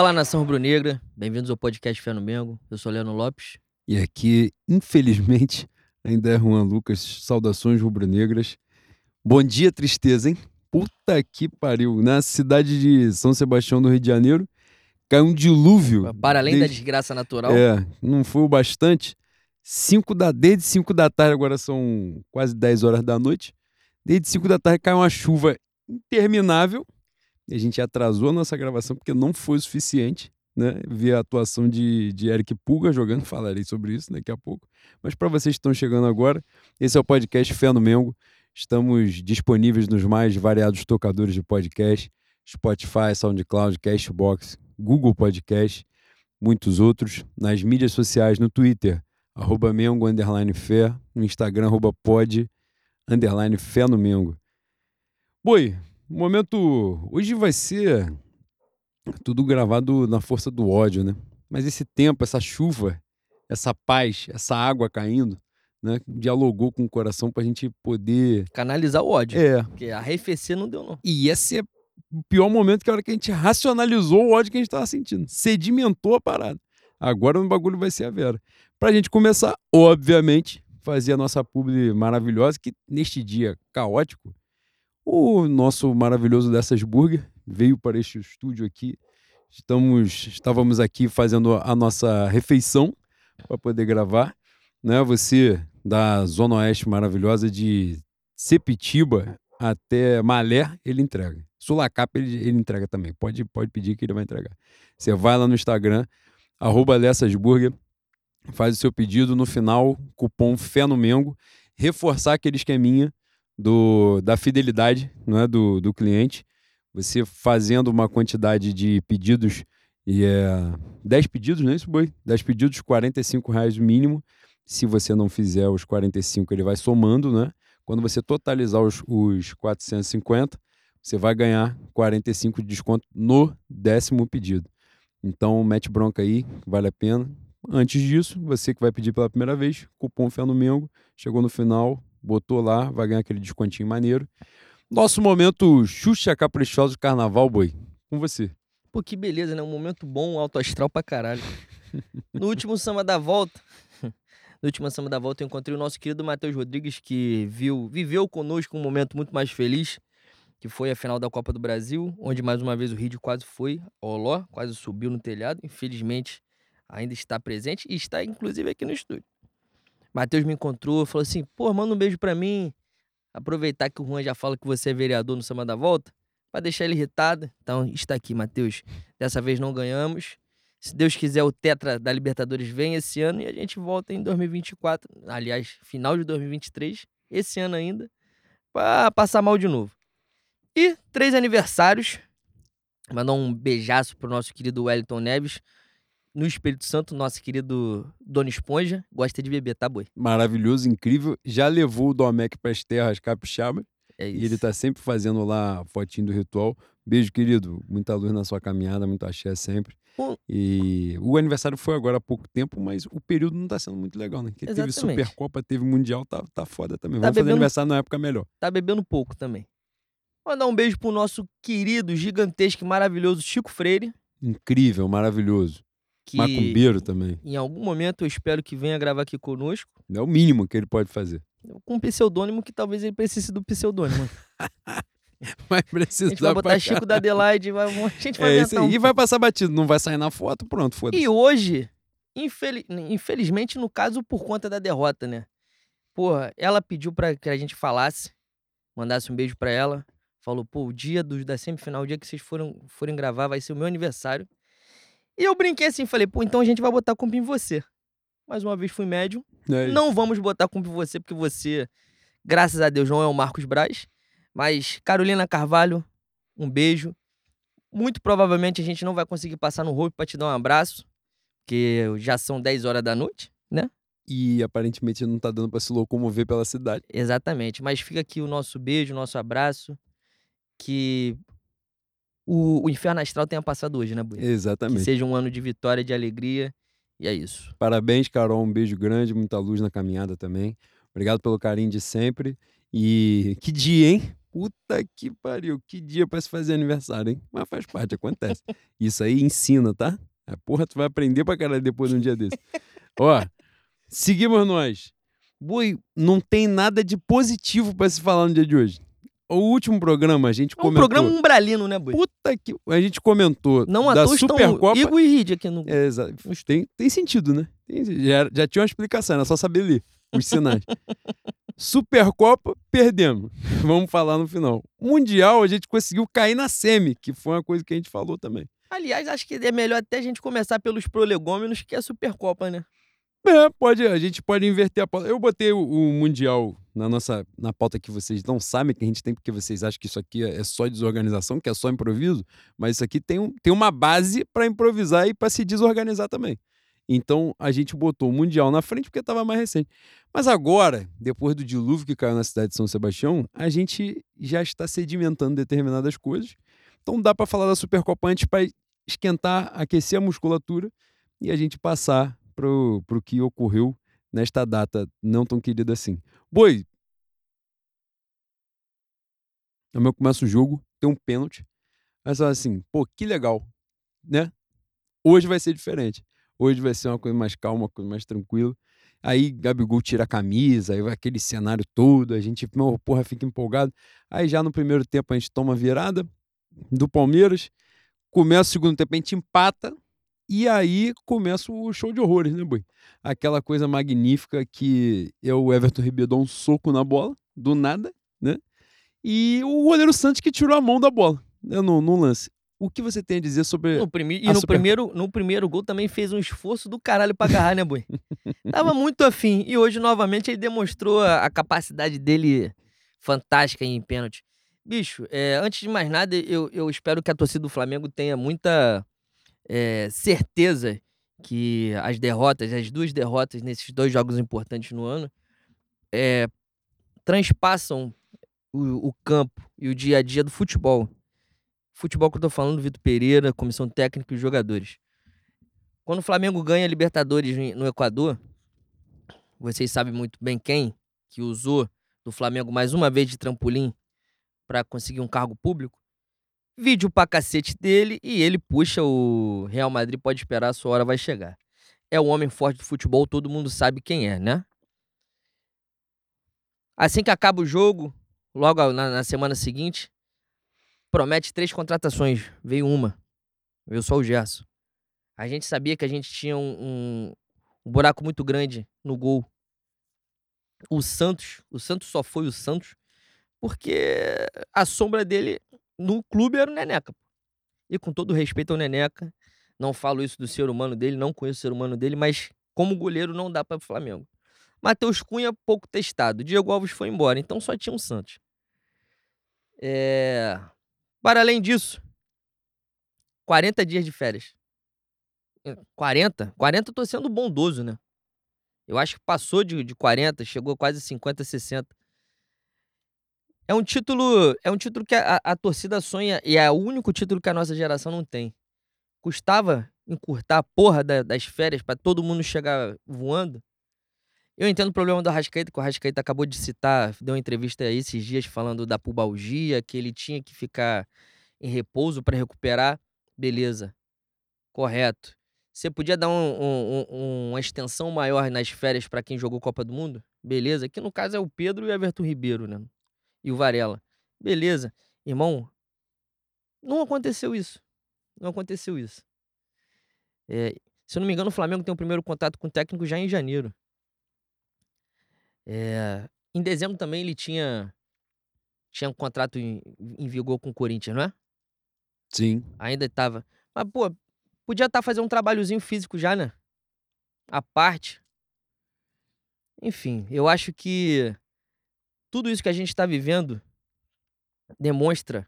Fala nação rubro-negra, bem-vindos ao podcast Fé no Mengo. Eu sou Leandro Lopes. E aqui, infelizmente, ainda é Juan Lucas. Saudações rubro-negras. Bom dia, tristeza, hein? Puta que pariu. Na cidade de São Sebastião do Rio de Janeiro, caiu um dilúvio. Para além da desde- desgraça natural, É, não foi o bastante. Cinco da, desde 5 da tarde, agora são quase 10 horas da noite. Desde 5 da tarde caiu uma chuva interminável. A gente atrasou a nossa gravação porque não foi o suficiente. Né? Vi a atuação de, de Eric Pulga jogando, falarei sobre isso daqui a pouco. Mas para vocês que estão chegando agora, esse é o podcast Fé no Mengo. Estamos disponíveis nos mais variados tocadores de podcast: Spotify, SoundCloud, Cashbox, Google Podcast, muitos outros. Nas mídias sociais, no Twitter, arroba Mengo, underline Fé, no Instagram, arroba pod, underline Fé no Mengo. Boi, momento hoje vai ser tudo gravado na força do ódio, né? Mas esse tempo, essa chuva, essa paz, essa água caindo, né? Dialogou com o coração pra gente poder. canalizar o ódio. É. Porque arrefecer não deu, não. E ia ser o pior momento que é a hora que a gente racionalizou o ódio que a gente tava sentindo. Sedimentou a parada. Agora o bagulho vai ser a Vera. Pra gente começar, obviamente, fazer a nossa publi maravilhosa, que neste dia caótico, o nosso maravilhoso dessas burger veio para este estúdio aqui. Estamos, estávamos aqui fazendo a nossa refeição para poder gravar, né? Você da Zona Oeste maravilhosa de Sepitiba até Malé, ele entrega. Sulacap ele, ele entrega também. Pode, pode pedir que ele vai entregar. Você vai lá no Instagram, arroba Lessasburger, faz o seu pedido, no final, cupom Fé no Mengo, reforçar aquele esqueminha do, da fidelidade não é, do, do cliente. Você fazendo uma quantidade de pedidos, e é 10 pedidos, não é isso, Boi? 10 pedidos, 45 reais mínimo. Se você não fizer os 45, ele vai somando, né? Quando você totalizar os, os 450, você vai ganhar 45 de desconto no décimo pedido. Então, mete bronca aí, vale a pena. Antes disso, você que vai pedir pela primeira vez, cupom Fé no Mengo, chegou no final, botou lá, vai ganhar aquele descontinho maneiro. Nosso momento Xuxa Caprichoso Carnaval, boi. Com você. Pô, que beleza, né? Um momento bom, alto astral pra caralho. No último samba da volta, no último samba da volta, eu encontrei o nosso querido Matheus Rodrigues, que viu, viveu conosco um momento muito mais feliz, que foi a final da Copa do Brasil, onde mais uma vez o Rio quase foi Oló, quase subiu no telhado. Infelizmente, ainda está presente e está inclusive aqui no estúdio. Matheus me encontrou, falou assim: pô, manda um beijo pra mim. Aproveitar que o Juan já fala que você é vereador no samba da volta, pra deixar ele irritado. Então, está aqui, Matheus. Dessa vez não ganhamos. Se Deus quiser, o Tetra da Libertadores vem esse ano e a gente volta em 2024. Aliás, final de 2023, esse ano ainda, pra passar mal de novo. E três aniversários. Mandar um beijaço pro nosso querido Wellington Neves. No Espírito Santo, nosso querido Dona Esponja. Gosta de beber, tá, boi? Maravilhoso, incrível. Já levou o Domecq para as terras capixaba. É isso. E ele tá sempre fazendo lá a fotinho do ritual. Beijo, querido. Muita luz na sua caminhada, muito axé sempre. Bom- E o aniversário foi agora há pouco tempo, mas o período não tá sendo muito legal, né? Porque teve. Supercopa, teve Mundial, tá, tá foda também. Tá Vamos fazer bebendo- aniversário na época melhor. tá bebendo pouco também. Mandar um beijo pro nosso querido, gigantesco e maravilhoso Chico Freire. Incrível, maravilhoso. Que Macumbeiro também. em algum momento eu espero que venha gravar aqui conosco. É o mínimo que ele pode fazer. Com um pseudônimo que talvez ele precise do pseudônimo. Vai A precisar gente vai botar Chico da Adelaide, vai, a gente vai É inventar aí. E vai passar batido. Não vai sair na foto, pronto, foda-se. E hoje, infeli- infelizmente, no caso, por conta da derrota, né? Porra, ela pediu pra que a gente falasse, mandasse um beijo pra ela. Falou, pô, o dia dos, da semifinal, o dia que vocês foram, forem gravar, vai ser o meu aniversário. E eu brinquei assim, falei, pô, então a gente vai botar culpa em você. Mais uma vez fui médium. É. Não vamos botar culpa em você, porque você, graças a Deus, não é o Marcos Braz. Mas, Carolina Carvalho, um beijo. Muito provavelmente a gente não vai conseguir passar no roubo pra te dar um abraço, porque já são 10 horas da noite, né? E aparentemente não tá dando pra se locomover pela cidade. Exatamente. Mas fica aqui o nosso beijo, o nosso abraço. Que o, o Inferno Astral tenha passado hoje, né, Buia? Que Exatamente. seja um ano de vitória, de alegria. E é isso. Parabéns, Carol. Um beijo grande, muita luz na caminhada também. Obrigado pelo carinho de sempre. E que dia, hein? Puta que pariu, que dia pra se fazer aniversário, hein? Mas faz parte, acontece. Isso aí ensina, tá? A porra, tu vai aprender pra caralho depois de um dia desse. Ó, seguimos nós. Boi, não tem nada de positivo pra se falar no dia de hoje. O último programa a gente É um comentou. programa umbralino, né, Boi? Puta que. A gente comentou Não à da toa estão Supercopa. Igor e Reed aqui no... É, exato. Tem, tem sentido, né? Tem- já, já tinha uma explicação, era só saber ler os sinais. Supercopa, perdemos. Vamos falar no final. Mundial, a gente conseguiu cair na semi, que foi uma coisa que a gente falou também. Aliás, acho que é melhor até a gente começar pelos prolegômenos, que é a Supercopa, né? É, pode, a gente pode inverter a pauta. Eu botei o, o Mundial na nossa na pauta que vocês não sabem que a gente tem, porque vocês acham que isso aqui é, é só desorganização, que é só improviso, mas isso aqui tem, um, tem uma base para improvisar e para se desorganizar também. Então a gente botou o Mundial na frente porque estava mais recente. Mas agora, depois do dilúvio que caiu na cidade de São Sebastião, a gente já está sedimentando determinadas coisas. Então dá para falar da Supercopa antes para esquentar, aquecer a musculatura e a gente passar pro, pro que ocorreu nesta data não tão querida assim. Boi. No meu começa o jogo, tem um pênalti. Aí você fala assim, pô, que legal, né? Hoje vai ser diferente. Hoje vai ser uma coisa mais calma, uma coisa mais tranquila. Aí Gabigol tira a camisa, aí vai aquele cenário todo, a gente, meu, porra, fica empolgado. Aí já no primeiro tempo a gente toma a virada do Palmeiras, começa o segundo tempo, a gente empata, e aí começa o show de horrores, né, Boi? Aquela coisa magnífica que é o Everton Ribeiro dar um soco na bola, do nada, né? E o goleiro Santos que tirou a mão da bola, né, no, no lance. O que você tem a dizer sobre. No prime... E no Super- primeiro, no primeiro gol também fez um esforço do caralho pra agarrar, né, Boi? Tava muito afim. E hoje, novamente, ele demonstrou a, a capacidade dele fantástica em pênalti. Bicho, é, antes de mais nada, eu, eu espero que a torcida do Flamengo tenha muita é, certeza que as derrotas, as duas derrotas nesses dois jogos importantes no ano, é, transpassam o, o campo e o dia a dia do futebol. Futebol que eu tô falando, Vitor Pereira, comissão técnica e jogadores. Quando o Flamengo ganha a Libertadores no Equador, vocês sabem muito bem quem que usou do Flamengo mais uma vez de trampolim para conseguir um cargo público. Vídeo pra cacete dele e ele puxa o Real Madrid, pode esperar, a sua hora vai chegar. É o homem forte do futebol, todo mundo sabe quem é, né? Assim que acaba o jogo, logo na, na semana seguinte, promete três contratações. Veio uma. Veio só o Gerson. A gente sabia que a gente tinha um, um- um buraco muito grande no gol. O Santos, o Santos só foi o Santos porque a sombra dele no clube era o Neneca. E com todo respeito ao Neneca, não falo isso do ser humano dele, não conheço o ser humano dele, mas como goleiro não dá para o Flamengo. Matheus Cunha, pouco testado. Diego Alves foi embora, então só tinha um Santos. É... Para além disso, 40 dias de férias. Eh, 40? 40 eu tô sendo bondoso, né? Eu acho que passou de, de 40, chegou quase 50, 60. É um título, é um título que a, a- torcida sonha e é o único título que a nossa geração não tem. Custava encurtar a porra da- das férias pra todo mundo chegar voando. Eu entendo o problema do Arrascaeta, que o Arrascaeta acabou de citar, deu uma entrevista aí esses dias falando da pubalgia, que ele tinha que ficar em repouso para recuperar. Beleza. Correto. Você podia dar um- um- um- uma extensão maior nas férias para quem jogou Copa do Mundo? Beleza. Que no caso é o Pedro e o Everton Ribeiro, né? E o Varela. Beleza. Irmão, não aconteceu isso. Não aconteceu isso. É, se eu não me engano, o Flamengo tem o primeiro contato com o técnico já em janeiro. É, em dezembro também ele tinha, tinha um contrato em, em vigor com o Corinthians, não é? Sim. Ainda tava. Mas, pô, podia estar fazendo um trabalhozinho físico já, né? A parte. Enfim, eu acho que tudo isso que a gente está vivendo demonstra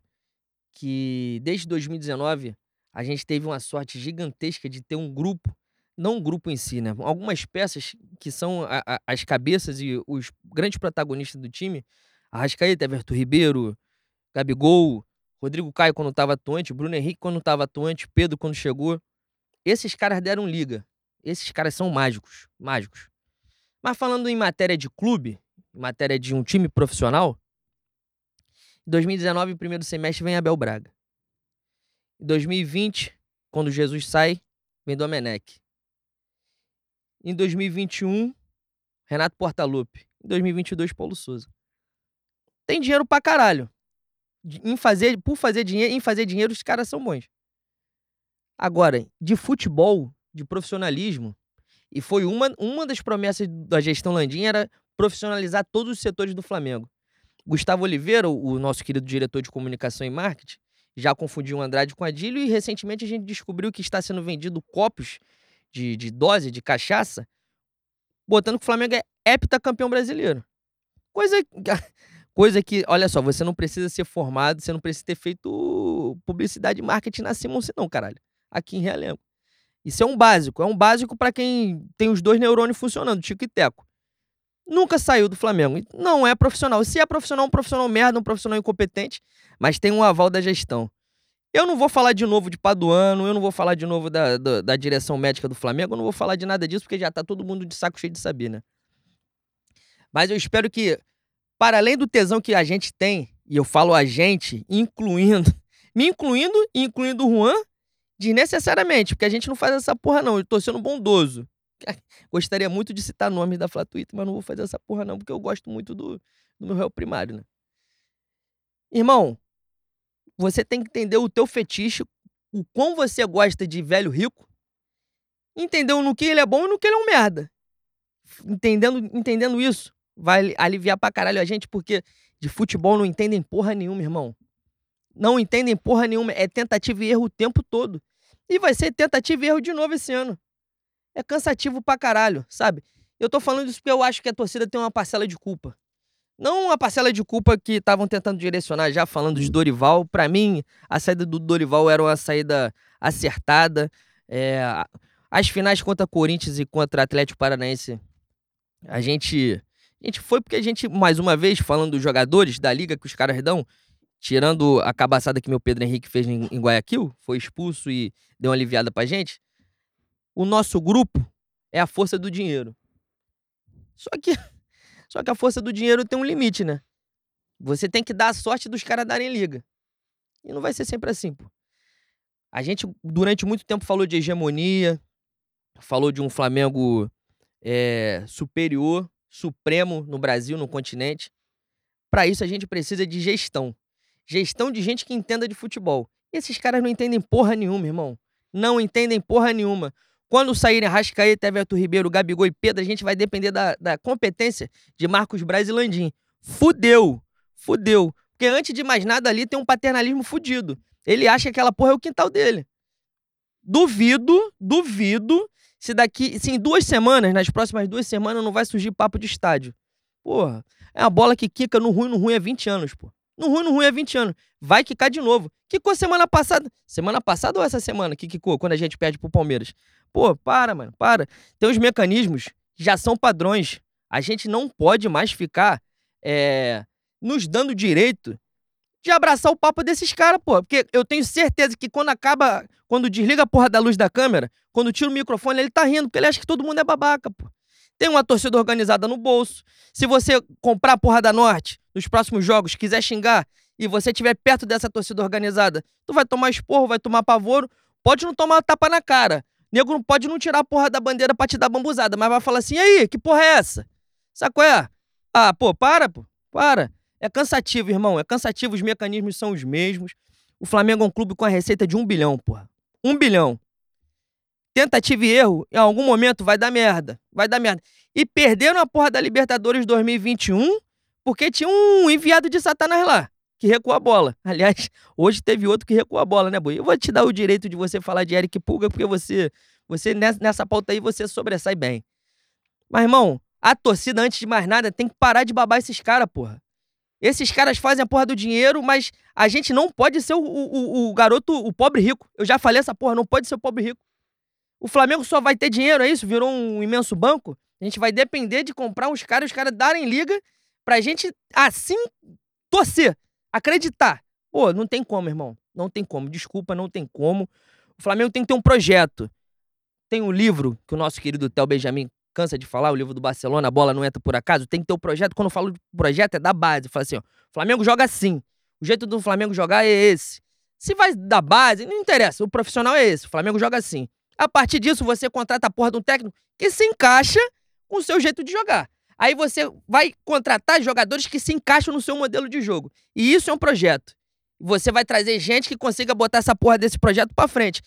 que desde 2019 a gente teve uma sorte gigantesca de ter um grupo, não um grupo em si, né? Algumas peças que são a- a- as cabeças e os grandes protagonistas do time, Arrascaeta, Everton Ribeiro, Gabigol, Rodrigo Caio quando estava atuante, Bruno Henrique quando estava atuante, Pedro quando chegou. Esses caras deram liga. Esses caras são mágicos, mágicos. Mas falando em matéria de clube, em matéria de um time profissional, Em 2019, primeiro semestre, vem Abel Braga. Em 2020, quando Jesus sai, vem Domenech. Em 2021, Renato Portaluppi. Em 2022, Paulo Souza. Tem dinheiro pra caralho. Em fazer, por fazer dinheiro, em fazer dinheiro, os caras são bons. Agora, de futebol, de profissionalismo, e foi uma, uma das promessas da gestão Landim era profissionalizar todos os setores do Flamengo. Gustavo Oliveira, o nosso querido diretor de comunicação e marketing, já confundiu o Andrade com Adílio e recentemente a gente descobriu que está sendo vendido copos de, de dose de cachaça, botando que o Flamengo é heptacampeão brasileiro. Coisa, coisa que, olha só, você não precisa ser formado, você não precisa ter feito publicidade e marketing na Simon, não, caralho. Aqui em Realengo. Isso é um básico. É um básico para quem tem os dois neurônios funcionando, Tico e Teco. Nunca saiu do Flamengo. Não é profissional. Se é profissional, um profissional merda, um profissional incompetente, mas tem um aval da gestão. Eu não vou falar de novo de Paduano, eu não vou falar de novo da, da, da direção médica do Flamengo, eu não vou falar de nada disso, porque já tá todo mundo de saco cheio de saber, né? Mas eu espero que, para além do tesão que a gente tem, e eu falo a gente, incluindo, me incluindo e incluindo o Juan, desnecessariamente, porque a gente não faz essa porra, não. Eu tô sendo bondoso. Gostaria muito de citar nomes da Flatuita, mas não vou fazer essa porra, não, porque eu gosto muito do, do meu réu primário, né? Irmão, você tem que entender o teu fetiche, o quão você gosta de velho rico, entendeu no que ele é bom e no que ele é um merda. Entendendo, entendendo isso, vai aliviar pra caralho a gente, porque de futebol não entendem porra nenhuma, irmão. Não entendem porra nenhuma. É tentativa e erro o tempo todo. E vai ser tentativa e erro de novo esse ano. É cansativo pra caralho, sabe? Eu tô falando isso porque eu acho que a torcida tem uma parcela de culpa. Não uma parcela de culpa que estavam tentando direcionar, já falando de Dorival. Para mim, a saída do Dorival era uma saída acertada. É, as finais contra Corinthians e contra Atlético Paranaense, a gente, a gente foi porque a gente, mais uma vez, falando dos jogadores da liga que os caras dão, tirando a cabaçada que meu Pedro Henrique fez em, em Guayaquil, foi expulso e deu uma aliviada pra gente. O nosso grupo é a força do dinheiro. Só que só que a força do dinheiro tem um limite, né? Você tem que dar a sorte dos caras darem liga. E não vai ser sempre assim, pô. A gente, durante muito tempo, falou de hegemonia, falou de um Flamengo é, superior, supremo no Brasil, no continente. Para isso, a gente precisa de gestão. Gestão de gente que entenda de futebol. E esses caras não entendem porra nenhuma, irmão. Não entendem porra nenhuma. Quando saírem Rascaeta, Everton Ribeiro, Gabigol e Pedro, a gente vai depender da, da competência de Marcos Braz e Landim. Fudeu. Fudeu. Porque antes de mais nada ali tem um paternalismo fudido. Ele acha que aquela porra é o quintal dele. Duvido, duvido se daqui, se em duas semanas, nas próximas duas semanas, não vai surgir papo de estádio. Porra, é uma bola que quica no ruim, no ruim há 20 anos, pô. No ruim, no ruim há 20 anos. Vai quicar de novo. Quicou semana passada. Semana passada ou essa semana que quicou, quando a gente perde pro Palmeiras? Pô, para, mano, para. Tem os mecanismos, já são padrões. A gente não pode mais ficar é, nos dando direito de abraçar o papo desses caras, pô. Porque eu tenho certeza que quando acaba, quando desliga a porra da luz da câmera, quando tira o microfone, ele tá rindo, porque ele acha que todo mundo é babaca, pô. Tem uma torcida organizada no bolso. Se você comprar a porra da Norte nos próximos jogos, quiser xingar e você estiver perto dessa torcida organizada, tu vai tomar esporro, vai tomar pavoro, pode não tomar tapa na cara, Nego não pode não tirar a porra da bandeira pra te dar bambuzada, mas vai falar assim, e aí, que porra é essa? Sabe qual é? Ah, pô, para, pô, para. É cansativo, irmão, é cansativo, os mecanismos são os mesmos. O Flamengo é um clube com a receita de um bilhão, porra. Um bilhão. Tentativa e erro, em algum momento vai dar merda. Vai dar merda. E perderam a porra da Libertadores 2021 porque tinha um enviado de Satanás lá que recuou a bola. Aliás, hoje teve outro que recuou a bola, né, Boi? Eu vou te dar o direito de você falar de Eric Pulga, porque você, você nessa pauta aí, você sobressai bem. Mas, irmão, a torcida, antes de mais nada, tem que parar de babar esses caras, porra. Esses caras fazem a porra do dinheiro, mas a gente não pode ser o, o, o garoto, o pobre rico. Eu já falei essa porra, não pode ser o pobre rico. O Flamengo só vai ter dinheiro, é isso? Virou um imenso banco? A gente vai depender de comprar uns caras, os caras darem liga pra gente, assim, torcer acreditar. Pô, não tem como, irmão. Não tem como. Desculpa, não tem como. O Flamengo tem que ter um projeto. Tem um livro que o nosso querido Theo Benjamin cansa de falar, o livro do Barcelona, a bola não entra por acaso. Tem que ter um projeto. Quando eu falo de projeto, é da base. Fala assim, ó, Flamengo joga assim. O jeito do Flamengo jogar é esse. Se vai da base, não interessa. O profissional é esse. O Flamengo joga assim. A partir disso, você contrata a porra de um técnico que se encaixa com o seu jeito de jogar. Aí você vai contratar jogadores que se encaixam no seu modelo de jogo. E isso é um projeto. Você vai trazer gente que consiga botar essa porra desse projeto para frente.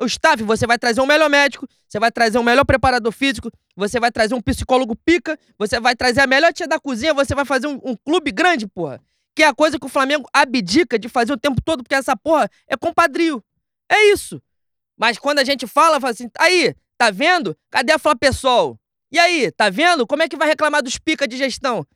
O staff, você vai trazer um melhor médico, você vai trazer um melhor preparador físico, você vai trazer um psicólogo pica, você vai trazer a melhor tia da cozinha, você vai fazer um, um clube grande, porra. Que é a coisa que o Flamengo abdica de fazer o tempo todo, porque essa porra é compadrio. É isso. Mas quando a gente fala, fala assim, aí, tá vendo? Cadê a Flá Pessoal? E aí, tá vendo? Como é que vai reclamar dos pica de gestão?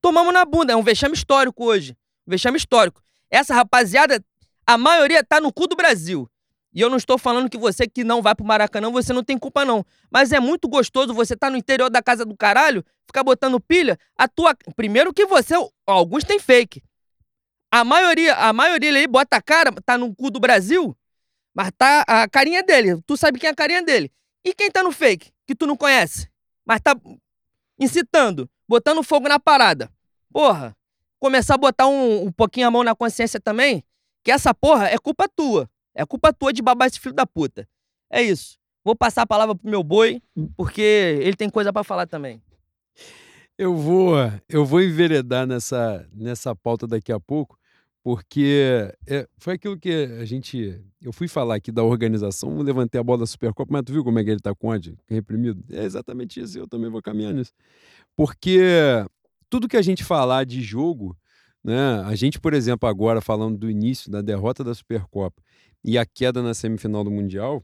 Tomamos na bunda, é um vexame histórico hoje. Vexame histórico. Essa rapaziada, a maioria tá no cu do Brasil. E eu não estou falando que você que não vai pro Maracanã, você não tem culpa, não. Mas é muito gostoso você tá no interior da casa do caralho, ficar botando pilha. A tua. Primeiro que você. Alguns tem fake. A maioria, a maioria aí bota a cara, tá no cu do Brasil, mas tá a carinha dele. Tu sabe quem é a carinha dele. E quem tá no fake, que tu não conhece? Mas tá incitando, botando fogo na parada. Porra, começar a botar um, um pouquinho a mão na consciência também, que essa porra é culpa tua. É culpa tua de babar esse filho da puta. É isso. Vou passar a palavra pro meu boi, porque ele tem coisa para falar também. Eu vou, eu vou enveredar nessa, nessa pauta daqui a pouco, porque é, foi aquilo que a gente. Eu fui falar aqui da organização, levantei a bola da Supercopa, mas tu viu como é que ele tá com ódio, reprimido? É exatamente isso, eu também vou caminhar nisso. Porque tudo que a gente falar de jogo, né? A gente, por exemplo, agora falando do início da derrota da Supercopa e a queda na semifinal do Mundial,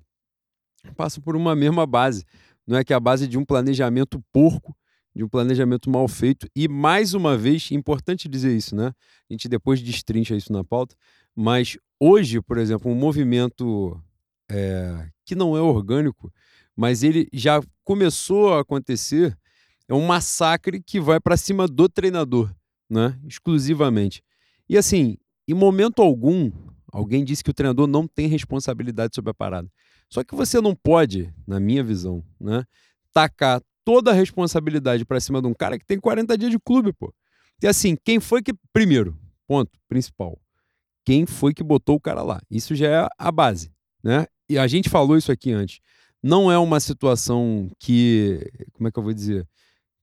passa por uma mesma base. Não é que é a base de um planejamento porco de um planejamento mal feito. E, mais uma vez, importante dizer isso, né? A gente depois destrincha isso na pauta, mas hoje, por exemplo, um movimento é, que não é orgânico, mas ele já começou a acontecer, é um massacre que vai para cima do treinador, né? Exclusivamente. E assim, em momento algum, alguém disse que o treinador não tem responsabilidade sobre a parada. Só que você não pode, na minha visão, né, tacar toda a responsabilidade para cima de um cara que tem 40 dias de clube, pô. E assim, quem foi que. Primeiro, ponto principal. Quem foi que botou o cara lá? Isso já é a base, né? E a gente falou isso aqui antes. Não é uma situação que. Como é que eu vou dizer?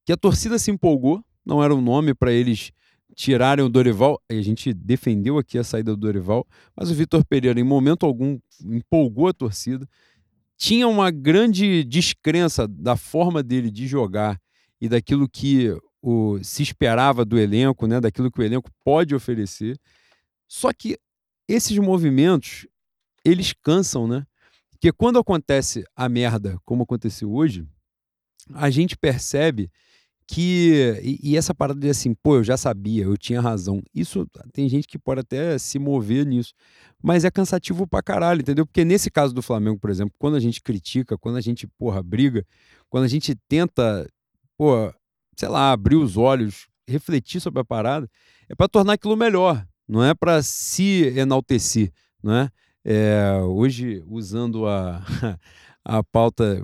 Que a torcida se empolgou, não era um nome para eles tirarem o Dorival. A gente defendeu aqui a saída do Dorival, mas o Vitor Pereira, em momento algum, empolgou a torcida tinha uma grande descrença da forma dele de jogar e daquilo que o, se esperava do elenco, né, daquilo que o elenco pode oferecer. Só que esses movimentos, eles cansam, né? Porque quando acontece a merda, como aconteceu hoje, a gente percebe que. E, e, essa parada de assim, pô, eu já sabia, eu tinha razão. Isso tem gente que pode até se mover nisso. Mas é cansativo pra caralho, entendeu? Porque nesse caso do Flamengo, por exemplo, quando a gente critica, quando a gente, porra, briga, quando a gente tenta, pô, sei lá, abrir os olhos, refletir sobre a parada, é para tornar aquilo melhor, não é para se enaltecer, não é? é hoje, usando a, a pauta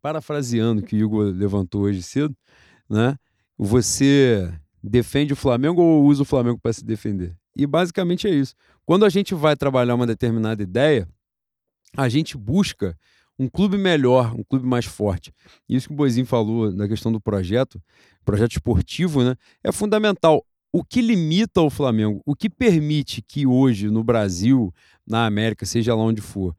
parafraseando que o Igor levantou hoje cedo, né? Você defende o Flamengo ou usa o Flamengo para se defender? E basicamente é isso. Quando a gente vai trabalhar uma determinada ideia, a gente busca um clube melhor, um clube mais forte. Isso que o Boizinho falou na questão do projeto, projeto esportivo, né? É fundamental. O que limita o Flamengo, o que permite que hoje no Brasil, na América, seja lá onde for,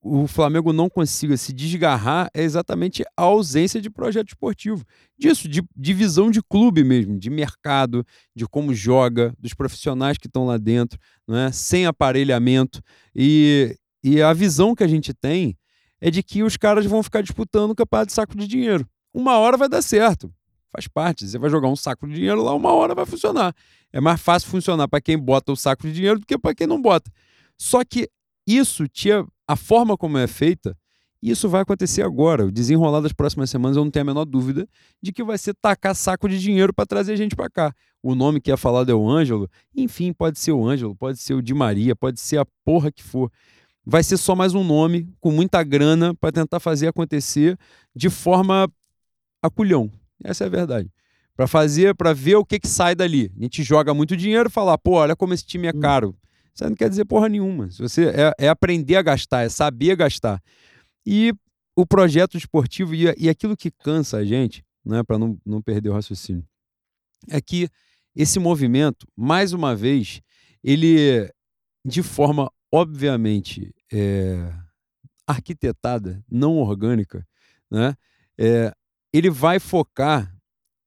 o Flamengo não consiga se desgarrar é exatamente a ausência de projeto esportivo. Disso, de, de visão de clube mesmo, de mercado, de como joga, dos profissionais que estão lá dentro, né? sem aparelhamento. E, e a visão que a gente tem é de que os caras vão ficar disputando o campeonato de saco de dinheiro. Uma hora vai dar certo. Faz parte. Você vai jogar um saco de dinheiro lá, uma hora vai funcionar. É mais fácil funcionar para quem bota o saco de dinheiro do que para quem não bota. Só que isso tinha a forma como é feita, isso vai acontecer agora. O desenrolar das próximas semanas, eu não tenho a menor dúvida de que vai ser tacar saco de dinheiro para trazer gente para cá. O nome que é falado é o Ângelo. Enfim, pode ser o Ângelo, pode ser o Di Maria, pode ser a porra que for. Vai ser só mais um nome com muita grana para tentar fazer acontecer de forma a culhão. Essa é a verdade. Pra fazer, pra ver o que que sai dali. A gente joga muito dinheiro e fala, pô, olha como esse time é Hum. caro. Isso não quer dizer porra nenhuma. Se você é, é aprender a gastar, é saber gastar. E o projeto esportivo e, e aquilo que cansa a gente, né, para não, não perder o raciocínio, é que esse movimento, mais uma vez, ele, de forma obviamente é, arquitetada, não orgânica, né, é, ele vai focar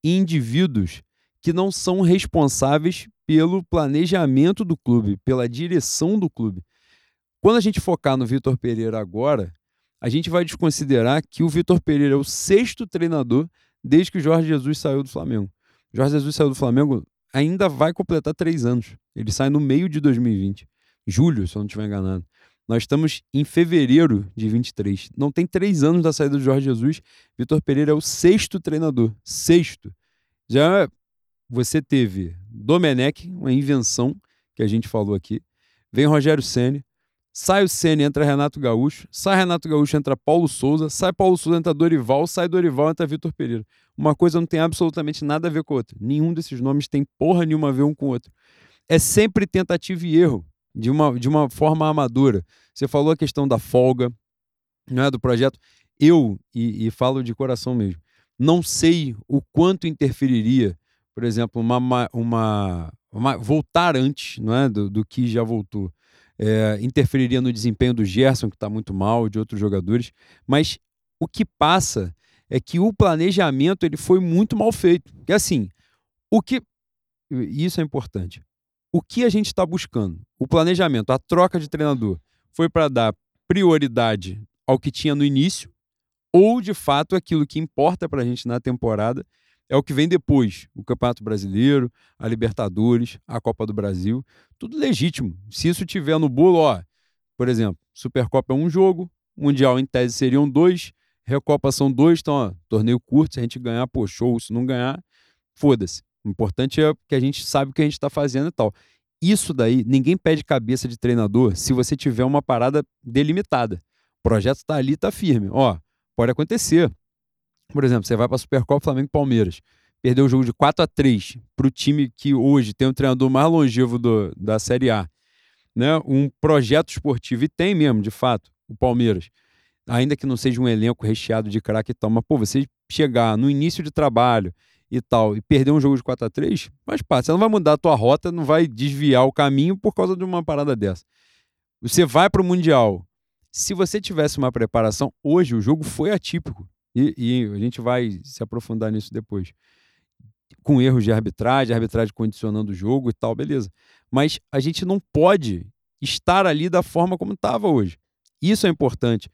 em indivíduos que não são responsáveis pelo planejamento do clube, pela direção do clube. Quando a gente focar no Vitor Pereira agora, a gente vai desconsiderar que o Vitor Pereira é o sexto treinador desde que o Jorge Jesus saiu do Flamengo. O Jorge Jesus saiu do Flamengo, ainda vai completar três anos. Ele sai no meio de 2020. Julho, se eu não estiver enganado. Nós estamos em fevereiro de 23. Não tem três anos da saída do Jorge Jesus. Vitor Pereira é o sexto treinador. Sexto. Já você teve Domenech, uma invenção que a gente falou aqui. Vem Rogério Ceni, sai o Ceni, entra Renato Gaúcho, sai Renato Gaúcho, entra Paulo Souza, sai Paulo Souza, entra Dorival, sai Dorival, entra Vitor Pereira. Uma coisa não tem absolutamente nada a ver com a outra. Nenhum desses nomes tem porra nenhuma a ver um com o outro. É sempre tentativa e erro, de uma, de uma forma amadora. Você falou a questão da folga, não é, do projeto. Eu, e, e falo de coração mesmo, não sei o quanto interferiria, por exemplo, uma, uma, uma, voltar antes não é, do, do que já voltou. É, interferiria no desempenho do Gerson, que está muito mal, de outros jogadores. Mas o que passa é que o planejamento ele foi muito mal feito. Que assim, o que. Isso é importante. O que a gente está buscando? O planejamento, a troca de treinador, foi para dar prioridade ao que tinha no início, ou de fato aquilo que importa para a gente na temporada é o que vem depois: o Campeonato Brasileiro, a Libertadores, a Copa do Brasil, tudo legítimo. Se isso tiver no bolo, ó, por exemplo, Supercopa é um jogo, Mundial em tese seriam dois, Recopa são dois, então, ó, torneio curto, se a gente ganhar, pô, show, se não ganhar, foda-se. O importante é que a gente sabe o que a gente está fazendo e tal. Isso daí, ninguém pede cabeça de treinador se você tiver uma parada delimitada. O projeto está ali, está firme. Ó, pode acontecer. Por exemplo, você vai para a Supercopa Flamengo Palmeiras. Perdeu o jogo de 4 a 3 para o time que hoje tem o treinador mais longevo do, da Série A. Né? Um projeto esportivo, e tem mesmo, de fato, o Palmeiras. Ainda que não seja um elenco recheado de craque e tal, mas, pô, você chegar no início de trabalho e tal, e perder um jogo de 4 a 3 faz parte. Você não vai mudar a tua rota, não vai desviar o caminho por causa de uma parada dessa. Você vai para o Mundial. Se você tivesse uma preparação, hoje o jogo foi atípico. E, e, a gente vai se aprofundar nisso depois. Com erros de arbitragem, arbitragem condicionando o jogo e tal, beleza. Mas a gente não pode estar ali da forma como estava hoje. Isso é importante.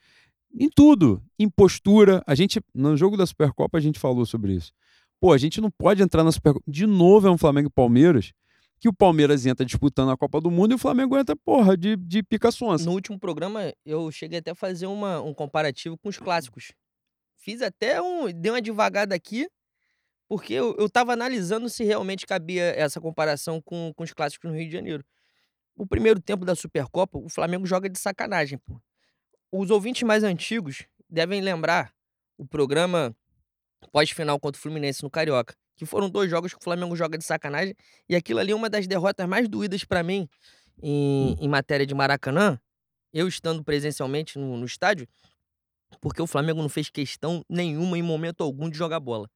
Em tudo, em postura. A gente, no jogo da Supercopa, a gente falou sobre isso. Pô, a gente não pode entrar na Supercopa. De novo é um Flamengo e Palmeiras, que o Palmeiras entra disputando a Copa do Mundo e o Flamengo entra, porra, de, de pica sonsa. No último programa, eu cheguei até a fazer uma, um comparativo com os clássicos. Fiz até um. Dei uma devagada aqui, porque eu, eu tava analisando se realmente cabia essa comparação com, com os clássicos no Rio de Janeiro. O primeiro tempo da Supercopa, o Flamengo joga de sacanagem, pô. Os ouvintes mais antigos devem lembrar o programa pós-final contra o Fluminense no Carioca, que foram dois jogos que o Flamengo joga de sacanagem, e aquilo ali é uma das derrotas mais doídas para mim em, em, matéria de Maracanã, eu estando presencialmente no, no estádio, porque o Flamengo não fez questão nenhuma em momento algum de jogar bola.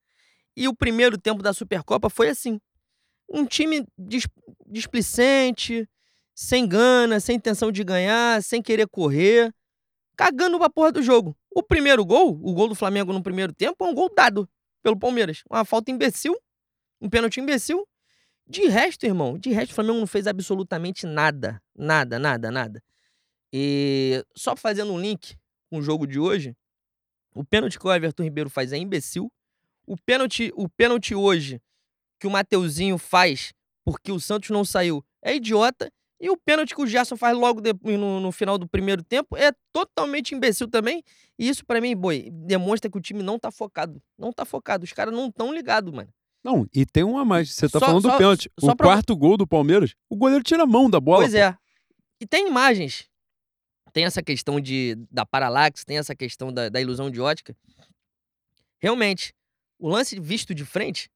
E o primeiro tempo da Supercopa foi assim. Um time dis displicente, sem gana, sem intenção de ganhar, sem querer correr, cagando pra porra do jogo. O primeiro gol, o gol do Flamengo no primeiro tempo, é um gol dado pelo Palmeiras. Uma falta imbecil, um pênalti imbecil. De resto, irmão, de resto o Flamengo não fez absolutamente nada. Nada, nada, nada. E só fazendo um link com o jogo de hoje, o pênalti que o Everton Ribeiro faz é imbecil. O pênalti, o pênalti hoje que o Mateuzinho faz porque o Santos não saiu é idiota. E o pênalti que o Gerson faz logo de, no, no, final do primeiro tempo é totalmente imbecil também. E isso, para mim, boi, demonstra que o time não tá focado. Não tá focado. Os caras não estão ligados, mano. Não, e tem uma mais. Você tá Só- falando só- do pênalti. o pra- quarto gol do Palmeiras, o goleiro tira a mão da bola. Pois pô. é. E tem imagens. Tem essa questão de, da paralaxe, tem essa questão da, da ilusão de ótica. Realmente, o lance visto de frente,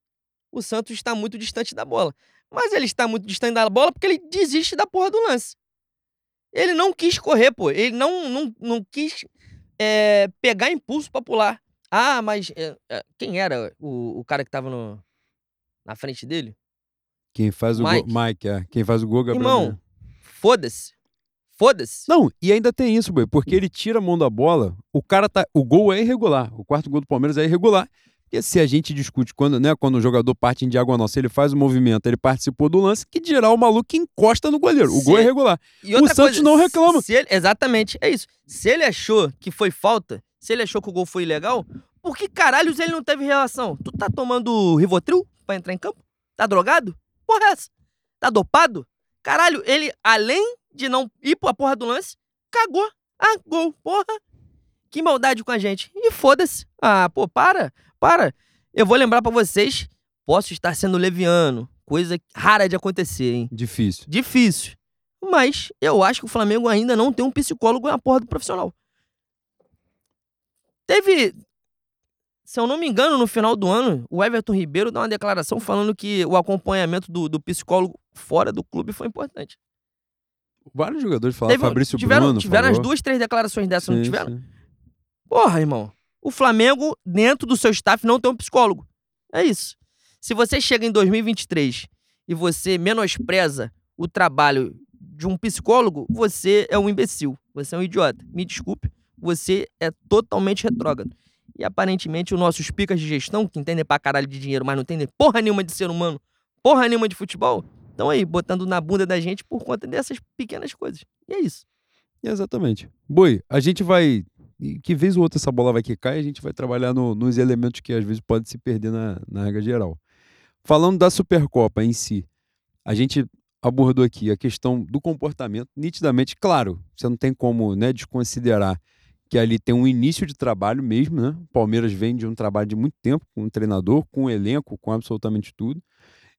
o Santos está muito distante da bola. Mas ele está muito distante da bola porque ele desiste da porra do lance. Ele não quis correr, pô. Ele não, não, não quis é, pegar impulso pra pular. Ah, mas é, é, quem era o, o cara que tava no, na frente dele? Quem faz o Mike. gol. Mike, é. Quem faz o gol, Gabriel. Irmão, foda-se. Foda-se. Não, e ainda tem isso, boi, porque ele tira a mão da bola, o cara tá. O gol é irregular. O quarto gol do Palmeiras é irregular. Porque se a gente discute quando, né, quando o jogador parte em diagonal, se ele faz o movimento, ele participou do lance, que dirá o maluco encosta no goleiro. O Se- gol é irregular. E O Santos coisa, não reclama. ele- exatamente, é isso. Se ele achou que foi falta, se ele achou que o gol foi ilegal, por que caralhos ele não teve relação? Tu tá tomando Rivotril pra entrar em campo? Tá drogado? Porra é essa? Tá dopado? Caralho, ele, além de não ir pra porra do lance, cagou. Ah, gol, porra. Que maldade com a gente. E foda-se. Ah, pô, para, para. Eu vou lembrar pra vocês, posso estar sendo leviano, coisa rara de acontecer, hein? Difícil. difícil. Mas eu acho que o Flamengo ainda não tem um psicólogo na porra do profissional. Teve, se eu não me engano, no final do ano, o Everton Ribeiro dá uma declaração falando que o acompanhamento do, do psicólogo fora do clube foi importante. Vários jogadores falaram, Teve- Fabrício tiveram Bruno. tiveram as falou. duas, três declarações dessas, não tiveram? sim. Porra, irmão. O Flamengo, dentro do seu staff, não tem um psicólogo. É isso. Se você chega em 2023 e você menospreza o trabalho de um psicólogo, você é um imbecil. Você é um idiota. Me desculpe. Você é totalmente retrógrado. E aparentemente os nossos picas de gestão, que entendem pra caralho de dinheiro, mas não entendem porra nenhuma de ser humano, porra nenhuma de futebol, estão aí botando na bunda da gente por conta dessas pequenas coisas. E é isso. Exatamente. Boi, a gente vai. Que vez ou outra essa bola vai quicar e a gente vai trabalhar no- nos elementos que às vezes pode se perder na, na regra geral. Falando da Supercopa em si, a gente abordou aqui a questão do comportamento, nitidamente, claro, você não tem como né, desconsiderar que ali tem um início de trabalho mesmo, né? O Palmeiras vem de um trabalho de muito tempo com um treinador, com um elenco, com absolutamente tudo.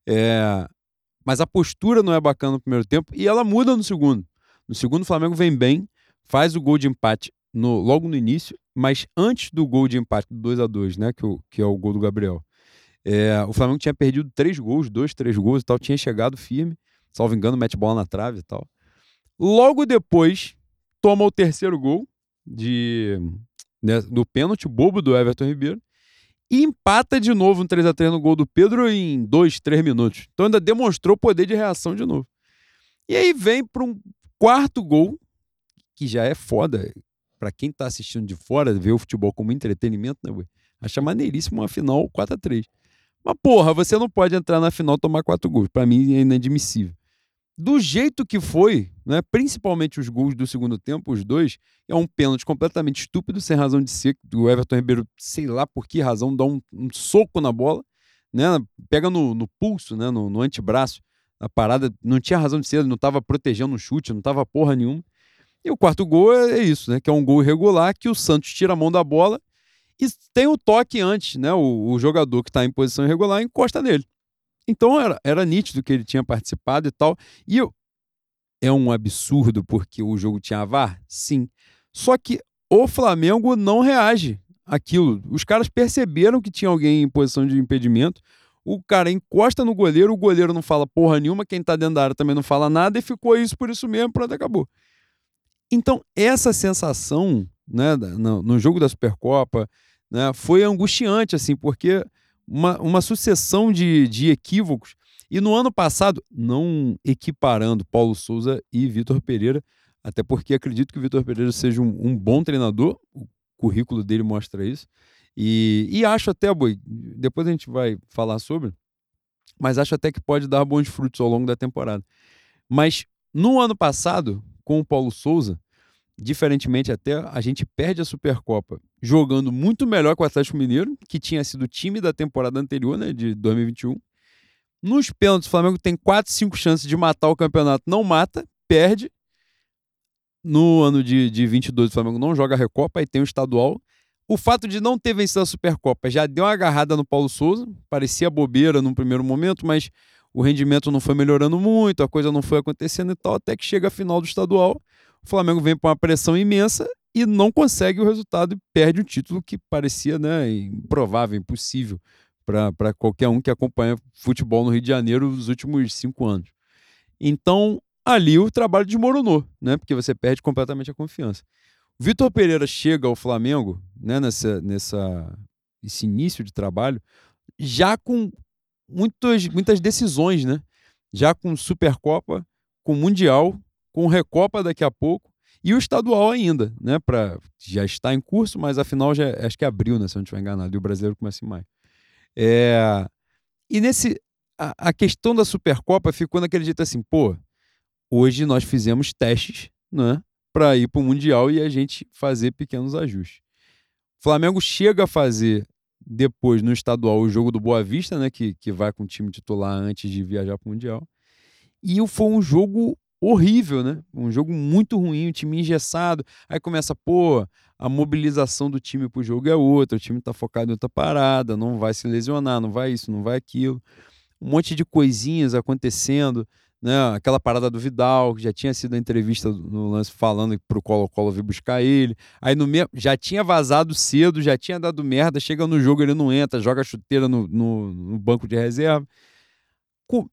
É, Mas a postura não é bacana no primeiro tempo e ela muda no segundo. No segundo, o Flamengo vem bem, faz o gol de empate no- logo no início, mas antes do gol de empate do 2 a 2 né? Que, o- que é o gol do Gabriel. é, o Flamengo tinha perdido três gols, dois, três gols e tal, tinha chegado firme, salvo engano, mete bola na trave e tal. Logo depois, toma o terceiro gol de, né, do pênalti bobo do Everton Ribeiro e empata de novo um 3 a 3 no gol do Pedro em dois, três minutos. Então ainda demonstrou poder de reação de novo. E aí vem para um quarto gol, que já é foda. Para quem tá assistindo de fora, ver o futebol como entretenimento, né, ué? Acha maneiríssimo uma final 4 a 3 Mas, porra, você não pode entrar na final e tomar quatro gols. Para mim é inadmissível. Do jeito que foi, né, principalmente os gols do segundo tempo, os dois, é um pênalti completamente estúpido, sem razão de ser. O Everton Ribeiro, sei lá por que razão, dá um, um soco na bola, né? Pega no, no pulso, né? No, no antebraço. A parada não tinha razão de ser, ele não estava protegendo o chute, não estava porra nenhuma. E o quarto gol é, é isso, né? Que é um gol irregular que o Santos tira a mão da bola e tem o toque antes, né? O, o jogador que está em posição irregular encosta nele. Então era, era nítido que ele tinha participado e tal. E eu, é um absurdo porque o jogo tinha VAR? Sim. Só que o Flamengo não reage àquilo. Os caras perceberam que tinha alguém em posição de impedimento. O cara encosta no goleiro, o goleiro não fala porra nenhuma, quem tá dentro da área também não fala nada, e ficou isso por isso mesmo, pronto, acabou. Então, essa sensação né, no jogo da Supercopa né, foi angustiante, assim, porque uma, uma sucessão de, de equívocos. E no ano passado, não equiparando Paulo Souza e Vitor Pereira, até porque acredito que o Vitor Pereira seja um, um bom treinador, o currículo dele mostra isso. E, e acho até, Boi, depois a gente vai falar sobre, mas acho até que pode dar bons frutos ao longo da temporada. Mas no ano passado, com o Paulo Souza, diferentemente até, a gente perde a Supercopa jogando muito melhor que o Atlético Mineiro, que tinha sido o time da temporada anterior, né, de 2021. Nos pênaltis, o Flamengo tem 4, 5 chances de matar o campeonato, não mata, perde. No ano de, de 22, o Flamengo não joga a Recopa, aí tem o estadual. O fato de não ter vencido a Supercopa já deu uma agarrada no Paulo Souza, parecia bobeira num primeiro momento, mas o rendimento não foi melhorando muito, a coisa não foi acontecendo e tal, até que chega a final do estadual. O Flamengo vem com uma pressão imensa e não consegue o resultado e perde o título que parecia né, improvável, impossível para qualquer um que acompanha futebol no Rio de Janeiro nos últimos cinco anos. Então, ali o trabalho desmoronou, né? Porque você perde completamente a confiança. Vitor Pereira chega ao Flamengo, né, nessa, nessa, esse início de trabalho, já com muitas, muitas decisões, né? Já com Supercopa, com Mundial, com Recopa daqui a pouco e o estadual ainda, né? Pra, já está em curso, mas afinal já acho que é abril, né? Se eu não estiver enganado, e o brasileiro começa em maio. É, e nesse. A, a questão da Supercopa ficou naquele jeito assim, pô, hoje nós fizemos testes, né? Para ir para o Mundial e a gente fazer pequenos ajustes. O Flamengo chega a fazer depois no estadual o jogo do Boa Vista, né? Que, que vai com o time titular antes de viajar para o Mundial. E foi um jogo horrível, né? Um jogo muito ruim, um time engessado. Aí começa, pô, a mobilização do time pro jogo é outra, o time tá focado em outra parada, não vai se lesionar, não vai isso, não vai aquilo. Um monte de coisinhas acontecendo, né? Aquela parada do Vidal, que já tinha sido a entrevista no lance falando pro Colo-Colo vir buscar ele. Aí no já tinha vazado cedo, já tinha dado merda, chega no jogo ele não entra, joga chuteira no, no, no banco de reserva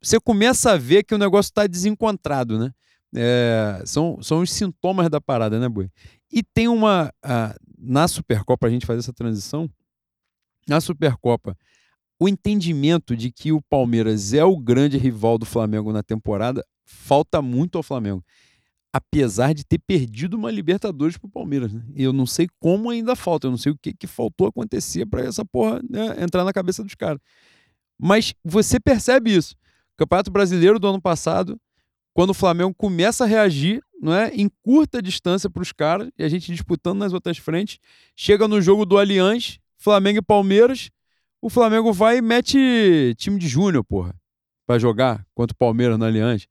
você começa a ver que o negócio está desencontrado, né? É, são, são os sintomas da parada, né, Boi? E tem uma. A, na Supercopa, a gente fazer essa transição. Na Supercopa, o entendimento de que o Palmeiras é o grande rival do Flamengo na temporada falta muito ao Flamengo. Apesar de ter perdido uma Libertadores pro Palmeiras, né? Eu não sei como ainda falta, eu não sei o que, que faltou acontecer para essa porra né, entrar na cabeça dos caras. Mas você percebe isso. Campeonato Brasileiro do ano passado, quando o Flamengo começa a reagir, não é, em curta distância para os caras, e a gente disputando nas outras frentes, chega no jogo do Allianz, Flamengo e Palmeiras, o Flamengo vai e mete time de júnior, porra, para jogar contra o Palmeiras no Allianz.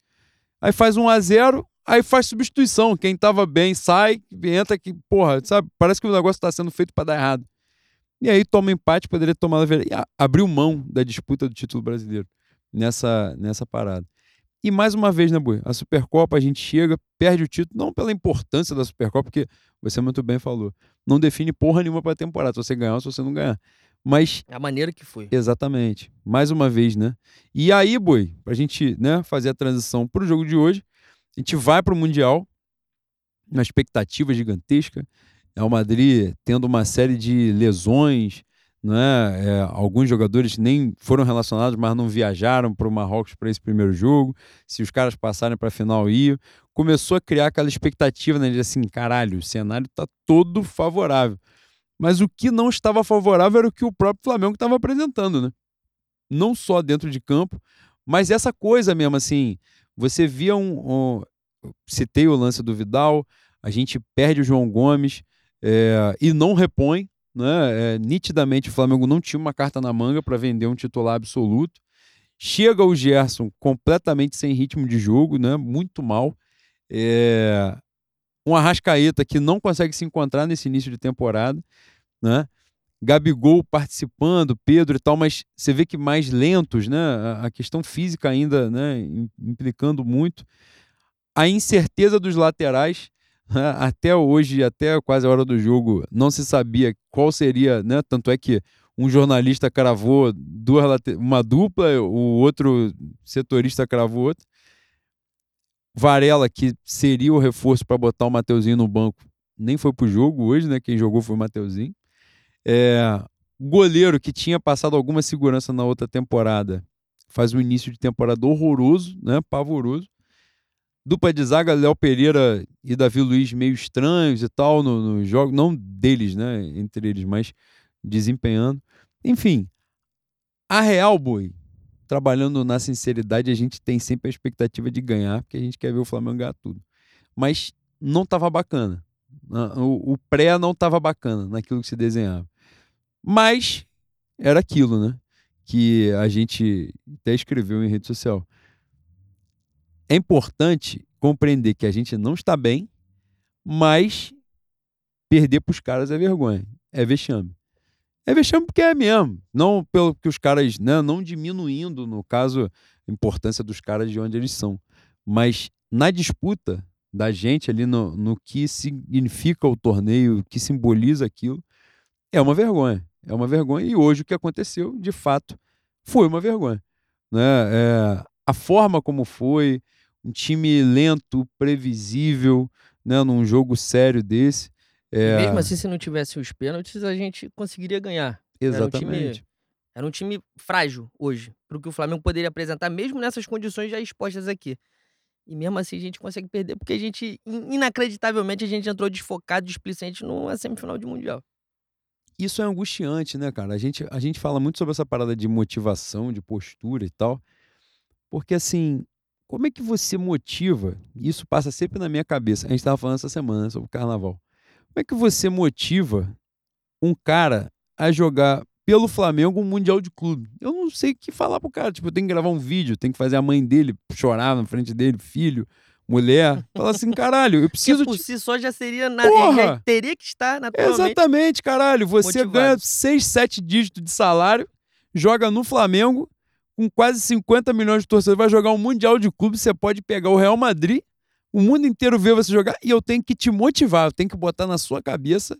Aí faz 1 a 0 aí faz substituição. Quem tava bem sai, entra que, porra, sabe? Parece que o negócio está sendo feito para dar errado. E aí toma empate, poderia tomar abriu mão da disputa do título brasileiro nessa, nessa parada. E mais uma vez, né, Bui? A Supercopa, a gente chega, perde o título, não pela importância da Supercopa, porque você muito bem falou. Não define porra nenhuma para a temporada, se você ganhar ou se você não ganhar. Mas. É a maneira que foi. Exatamente. Mais uma vez, né? E aí, Bui, pra gente né, fazer a transição pro jogo de hoje, a gente vai pro Mundial, uma expectativa gigantesca. É o Madrid tendo uma série de lesões, né? É, alguns jogadores nem foram relacionados, mas não viajaram para o Marrocos para esse primeiro jogo. Se os caras passarem para a final, iam. Começou a criar aquela expectativa, né? De assim, caralho, o cenário está todo favorável. Mas o que não estava favorável era o que o próprio Flamengo estava apresentando, né? Não só dentro de campo, mas essa coisa mesmo, assim. Você via um. um citei o lance do Vidal, a gente perde o João Gomes é, e não repõe né? É, nitidamente o Flamengo não tinha uma carta na manga para vender um titular absoluto. Chega o Gerson completamente sem ritmo de jogo, né? muito mal. É... Um Arrascaeta que não consegue se encontrar nesse início de temporada. Né? Gabigol participando, Pedro e tal, mas você vê que mais lentos, né? A questão física ainda né? implicando muito. A incerteza dos laterais até hoje, até quase a hora do jogo, não se sabia qual seria, né? Tanto é que um jornalista cravou duas, uma dupla, o outro setorista cravou outra. Varela, que seria o reforço para botar o Mateuzinho no banco, nem foi pro jogo hoje, né? Quem jogou foi o Mateuzinho. É, goleiro que tinha passado alguma segurança na outra temporada, faz um início de temporada horroroso, né? Pavoroso. Dupla de zaga, Léo Pereira e Davi Luiz meio estranhos e tal no, no jogo, não deles, né, entre eles, mas desempenhando. Enfim, a Real, Boi, trabalhando na sinceridade, a gente tem sempre a expectativa de ganhar, porque a gente quer ver o Flamengo ganhar tudo. Mas não estava bacana. O, o pré não estava bacana naquilo que se desenhava. Mas era aquilo, né? Que a gente até escreveu em rede social é importante compreender que a gente não está bem, mas perder para os caras é vergonha, é vexame. É vexame porque é mesmo, não pelo que os caras, né, não diminuindo, no caso, a importância dos caras de onde eles são, mas na disputa da gente ali no, no que significa o torneio, o que simboliza aquilo, é uma vergonha. É uma vergonha. E hoje o que aconteceu, de fato, foi uma vergonha. Né? É, a forma como foi, um time lento, previsível, né, num jogo sério desse. É... Mesmo assim, se não tivesse os pênaltis, a gente conseguiria ganhar. Exatamente. Era um time, era um time frágil hoje, para o que o Flamengo poderia apresentar, mesmo nessas condições já expostas aqui. E mesmo assim a gente consegue perder, porque a gente, inacreditavelmente, a gente entrou desfocado, displicente numa semifinal de Mundial. Isso é angustiante, né, cara? A gente, a gente fala muito sobre essa parada de motivação, de postura e tal. Porque, assim, como é que você motiva? Isso passa sempre na minha cabeça. A gente estava falando essa semana sobre o carnaval. Como é que você motiva um cara a jogar pelo Flamengo um Mundial de Clube? Eu não sei o que falar pro cara. Tipo, eu tenho que gravar um vídeo, tenho que fazer a mãe dele chorar na frente dele, filho, mulher. Falar assim, caralho, eu preciso. Que por si só já seria nada. Já teria que estar naturalmente. Exatamente, caralho. Você motivado. ganha 6, 7 dígitos de salário, joga no Flamengo com quase 50 milhões de torcedores, vai jogar um Mundial de Clube, você pode pegar o Real Madrid, o mundo inteiro vê você jogar, e eu tenho que te motivar, eu tenho que botar na sua cabeça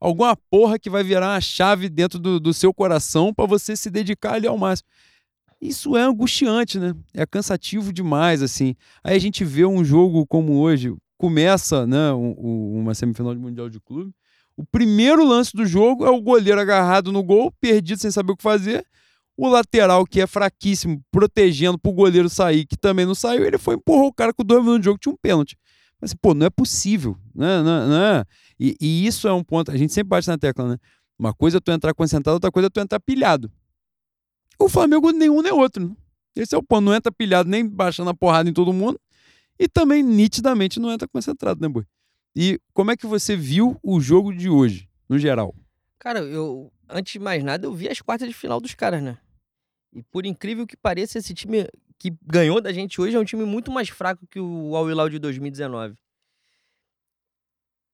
alguma porra que vai virar uma chave dentro do, do seu coração para você se dedicar ali ao máximo. Isso é angustiante, né? É cansativo demais, assim. Aí a gente vê um jogo como hoje, começa né, um, uma semifinal de Mundial de Clube, o primeiro lance do jogo é o goleiro agarrado no gol, perdido sem saber o que fazer, o lateral, que é fraquíssimo, protegendo pro goleiro sair, que também não saiu, ele foi empurrou o cara com dois minutos de jogo, tinha um pênalti. Mas, pô, não é possível, né? Não, não é. E, e, isso é um ponto, a gente sempre bate na tecla, né? Uma coisa é tu entrar concentrado, outra coisa é tu entrar pilhado. O Flamengo nenhum nem outro, né? Esse é o ponto, não entra pilhado nem baixando a porrada em todo mundo e também nitidamente não entra concentrado, né, Boi? E como é que você viu o jogo de hoje, no geral? Cara, eu, antes de mais nada, eu vi as quartas de final dos caras, né? E por incrível que pareça, esse time que ganhou da gente hoje é um time muito mais fraco que o Al Hilal de 2019.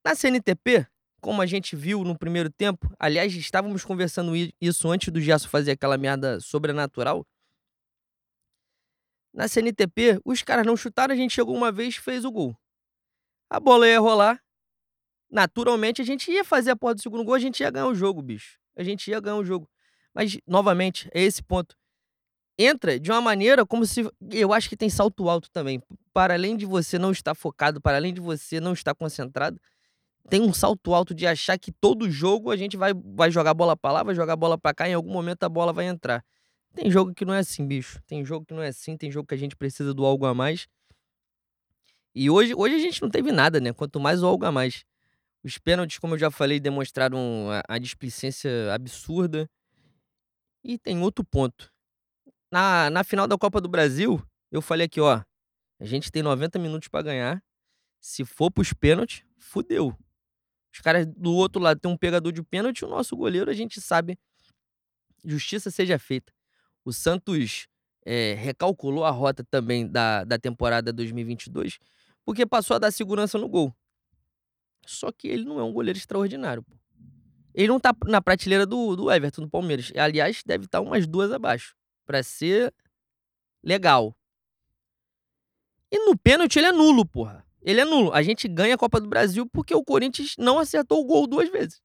Na CNTP, como a gente viu no primeiro tempo, aliás, estávamos conversando isso antes do Gerson fazer aquela merda sobrenatural. Na CNTP, os caras não chutaram, a gente chegou uma vez e fez o gol. A bola ia rolar. Naturalmente, a gente ia fazer a porta do segundo gol, a gente ia ganhar o jogo, bicho. A gente ia ganhar o jogo. Mas, novamente, é esse ponto entra de uma maneira como se. Eu acho que tem salto alto também. Para além de você não estar focado, para além de você não estar concentrado, tem um salto alto de achar que todo jogo a gente vai, vai jogar bola para lá, vai jogar bola para cá, em algum momento a bola vai entrar. Tem jogo que não é assim, bicho. Tem jogo que não é assim, tem jogo que a gente precisa do algo a mais. E hoje, hoje a gente não teve nada, né? Quanto mais o algo a mais. Os pênaltis, como eu já falei, demonstraram a, a displicência absurda. E tem outro ponto na, na final da Copa do Brasil, eu falei aqui, ó. A gente tem 90 minutos para ganhar. Se for pros pênaltis, fudeu. Os caras do outro lado tem um pegador de pênalti, o nosso goleiro, a gente sabe. Justiça seja feita. O Santos é, recalculou a rota também da, da temporada 2022, porque passou a dar segurança no gol. Só que ele não é um goleiro extraordinário. Pô. Ele não tá na prateleira do, do Everton, do Palmeiras. Aliás, deve estar tá umas duas abaixo para ser legal. E no pênalti ele é nulo, porra. Ele é nulo. A gente ganha a Copa do Brasil porque o Corinthians não acertou o gol duas vezes.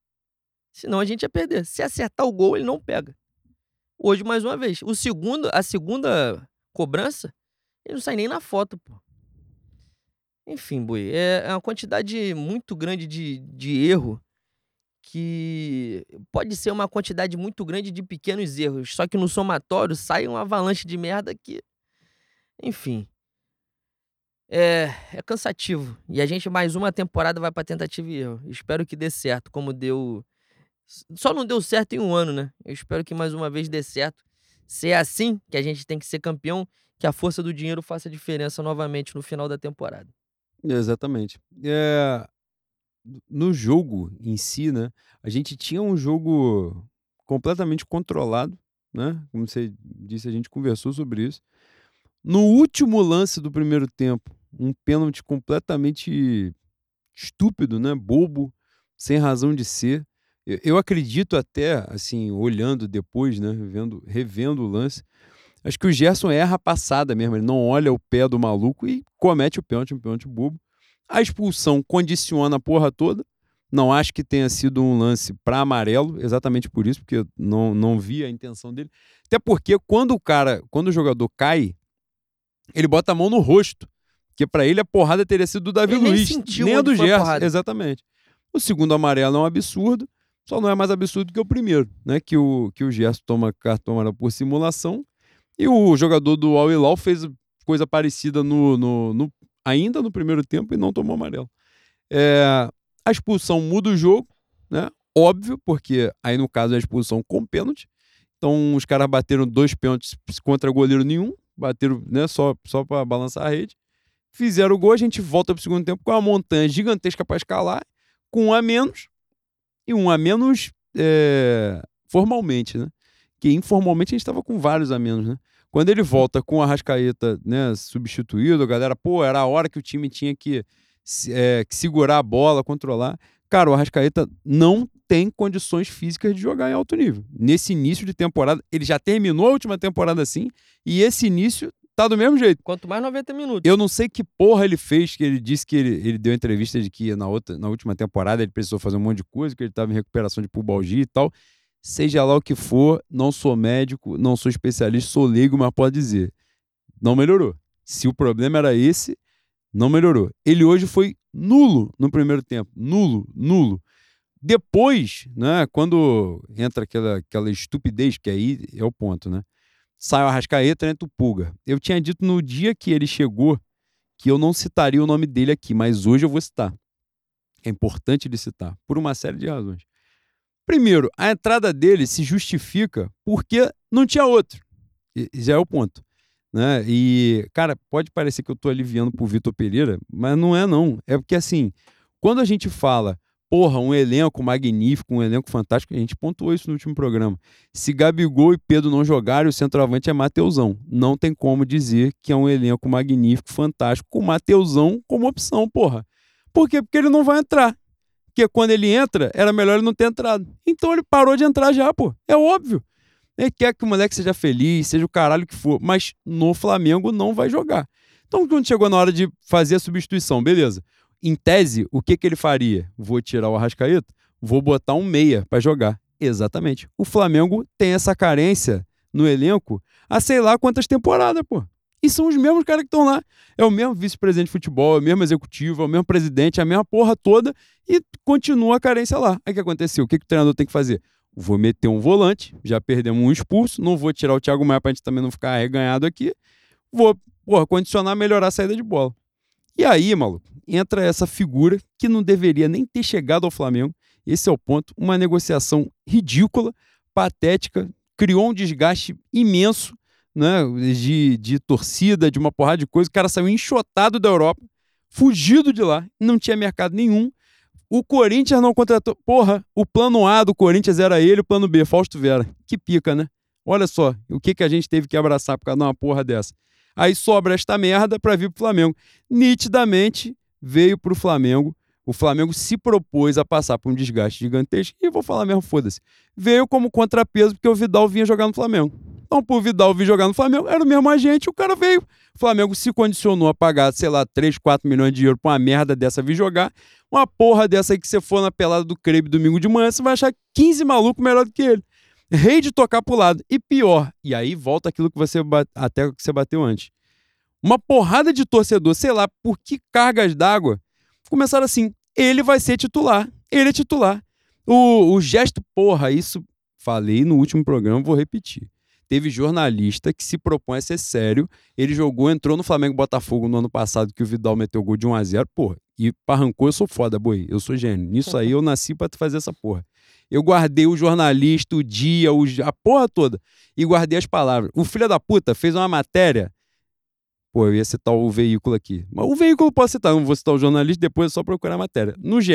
Senão a gente ia perder. Se acertar o gol, ele não pega. Hoje, mais uma vez. O segundo, a segunda cobrança, ele não sai nem na foto, pô. Enfim, Boi, é, é uma quantidade muito grande de, de erro que pode ser uma quantidade muito grande de pequenos erros, só que no somatório sai uma avalanche de merda que, enfim, é, é cansativo. E a gente mais uma temporada vai para tentativa e erro. Espero que dê certo, como deu. Só não deu certo em um ano, né? Eu espero que mais uma vez dê certo. Se é assim que a gente tem que ser campeão, que a força do dinheiro faça diferença novamente no final da temporada. Exatamente. É, no jogo em si, né? A gente tinha um jogo completamente controlado, né? Como você disse, a gente conversou sobre isso. No último lance do primeiro tempo, um pênalti completamente estúpido, né? Bobo, sem razão de ser. Eu, eu acredito até, assim, olhando depois, né? Vendo, revendo o lance, acho que o Gerson erra a passada mesmo. Ele não olha o pé do maluco e comete o pênalti, um pênalti bobo. A expulsão condiciona a porra toda. Não acho que tenha sido um lance para amarelo, exatamente por isso, porque não, não vi a intenção dele. Até porque quando o cara, quando o jogador cai, ele bota a mão no rosto. Porque para ele a porrada teria sido do Davi Ele nem Luiz, sentiu nem a do a Gerson. Exatamente. O segundo amarelo é um absurdo, só não é mais absurdo que o primeiro, né? Que o, que o Gerson toma cartão amarelo por simulação. E o jogador do Al Hilal fez coisa parecida no, no, no- ainda no primeiro tempo e não tomou amarelo. É, a expulsão muda o jogo, né? Óbvio, porque aí no caso é a expulsão com pênalti. Então os caras bateram dois pênaltis contra goleiro nenhum, bateram né, só, só para balançar a rede. Fizeram o gol, a gente volta para o segundo tempo com uma montanha gigantesca para escalar, com um a menos, e um a menos é, formalmente, né? Que informalmente a gente estava com vários a menos, né? Quando ele volta com a Rascaeta né, substituído, a galera, pô, era a hora que o time tinha que, é, que segurar a bola, controlar. Cara, o Arrascaeta não tem condições físicas de jogar em alto nível. Nesse início de temporada, ele já terminou a última temporada assim, e esse início tá do mesmo jeito. Quanto mais 90 minutos. Eu não sei que porra ele fez, que ele disse que ele, ele deu entrevista de que na, outra, na última temporada ele precisou fazer um monte de coisa, que ele estava em recuperação de pubalgia e tal. Seja lá o que for, não sou médico, não sou especialista, sou leigo, mas pode dizer. Não melhorou. Se o problema era esse, não melhorou. Ele hoje foi nulo no primeiro tempo. Nulo, nulo. Depois, né, quando entra aquela, aquela estupidez, que aí é o ponto, né? Sai o Arrascaeta, entra o Pulga. Eu tinha dito no dia que ele chegou que eu não citaria o nome dele aqui, mas hoje eu vou citar. É importante ele citar, por uma série de razões. Primeiro, a entrada dele se justifica porque não tinha outro. Já é o ponto. Né? E, cara, pode parecer que eu tô aliviando pro Vitor Pereira, mas não é não. É porque, assim, quando a gente fala, porra, um elenco magnífico, um elenco fantástico, a gente pontuou isso no último programa. Se Gabigol e Pedro não jogarem, o centroavante é Mateusão. Não tem como dizer que é um elenco magnífico, fantástico, com Mateusão como opção, porra. Por quê? Porque ele não vai entrar. Porque quando ele entra, era melhor ele não ter entrado. Então ele parou de entrar já, pô. É óbvio. Ele quer que o moleque seja feliz, seja o caralho que for, mas no Flamengo não vai jogar. Então, quando chegou na hora de fazer a substituição, beleza. Em tese, o que, que ele faria? Vou tirar o Arrascaeta, vou botar um meia para jogar. Exatamente. O Flamengo tem essa carência no elenco há sei lá quantas temporadas, pô. E são os mesmos caras que estão lá. É o mesmo vice-presidente de futebol, é o mesmo executivo, é o mesmo presidente, é a mesma porra toda e continua a carência lá. Aí o que aconteceu? O que, que o treinador tem que fazer? Vou meter um volante, já perdemos um expulso, não vou tirar o Thiago Maia pra gente também não ficar arreganhado aqui. Vou, porra, condicionar, melhorar a saída de bola. E aí, maluco, entra essa figura que não deveria nem ter chegado ao Flamengo. Esse é o ponto. Uma negociação ridícula, patética, criou um desgaste imenso né, de, de torcida, de uma porrada de coisa. O cara saiu enxotado da Europa, fugido de lá, não tinha mercado nenhum. O Corinthians não contratou. Porra, o plano A do Corinthians era ele, o plano B, Fausto Vera. Que pica, né? Olha só, o que, que a gente teve que abraçar por causa de uma porra dessa. Aí sobra esta merda para vir pro Flamengo. Nitidamente veio pro Flamengo. O Flamengo se propôs a passar por um desgaste gigantesco. E vou falar mesmo, foda-se. Veio como contrapeso porque o Vidal vinha jogar no Flamengo. Então, por Vidal vir jogar no Flamengo, era o mesmo agente, o cara veio. O Flamengo se condicionou a pagar, sei lá, 3, 4 milhões de euros pra uma merda dessa vir jogar. Uma porra dessa aí que você for na pelada do Crebe domingo de manhã, você vai achar 15 malucos melhor do que ele. Rei de tocar pro lado. E pior, e aí volta aquilo que você bate, até que você bateu antes. Uma porrada de torcedor, sei lá por que cargas d'água, começaram assim: ele vai ser titular, ele é titular. O, o gesto, porra, isso falei no último programa, vou repetir. Teve jornalista que se propõe a ser sério. Ele jogou, entrou no Flamengo Botafogo no ano passado, que o Vidal meteu gol de 1x0, porra. E arrancou, eu sou foda, boi. Eu sou gênio. Nisso aí eu nasci pra fazer essa porra. Eu guardei o jornalista, o dia, o, a porra toda. E guardei as palavras. O filho da puta fez uma matéria. Pô, eu ia citar o veículo aqui. Mas o veículo pode citar, não vou citar o jornalista, depois é só procurar a matéria. No GE,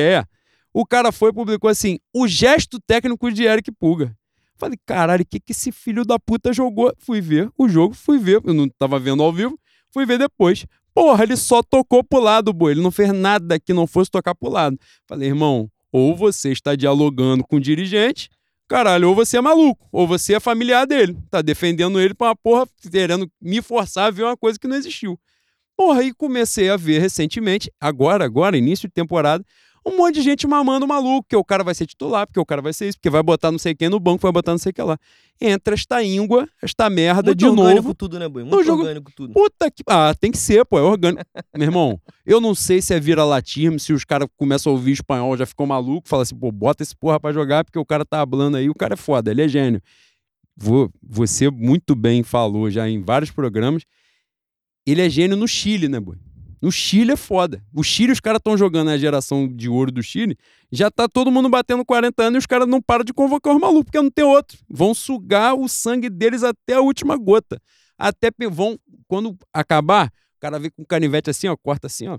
o cara foi e publicou assim: o gesto técnico de Eric Puga. Falei, caralho, o que, que esse filho da puta jogou? Fui ver o jogo, fui ver. Eu não tava vendo ao vivo, fui ver depois. Porra, ele só tocou pro lado, boi. Ele não fez nada que não fosse tocar pro lado. Falei, irmão, ou você está dialogando com o dirigente, caralho, ou você é maluco, ou você é familiar dele. Tá defendendo ele pra uma porra, querendo me forçar a ver uma coisa que não existiu. Porra, aí comecei a ver recentemente, agora, agora, início de temporada, Um monte de gente mamando maluco, porque o cara vai ser titular, porque o cara vai ser isso, porque vai botar não sei quem no banco, vai botar não sei o que lá. Entra esta íngua, esta merda Muito de orgânico novo. tudo, né, Boi? No Muito jogo- orgânico tudo. Puta que. Ah, tem que ser, pô, é orgânico. Meu irmão, eu não sei se é vira-latismo, se os caras começam a ouvir espanhol, já ficou maluco, fala assim, pô, bota esse porra pra jogar, porque o cara tá hablando aí, o cara é foda, ele é gênio. Vo- Você muito bem falou já em vários programas, ele é gênio no Chile, né, boi? No Chile é foda. O Chile, os caras estão jogando a geração de ouro do Chile, já tá todo mundo batendo 40 anos e os caras não param de convocar os malucos, porque não tem outro. Vão sugar o sangue deles até a última gota. Até vão, quando acabar, o cara vem com um canivete assim, ó, corta assim, ó.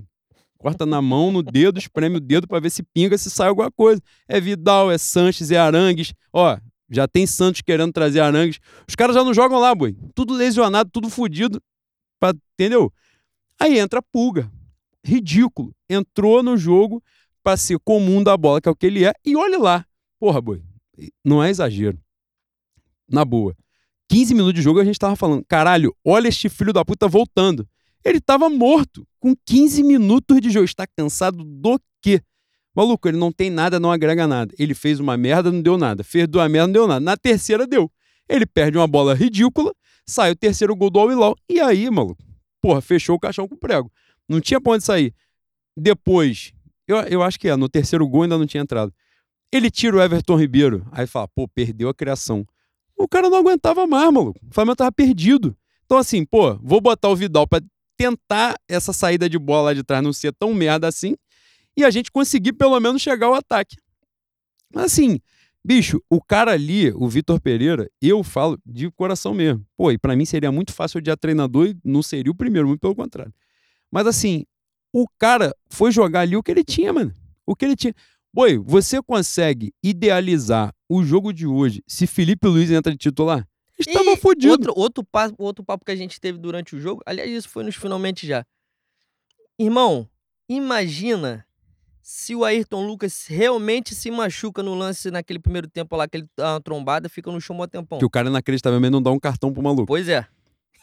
Corta na mão, no dedo, espreme o dedo pra ver se pinga, se sai alguma coisa. É Vidal, é Sanches, é Arangues. Ó, já tem Santos querendo trazer Arangues. Os caras já não jogam lá, boi. Tudo lesionado, tudo fudido. Pra, entendeu? Aí entra a Pulga. Ridículo. Entrou no jogo pra ser comum da bola, que é o que ele é. E olhe lá. Porra, boi. Não é exagero. Na boa. 15 minutos de jogo a gente tava falando, caralho, olha este filho da puta voltando. Ele tava morto com 15 minutos de jogo. Está cansado do quê? Maluco, ele não tem nada, não agrega nada. Ele fez uma merda, não deu nada. Fez duas merda, não deu nada. Na terceira, deu. Ele perde uma bola ridícula, sai o terceiro gol do Al-Hilal. E aí, maluco? Porra, fechou o caixão com prego. Não tinha pra onde sair. Depois, eu, eu acho que é, no terceiro gol ainda não tinha entrado. Ele tira o Everton Ribeiro. Aí fala, pô, perdeu a criação. O cara não aguentava mais, maluco. O Flamengo tava perdido. Então, assim, pô, vou botar o Vidal pra tentar essa saída de bola lá de trás não ser tão merda assim e a gente conseguir pelo menos chegar ao ataque. Mas assim, bicho, o cara ali, o Vitor Pereira, eu falo de coração mesmo. Pô, e pra mim seria muito fácil odiar treinador e não seria o primeiro, muito pelo contrário. Mas assim, o cara foi jogar ali o que ele tinha, mano. O que ele tinha. Boi, você consegue idealizar o jogo de hoje se Felipe Luiz entra de titular? Estava fodido. Outro, outro, papo, outro papo que a gente teve durante o jogo, aliás, isso foi nos finalmente já. Irmão, imagina se o Ayrton Lucas realmente se machuca no lance naquele primeiro tempo lá, que ele dá uma trombada, fica no chão mó tempão. Que o cara inacreditavelmente não dá um cartão pro maluco. Pois é.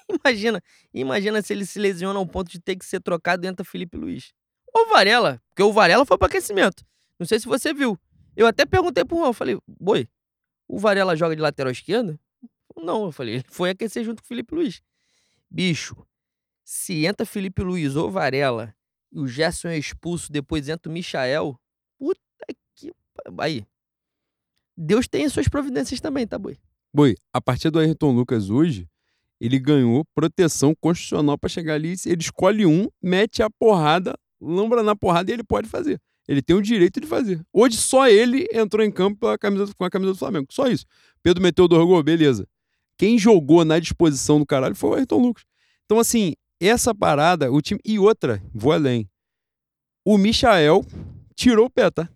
Imagina, imagina se ele se lesiona ao ponto de ter que ser trocado e entra Felipe Luiz. Ou Varela, porque o Varela foi para aquecimento. Não sei se você viu. Eu até perguntei pro Juan, eu falei, boi, o Varela joga de lateral esquerda? Não, eu falei, ele foi aquecer junto com o Felipe Luiz. Bicho, se entra Felipe Luiz ou Varela e o Gerson é expulso, depois entra o Michael, puta que. Aí. Deus tem as suas providências também, tá, boi? Boi, a partir do Ayrton Lucas hoje, ele ganhou proteção constitucional pra chegar ali. Ele escolhe um, mete a porrada, lambra na porrada e ele pode fazer. Ele tem o direito de fazer. Hoje só ele entrou em campo pela camisa, com a camisa do Flamengo. Só isso. Pedro meteu dois gols, beleza. Quem jogou na disposição do caralho foi o Ayrton Lucas. Então, assim, essa parada, o time. E outra, vou além. O Michael tirou o pé, tá?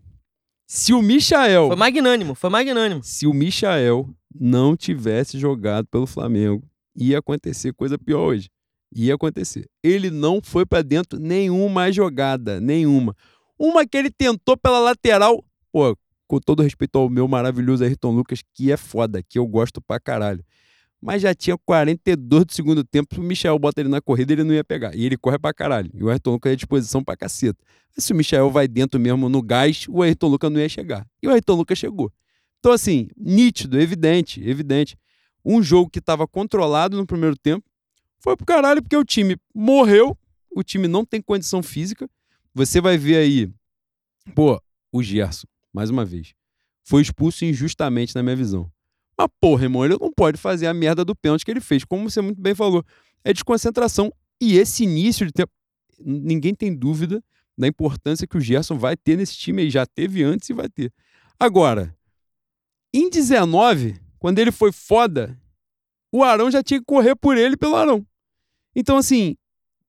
Se o Michael. Foi magnânimo, foi magnânimo. Se o Michael não tivesse jogado pelo Flamengo, ia acontecer coisa pior hoje. Ia acontecer. Ele não foi pra dentro nenhuma jogada, nenhuma. Uma que ele tentou pela lateral, pô, com todo respeito ao meu maravilhoso Ayrton Lucas, que é foda, que eu gosto pra caralho. Mas já tinha 42 do segundo tempo, o Michel bota ele na corrida, ele não ia pegar. E ele corre pra caralho. E o Ayrton Lucas é disposição pra caceta. Mas se o Michel vai dentro mesmo no gás, o Ayrton Lucas não ia chegar. E o Ayrton Lucas chegou. Então, assim, nítido, evidente, evidente. Um jogo que estava controlado no primeiro tempo foi pro caralho, porque o time morreu, o time não tem condição física. Você vai ver aí, pô, o Gerson, mais uma vez, foi expulso injustamente na minha visão. Mas, porra, irmão, ele não pode fazer a merda do pênalti que ele fez, como você muito bem falou. É desconcentração. E esse início de tempo, ninguém tem dúvida da importância que o Gerson vai ter nesse time aí. Já teve antes e vai ter. Agora, em 19, quando ele foi foda, o Arão já tinha que correr por ele pelo Arão. Então, assim,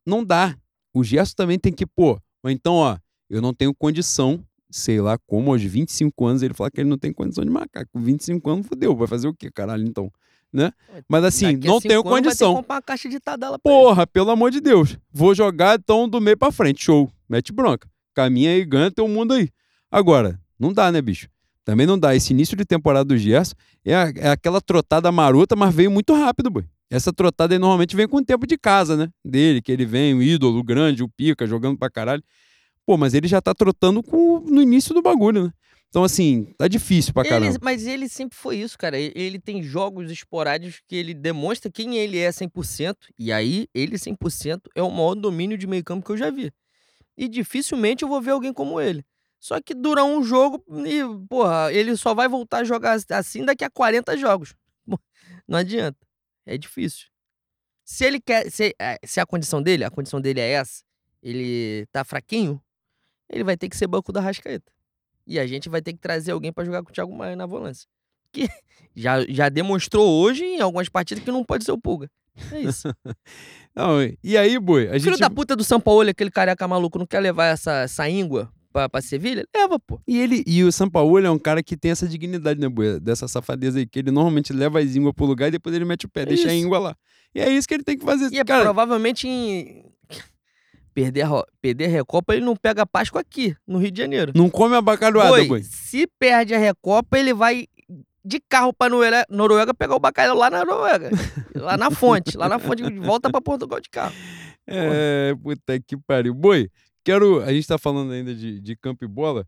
não dá. O Gerson também tem que, pô, ou então, ó, eu não tenho condição, sei lá como, aos 25 anos, ele fala que ele não tem condição de marcar. Com 25 anos, fodeu, vai fazer o quê, caralho, então? Né? Mas assim, não tenho anos Vai ter condição. uma caixa de tadala pra ele. Porra, pelo amor de Deus. Vou jogar então do meio pra frente. Show. Mete bronca. Caminha aí, ganha teu mundo aí. Agora, não dá, né, bicho? Também não dá. Esse início de temporada do Gerson é, a- é aquela trotada marota, mas veio muito rápido, boy. Essa trotada aí normalmente vem com o tempo de casa, né? Dele, que ele vem, o ídolo, o grande, o pica, jogando pra caralho. Pô, mas ele já tá trotando com, no início do bagulho, né? Então, assim, tá difícil pra caramba. Ele, mas ele sempre foi isso, cara. Ele, tem jogos esporádicos que ele demonstra quem ele é 100%, e aí ele 100% é o maior domínio de meio campo que eu já vi. E dificilmente eu vou ver alguém como ele. Só que dura um jogo e, porra, ele só vai voltar a jogar assim daqui a 40 jogos. Não adianta. É difícil. Se ele quer. Se, é, se a condição dele, a condição dele é essa, ele tá fraquinho, ele vai ter que ser banco da Rascaeta. E a gente vai ter que trazer alguém para jogar com o Thiago Maia na volância. Que já, já demonstrou hoje em algumas partidas que não pode ser o Pulga. É isso. não, e aí, boi? A Filho gente... da puta do São Paulo, aquele careca maluco, não quer levar essa, essa íngua pra, pra Sevilha? Leva, pô. E, ele, e o São Paulo é um cara que tem essa dignidade, né, boi? Dessa safadeza aí, que ele normalmente leva as ínguas pro lugar e depois ele mete o pé, é deixa isso. a íngua lá. E é isso que ele tem que fazer. E é cara... provavelmente em perder a, perder a Recopa, ele não pega a Páscoa aqui, no Rio de Janeiro. Não come a bacalhoada, boi. Se perde a Recopa, ele vai de carro pra Noruega, Noruega pegar o bacalhau lá na Noruega. lá na fonte. Lá na fonte, volta pra Portugal de carro. É, puta que pariu. Boi, quero. A gente tá falando ainda de, de campo e bola.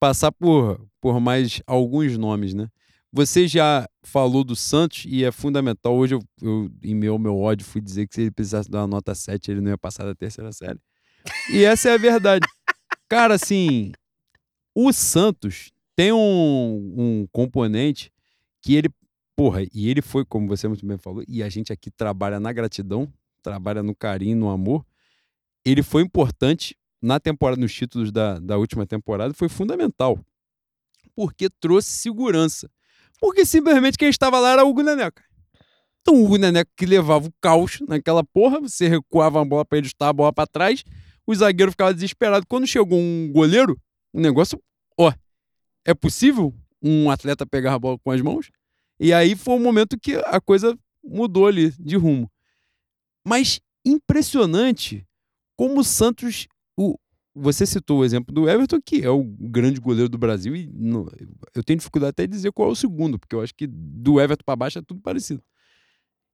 Passar por, por mais alguns nomes, né? Você já falou do Santos e é fundamental. Hoje eu, eu em meu, meu ódio, fui dizer que se ele precisasse dar uma nota 7, ele não ia passar da terceira série. E essa é a verdade. Cara, assim, o Santos tem um, um componente que ele. Porra, e ele foi, como você muito bem falou, e a gente aqui trabalha na gratidão, trabalha no carinho, no amor. Ele foi importante na temporada, nos títulos da, da última temporada, foi fundamental. Porque trouxe segurança. Porque simplesmente quem estava lá era o Hugo Neneca. Então o Hugo Neneca que levava o caos naquela porra, você recuava a bola para ele estar a bola para trás, o zagueiro ficava desesperado. Quando chegou um goleiro, o negócio, ó, é possível um atleta pegar a bola com as mãos? E aí foi o um momento que a coisa mudou ali de rumo. Mas impressionante como o Santos, você citou o exemplo do Everton, que é o grande goleiro do Brasil, e eu tenho dificuldade até de dizer qual é o segundo, porque eu acho que do Everton para baixo é tudo parecido.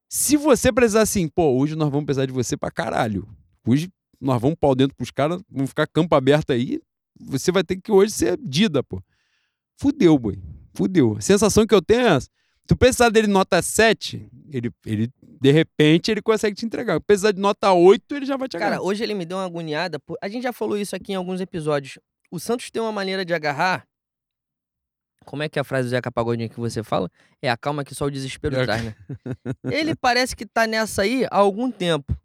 Se você precisar assim, pô, hoje nós vamos precisar de você pra caralho. Hoje nós vamos pau dentro pros caras, vamos ficar campo aberto aí. Você vai ter que hoje ser Dida, pô. Fudeu, boi. Fudeu. A sensação que eu tenho é essa. Tu precisar dele nota 7, ele, ele de repente ele consegue te entregar. Apesar de nota 8, ele já vai te agarrar. Cara, hoje ele me deu uma agoniada. A gente já falou isso aqui em alguns episódios. O Santos tem uma maneira de agarrar. Como é que é a frase do Zeca Pagodinho que você fala? É a calma que só o desespero é. traz, né? Ele parece que tá nessa aí há algum tempo.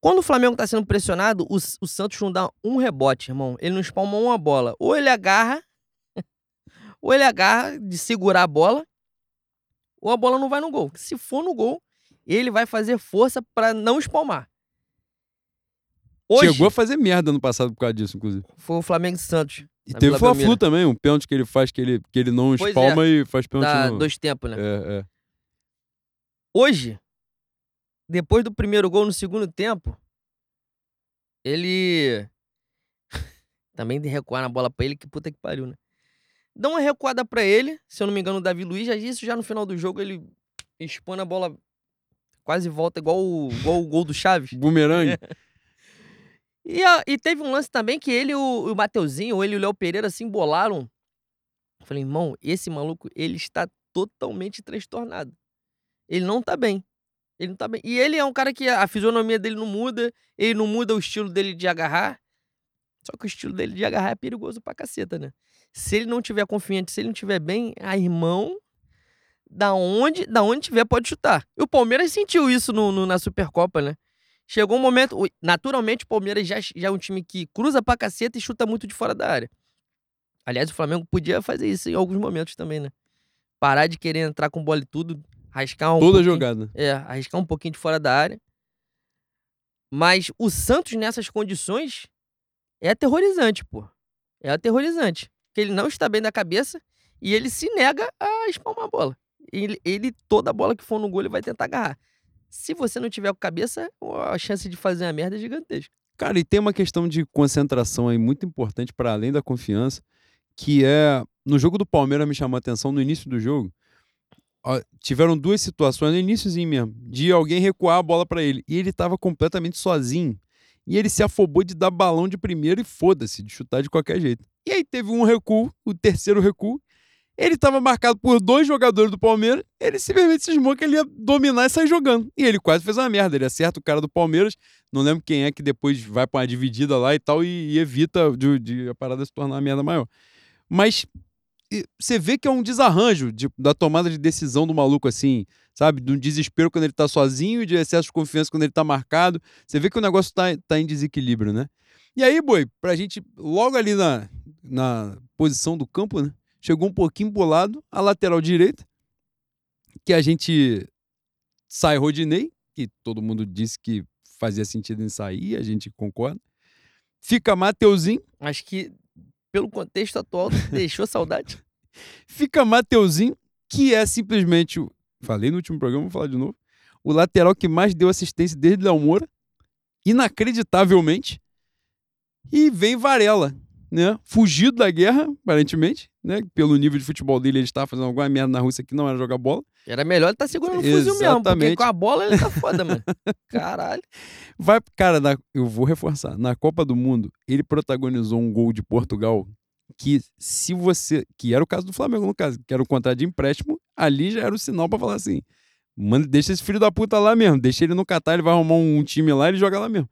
Quando o Flamengo tá sendo pressionado, o, o Santos não dá um rebote, irmão. Ele não espalma uma bola. Ou ele agarra, ou ele agarra de segurar a bola, ou a bola não vai no gol. Se for no gol, ele vai fazer força para não espalmar. Hoje, Chegou a fazer merda no passado por causa disso, inclusive. Foi o Flamengo e Santos. E teve o Fla-Flu também, um pênalti que ele faz que ele, que ele não pois espalma é. e faz pênalti Dá no... dois tempos, né? É, é. Hoje, depois do primeiro gol no segundo tempo, ele também de recuar na bola pra ele, que puta que pariu, né? Dá uma recuada para ele, se eu não me engano, o Davi Luiz, já isso já no final do jogo ele expõe a bola quase volta igual o, igual o gol do Chaves. Bumerangue. e, a, e teve um lance também que ele o, o Mateuzinho, ele e o Léo Pereira se embolaram. Eu falei, irmão, esse maluco, ele está totalmente transtornado. Ele não tá bem. Ele não tá bem. E ele é um cara que a fisionomia dele não muda, ele não muda o estilo dele de agarrar. Só que o estilo dele de agarrar é perigoso pra caceta, né? Se ele não tiver confiante, se ele não tiver bem, a irmão, da onde, da onde tiver, pode chutar. E o Palmeiras sentiu isso no, no, na Supercopa, né? Chegou um momento. Naturalmente, o Palmeiras já, já é um time que cruza pra caceta e chuta muito de fora da área. Aliás, o Flamengo podia fazer isso em alguns momentos também, né? Parar de querer entrar com bola e tudo, arriscar um. Toda jogada. É, arriscar um pouquinho de fora da área. Mas o Santos, nessas condições, é aterrorizante, pô. É aterrorizante. Porque ele não está bem da cabeça e ele se nega a espalmar a bola. Ele, ele, toda bola que for no gol, ele vai tentar agarrar. Se você não tiver com cabeça, a chance de fazer a merda é gigantesca. Cara, e tem uma questão de concentração aí muito importante para além da confiança, que é no jogo do Palmeiras me chamou a atenção no início do jogo. Ó, tiveram duas situações no iníciozinho mesmo, de alguém recuar a bola para ele e ele estava completamente sozinho E ele se afobou de dar balão de primeiro e foda-se, de chutar de qualquer jeito. E aí teve um recuo, o terceiro recuo. Ele estava marcado por dois jogadores do Palmeiras. Ele simplesmente cismou que ele ia dominar e sair jogando. E ele quase fez uma merda. Ele acerta o cara do Palmeiras. Não lembro quem é que depois vai para uma dividida lá e tal e, e evita de, de, a parada se tornar uma merda maior. Mas você vê que é um desarranjo de, da tomada de decisão do maluco assim, sabe? De um desespero quando ele tá sozinho de excesso de confiança quando ele tá marcado. Você vê que o negócio tá, tá em desequilíbrio, né? E aí, boi, pra gente, logo ali na, na posição do campo, né? Chegou um pouquinho pro lado, a lateral direita, que a gente sai Rodinei, que todo mundo disse que fazia sentido em sair, a gente concorda. Fica Mateuzinho. Acho que pelo contexto atual, deixou saudade. Fica Mateuzinho, que é simplesmente o. Falei no último programa, vou falar de novo. O lateral que mais deu assistência desde Léo Moura. Inacreditavelmente. E vem Varela, né? Fugido da guerra, aparentemente, né? Pelo nível de futebol dele, ele estava fazendo alguma merda na Rússia que não era jogar bola. Era melhor ele estar tá segurando o fuzil mesmo, porque com a bola ele tá foda, mano. Caralho. Vai, cara, na, eu vou reforçar. Na Copa do Mundo, ele protagonizou um gol de Portugal que se você, que era o caso do Flamengo no caso, que era o contrato de empréstimo, ali já era o sinal para falar assim: "Mano, deixa esse filho da puta lá mesmo, deixa ele no Catar, ele vai arrumar um, um time lá e ele joga lá mesmo".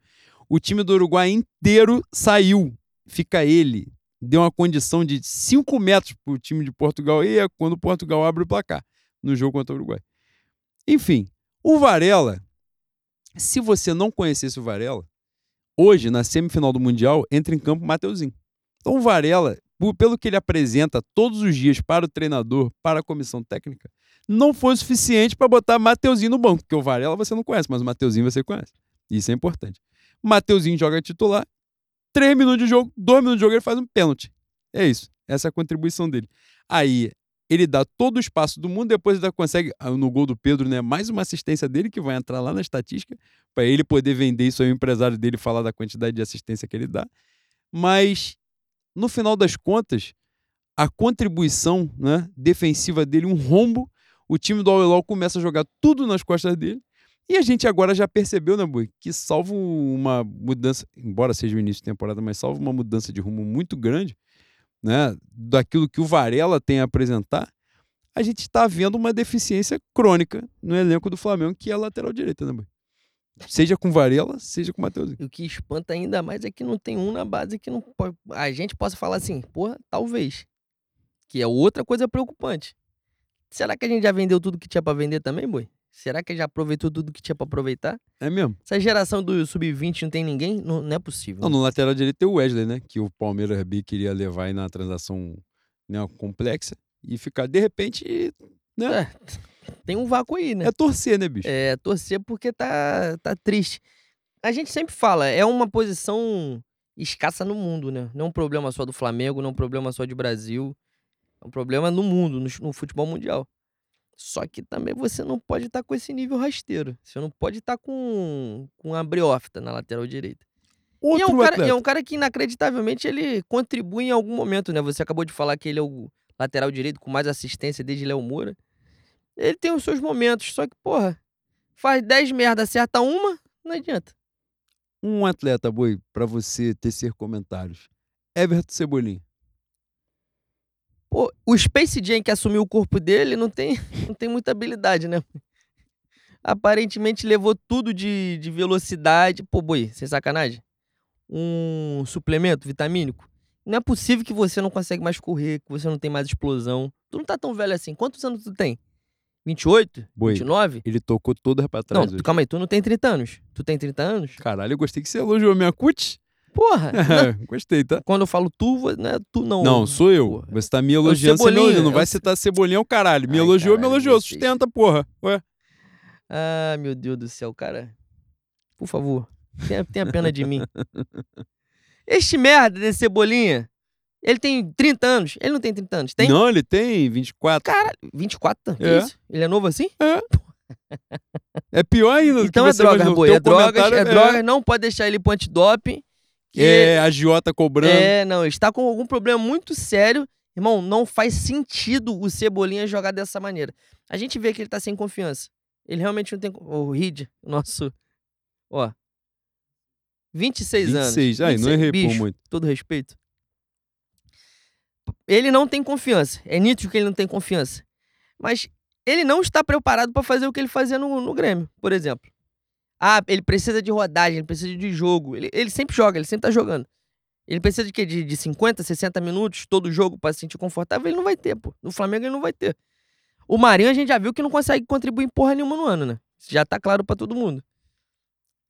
O time do Uruguai inteiro saiu. Fica ele, deu uma condição de 5 metros pro time de Portugal e é quando Portugal abre o placar no jogo contra o Uruguai. Enfim, o Varela, se você não conhecesse o Varela, hoje, na semifinal do Mundial, entra em campo o Mateuzinho. Então, o Varela, pelo que ele apresenta todos os dias para o treinador, para a comissão técnica, não foi o suficiente para botar Mateuzinho no banco, porque o Varela você não conhece, mas o Mateuzinho você conhece. Isso é importante. Mateuzinho joga titular, três minutos de jogo, dois minutos de jogo, ele faz um pênalti. É isso. Essa é a contribuição dele. Aí, ele dá todo o espaço do mundo, depois ainda consegue, ah, no gol do Pedro, né, mais uma assistência dele que vai entrar lá na estatística, para ele poder vender isso ao empresário dele falar da quantidade de assistência que ele dá. Mas, no final das contas, a contribuição né, defensiva dele, um rombo, o time do Al começa a jogar tudo nas costas dele, e a gente agora já percebeu, né, Bui, que salvo uma mudança, embora seja o início de temporada, mas salvo uma mudança de rumo muito grande, né, daquilo que o Varela tem a apresentar, a gente está vendo uma deficiência crônica no elenco do Flamengo, que é a lateral direita, né, boy? Seja com Varela, seja com Matheus. E o que espanta ainda mais é que não tem um na base que não pode, a gente possa falar assim, porra, talvez. Que é outra coisa preocupante. Será que a gente já vendeu tudo que tinha para vender também, boi? Será que já aproveitou tudo que tinha para aproveitar? É mesmo. Essa geração do Sub-20 não tem ninguém? Não, não é possível. Não, no lateral direito tem o Wesley, né? Que o Palmeiras B queria levar aí na transação né, complexa e ficar, de repente, né? É, tem um vácuo aí, né? É torcer, né, bicho? É, torcer porque tá, tá triste. A gente sempre fala, é uma posição escassa no mundo, né? Não é um problema só do Flamengo, não é um problema só de Brasil. É um problema no mundo, no, no futebol mundial. Só que também você não pode estar tá com esse nível rasteiro. Você não pode estar tá com, com a briófita na lateral direita. Outro e é, um cara, é um cara que, inacreditavelmente, ele contribui em algum momento, né? Você acabou de falar que ele é o lateral direito com mais assistência desde Léo Moura. Ele tem os seus momentos, só que, porra, faz 10 merda, acerta uma, não adianta. Um atleta, boi, para você tecer comentários. Everton Cebolinha. Pô, o Space Jam que assumiu o corpo dele não tem, não tem muita habilidade, né? Aparentemente levou tudo de, de velocidade. Pô, boi, sem sacanagem. Um suplemento vitamínico. Não é possível que você não consegue mais correr, que você não tem mais explosão. Tu não tá tão velho assim. Quantos anos tu tem? 28? Boi, 29? Ele tocou toda pra trás. Não, calma aí, tu não tem 30 anos. Tu tem 30 anos? Caralho, eu gostei que você elogiou minha cut. Porra! Gostei, tá? Quando eu falo tu, né? Tu não. Não, sou eu. Porra. Você tá me elogiando, você me. Não vai citar cebolinha o caralho. Me Ai, elogiou, caralho, me elogiou. Sustenta, porra. Ué. Ah, meu Deus do céu, cara. Por favor, tenha, tenha pena de mim. Este merda desse cebolinha, ele tem 30 anos. Ele não tem 30 anos, tem? Não, ele tem 24. Cara, 24? Que é. isso? Ele é novo assim? É. É pior ainda. Então é droga, boi. É drogas, é, é drogas. Não pode deixar ele pro antidoping. É, a Giota cobrando. É, não, está com algum problema muito sério. Irmão, não faz sentido o Cebolinha jogar dessa maneira. A gente vê que ele tá sem confiança. Ele realmente não tem. O Reed, nosso. Ó. 26, anos. 26, aí, não errei por muito. todo respeito. Ele não tem confiança. É nítido que ele não tem confiança. Mas ele não está preparado para fazer o que ele fazia no, no Grêmio, por exemplo. Ah, ele precisa de rodagem, ele precisa de jogo. Ele, ele sempre joga, ele sempre tá jogando. Ele precisa de quê? De, de 50, 60 minutos todo jogo para se sentir confortável? Ele não vai ter, pô. No Flamengo ele não vai ter. O Marinho a gente já viu que não consegue contribuir em porra nenhuma no ano, né? Já tá claro para todo mundo.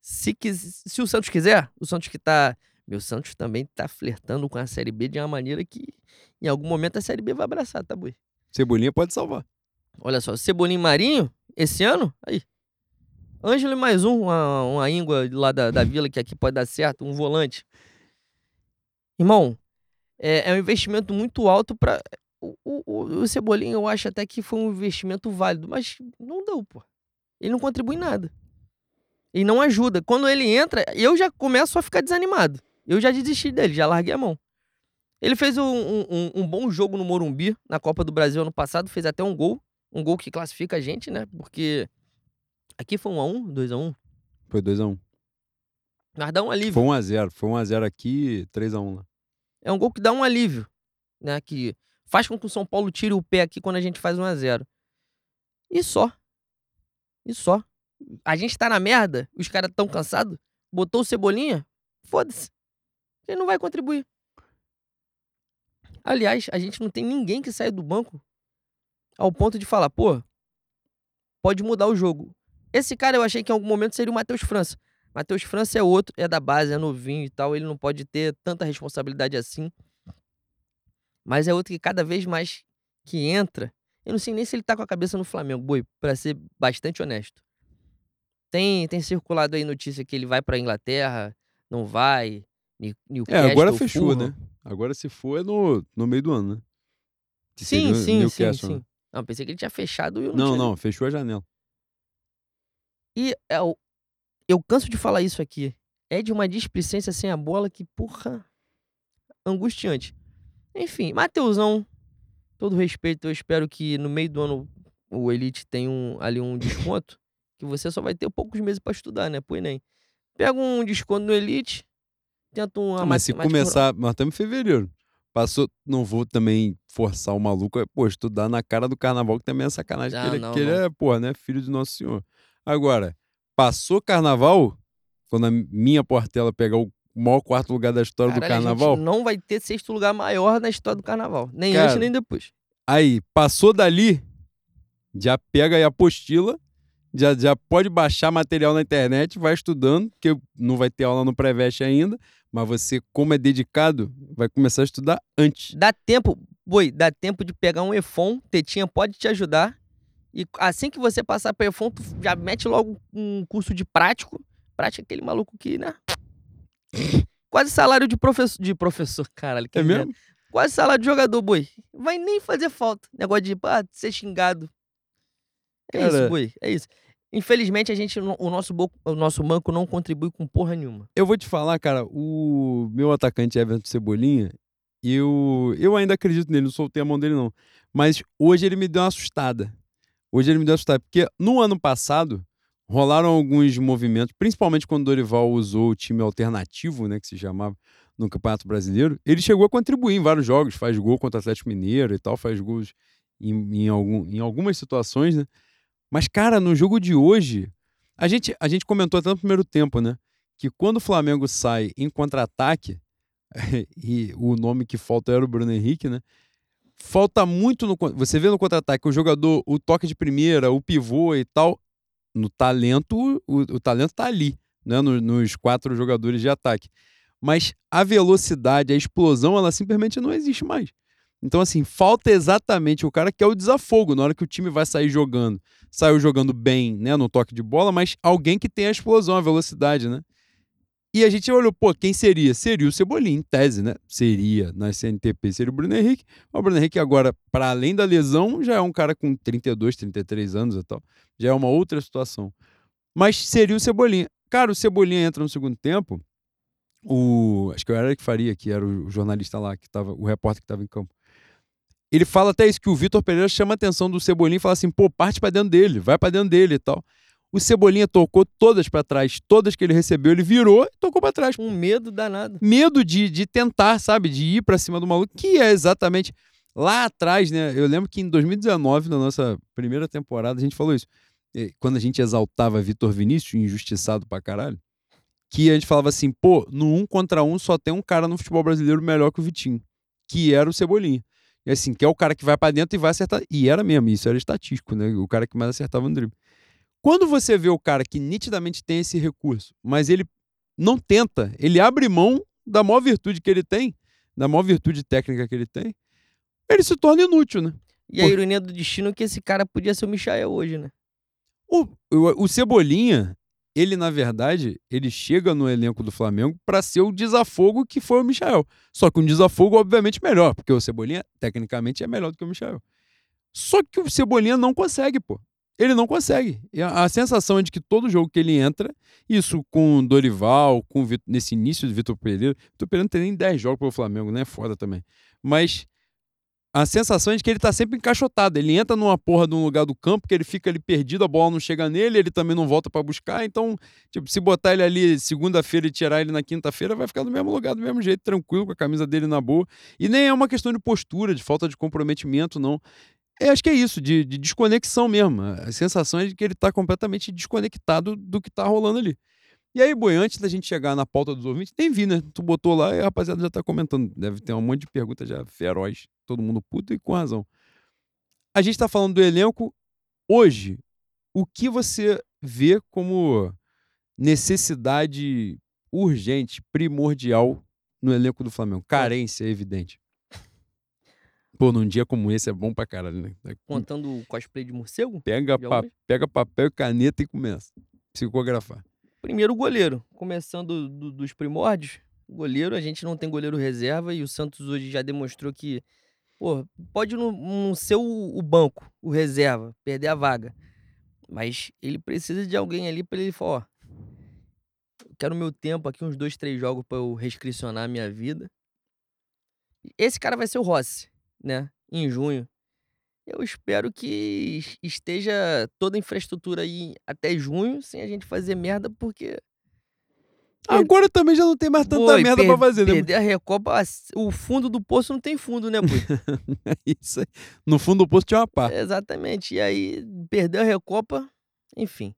Se, quis, se o Santos quiser, o Santos que tá. Meu Santos também tá flertando com a Série B de uma maneira que em algum momento a Série B vai abraçar, tá, boi? Cebolinha pode salvar. Olha só, Cebolinha e Marinho, esse ano, aí. Ângelo e mais um, uma, uma íngua lá da, da vila que aqui pode dar certo, um volante. Irmão, é, é um investimento muito alto para o, o, o Cebolinha, eu acho até que foi um investimento válido, mas não deu, pô. Ele não contribui nada. Ele não ajuda. Quando ele entra, eu já começo a ficar desanimado. Eu já desisti dele, já larguei a mão. Ele fez um, um, um bom jogo no Morumbi, na Copa do Brasil ano passado, fez até um gol. Um gol que classifica a gente, né? Porque aqui foi 1x1, 2x1. Foi 2x1. Mas dá um alívio. Foi 1x0. Foi 1x0 aqui 3x1 lá. É um gol que dá um alívio, né? Que faz com que o São Paulo tire o pé aqui quando a gente faz 1x0. E só. E só. A gente tá na merda, os caras tão cansados, botou o Cebolinha, foda-se. Ele não vai contribuir. Aliás, a gente não tem ninguém que saia do banco ao ponto de falar, pô, pode mudar o jogo. Esse cara eu achei que em algum momento seria o Matheus França. Matheus França é outro, é da base, é novinho e tal, ele não pode ter tanta responsabilidade assim. Mas é outro que cada vez mais que entra, eu não sei nem se ele tá com a cabeça no Flamengo, boi, para ser bastante honesto. Tem, tem circulado aí notícia que ele vai pra Inglaterra, não vai. É, agora fechou, né? Agora se for é no, no meio do ano, né? Que sim, sim, sim, sim. Né? Não, pensei que ele tinha fechado e eu não Não, tinha... não, fechou a janela. E é, o, eu canso de falar isso aqui. É de uma displicência sem a bola que, porra, angustiante. Enfim, Mateusão, todo respeito, eu espero que no meio do ano o Elite tenha um, ali um desconto, que você só vai ter poucos meses para estudar, né, pro Enem. Pega um desconto no Elite, tenta um... Mas se começar, nós estamos em fevereiro. Passou, não vou também forçar o maluco, pô, estudar na cara do carnaval, que também é sacanagem, ah, que, ele, não, que ele é, pô, né, filho de Nosso Senhor. Agora, passou carnaval, quando a minha portela pegar o maior quarto lugar da história Caralho, do carnaval. não vai ter sexto lugar maior na história do carnaval. Nem Cara, antes, nem depois. Aí, passou dali, já pega aí a apostila, já, já pode baixar material na internet, vai estudando, porque não vai ter aula no pré-veste ainda, mas você, como é dedicado, vai começar a estudar antes. Dá tempo, boi, dá tempo de pegar um EFON, Tetinha pode te ajudar e assim que você passar para EFON, tu já mete logo um curso de prático. Prático é aquele maluco que, né? Quase salário de professor. De professor, caralho. é mesmo? Quase salário de jogador, boi. Vai nem fazer falta. Negócio de ah, ser xingado. É Cara... isso, boi. É isso. Infelizmente, a gente, o nosso, o nosso banco não contribui com porra nenhuma. Eu vou te falar, cara, o meu atacante Everton Cebolinha, eu, eu ainda acredito nele, não soltei a mão dele, não. Mas hoje ele me deu uma assustada. Hoje ele me deu assustar, porque no ano passado rolaram alguns movimentos, principalmente quando o Dorival usou o time alternativo, né, que se chamava no Campeonato Brasileiro. Ele chegou a contribuir em vários jogos, faz gol contra o Atlético Mineiro e tal, faz gols em, em, algum, em algumas situações, né? Mas, cara, no jogo de hoje, a gente, a gente comentou até no primeiro tempo, né? Que quando o Flamengo sai em contra-ataque, e o nome que falta era o Bruno Henrique, né? falta muito no. Você vê no contra-ataque o jogador, o toque de primeira, o pivô e tal. No talento, o, o talento tá ali, né? Nos, nos quatro jogadores de ataque. Mas a velocidade, a explosão, ela simplesmente não existe mais. Então, assim, falta exatamente o cara que é o desafogo, na hora que o time vai sair jogando. Saiu jogando bem, né, no toque de bola, mas alguém que tem a explosão, a velocidade, né? E a gente olhou, pô, quem seria? Seria o Cebolinha, em tese, né? Seria na CNTP, seria o Bruno Henrique. O Bruno Henrique agora, para além da lesão, já é um cara com 32, 33 anos e tal. Já é uma outra situação. Mas seria o Cebolinha. Cara, o Cebolinha entra no segundo tempo. O, acho que era que Faria, que era o jornalista lá, que tava, o repórter que estava em campo. Ele fala até isso, que o Vitor Pereira chama a atenção do Cebolinha e fala assim, pô, parte para dentro dele, vai para dentro dele e tal. O Cebolinha tocou todas para trás, todas que ele recebeu, ele virou e tocou para trás. Um medo danado. Medo de, de tentar, sabe? De ir para cima do maluco, que é exatamente lá atrás, né? Eu lembro que em 2019, na nossa primeira temporada, a gente falou isso. Quando a gente exaltava Vitor Vinícius, injustiçado pra caralho, que a gente falava assim, pô, no um contra um só tem um cara no futebol brasileiro melhor que o Vitinho, que era o Cebolinha. E assim, que é o cara que vai para dentro e vai acertar. E era mesmo, isso era estatístico, né? O cara que mais acertava no drible. Quando você vê o cara que nitidamente tem esse recurso, mas ele não tenta, ele abre mão da maior virtude que ele tem, da maior virtude técnica que ele tem, ele se torna inútil, né? E a ironia do destino é que esse cara podia ser o Michael hoje, né? O, o, o Cebolinha, ele na verdade, ele chega no elenco do Flamengo para ser o desafogo que foi o Michael. Só que um desafogo obviamente melhor, porque o Cebolinha tecnicamente é melhor do que o Michael. Só que o Cebolinha não consegue, pô ele não consegue. A, a, sensação é de que todo jogo que ele entra, isso com Dorival, com nesse início de Vitor Pereira, Vitor Pereira não tem nem 10 jogos pelo Flamengo, né? Foda também. Mas a sensação é de que ele tá sempre encaixotado. Ele entra numa porra de um lugar do campo que ele fica ali perdido, a bola não chega nele, ele também não volta para buscar. Então, tipo, se botar ele ali segunda-feira e tirar ele na quinta-feira, vai ficar no mesmo lugar, do mesmo jeito, tranquilo, com a camisa dele na boa. E nem é uma questão de postura, de falta de comprometimento, não. Eu acho que é isso, de, de, desconexão mesmo. A sensação é de que ele está completamente desconectado do que está rolando ali. E aí, Boi, antes da gente chegar na pauta dos ouvintes, nem vi, né? Tu botou lá e a rapaziada já está comentando. Deve ter um monte de perguntas já feroz, todo mundo puto e com razão. A gente está falando do elenco. Hoje, o que você vê como necessidade urgente, primordial no elenco do Flamengo? Carência evidente. Pô, num dia como esse é bom pra caralho, né? É Contando o cosplay de morcego? Pega, pa pega papel e caneta e começa. Psicografar. Primeiro o goleiro. Começando do, dos primórdios. Goleiro, a gente não tem goleiro reserva e o Santos hoje já demonstrou que, pô, pode não, não ser o, o, banco, o reserva, perder a vaga. Mas ele precisa de alguém ali para ele falar, ó, quero meu tempo aqui, uns dois, três jogos para eu restriccionar a minha vida. Esse cara vai ser o Rossi né, em junho. Eu espero que esteja toda a infraestrutura aí até junho, sem a gente fazer merda, porque. Agora também já não tem mais tanta Boi, merda per pra fazer, né? Perder a Recopa, o fundo do poço não tem fundo, né, Boi? Isso aí. No fundo do poço tinha uma pá. Exatamente. E aí, perder a Recopa, enfim.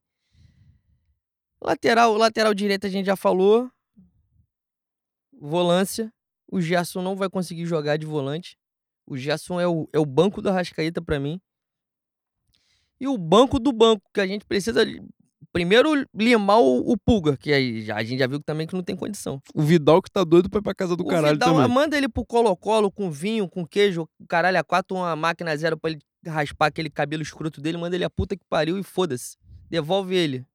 Lateral, lateral direito a gente já falou. Volância. O Gerson não vai conseguir jogar de volante. O Gerson é o, é o banco da Rascaíta para mim. E o banco do banco, que a gente precisa primeiro limar o, o Pulga, que aí já, a gente já viu também que não tem condição. O Vidal que tá doido pra ir pra casa do o caralho Vidal, também. Manda ele pro Colo-Colo com vinho, com queijo, caralho, a quatro, uma máquina zero pra ele raspar aquele cabelo escroto dele, manda ele a puta que pariu e foda-se. Devolve ele.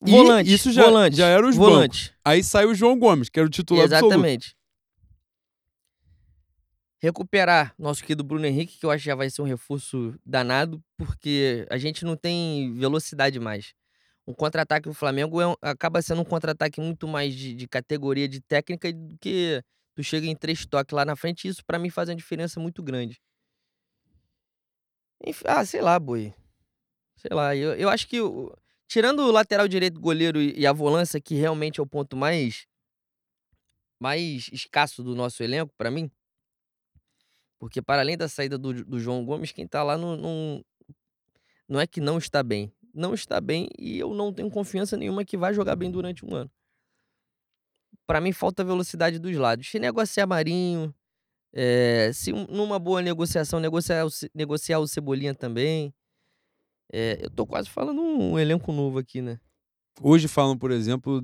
Volante, isso já, volante, já era os volante. Bancos. Aí sai o João Gomes, que era o titular Exatamente. Absoluto recuperar nosso querido Bruno Henrique, que eu acho que já vai ser um reforço danado, porque a gente não tem velocidade mais. Um contra-ataque do Flamengo é um, acaba sendo um contra-ataque muito mais de, de, categoria de técnica do que tu chega em três toques lá na frente. E isso para mim faz uma diferença muito grande. Enfim, ah, sei lá, boi. Sei lá, eu, eu acho que tirando o lateral direito, goleiro e, e a volância, que realmente é o ponto mais mais escasso do nosso elenco para mim, porque para além da saída do, do João Gomes, quem está lá não, não, não é que não está bem. Não está bem e eu não tenho confiança nenhuma que vai jogar bem durante um ano. Para mim falta velocidade dos lados. Se negociar Marinho, é, se numa boa negociação negociar, negociar o Cebolinha também. É, eu tô quase falando um elenco novo aqui, né? Hoje falam, por exemplo,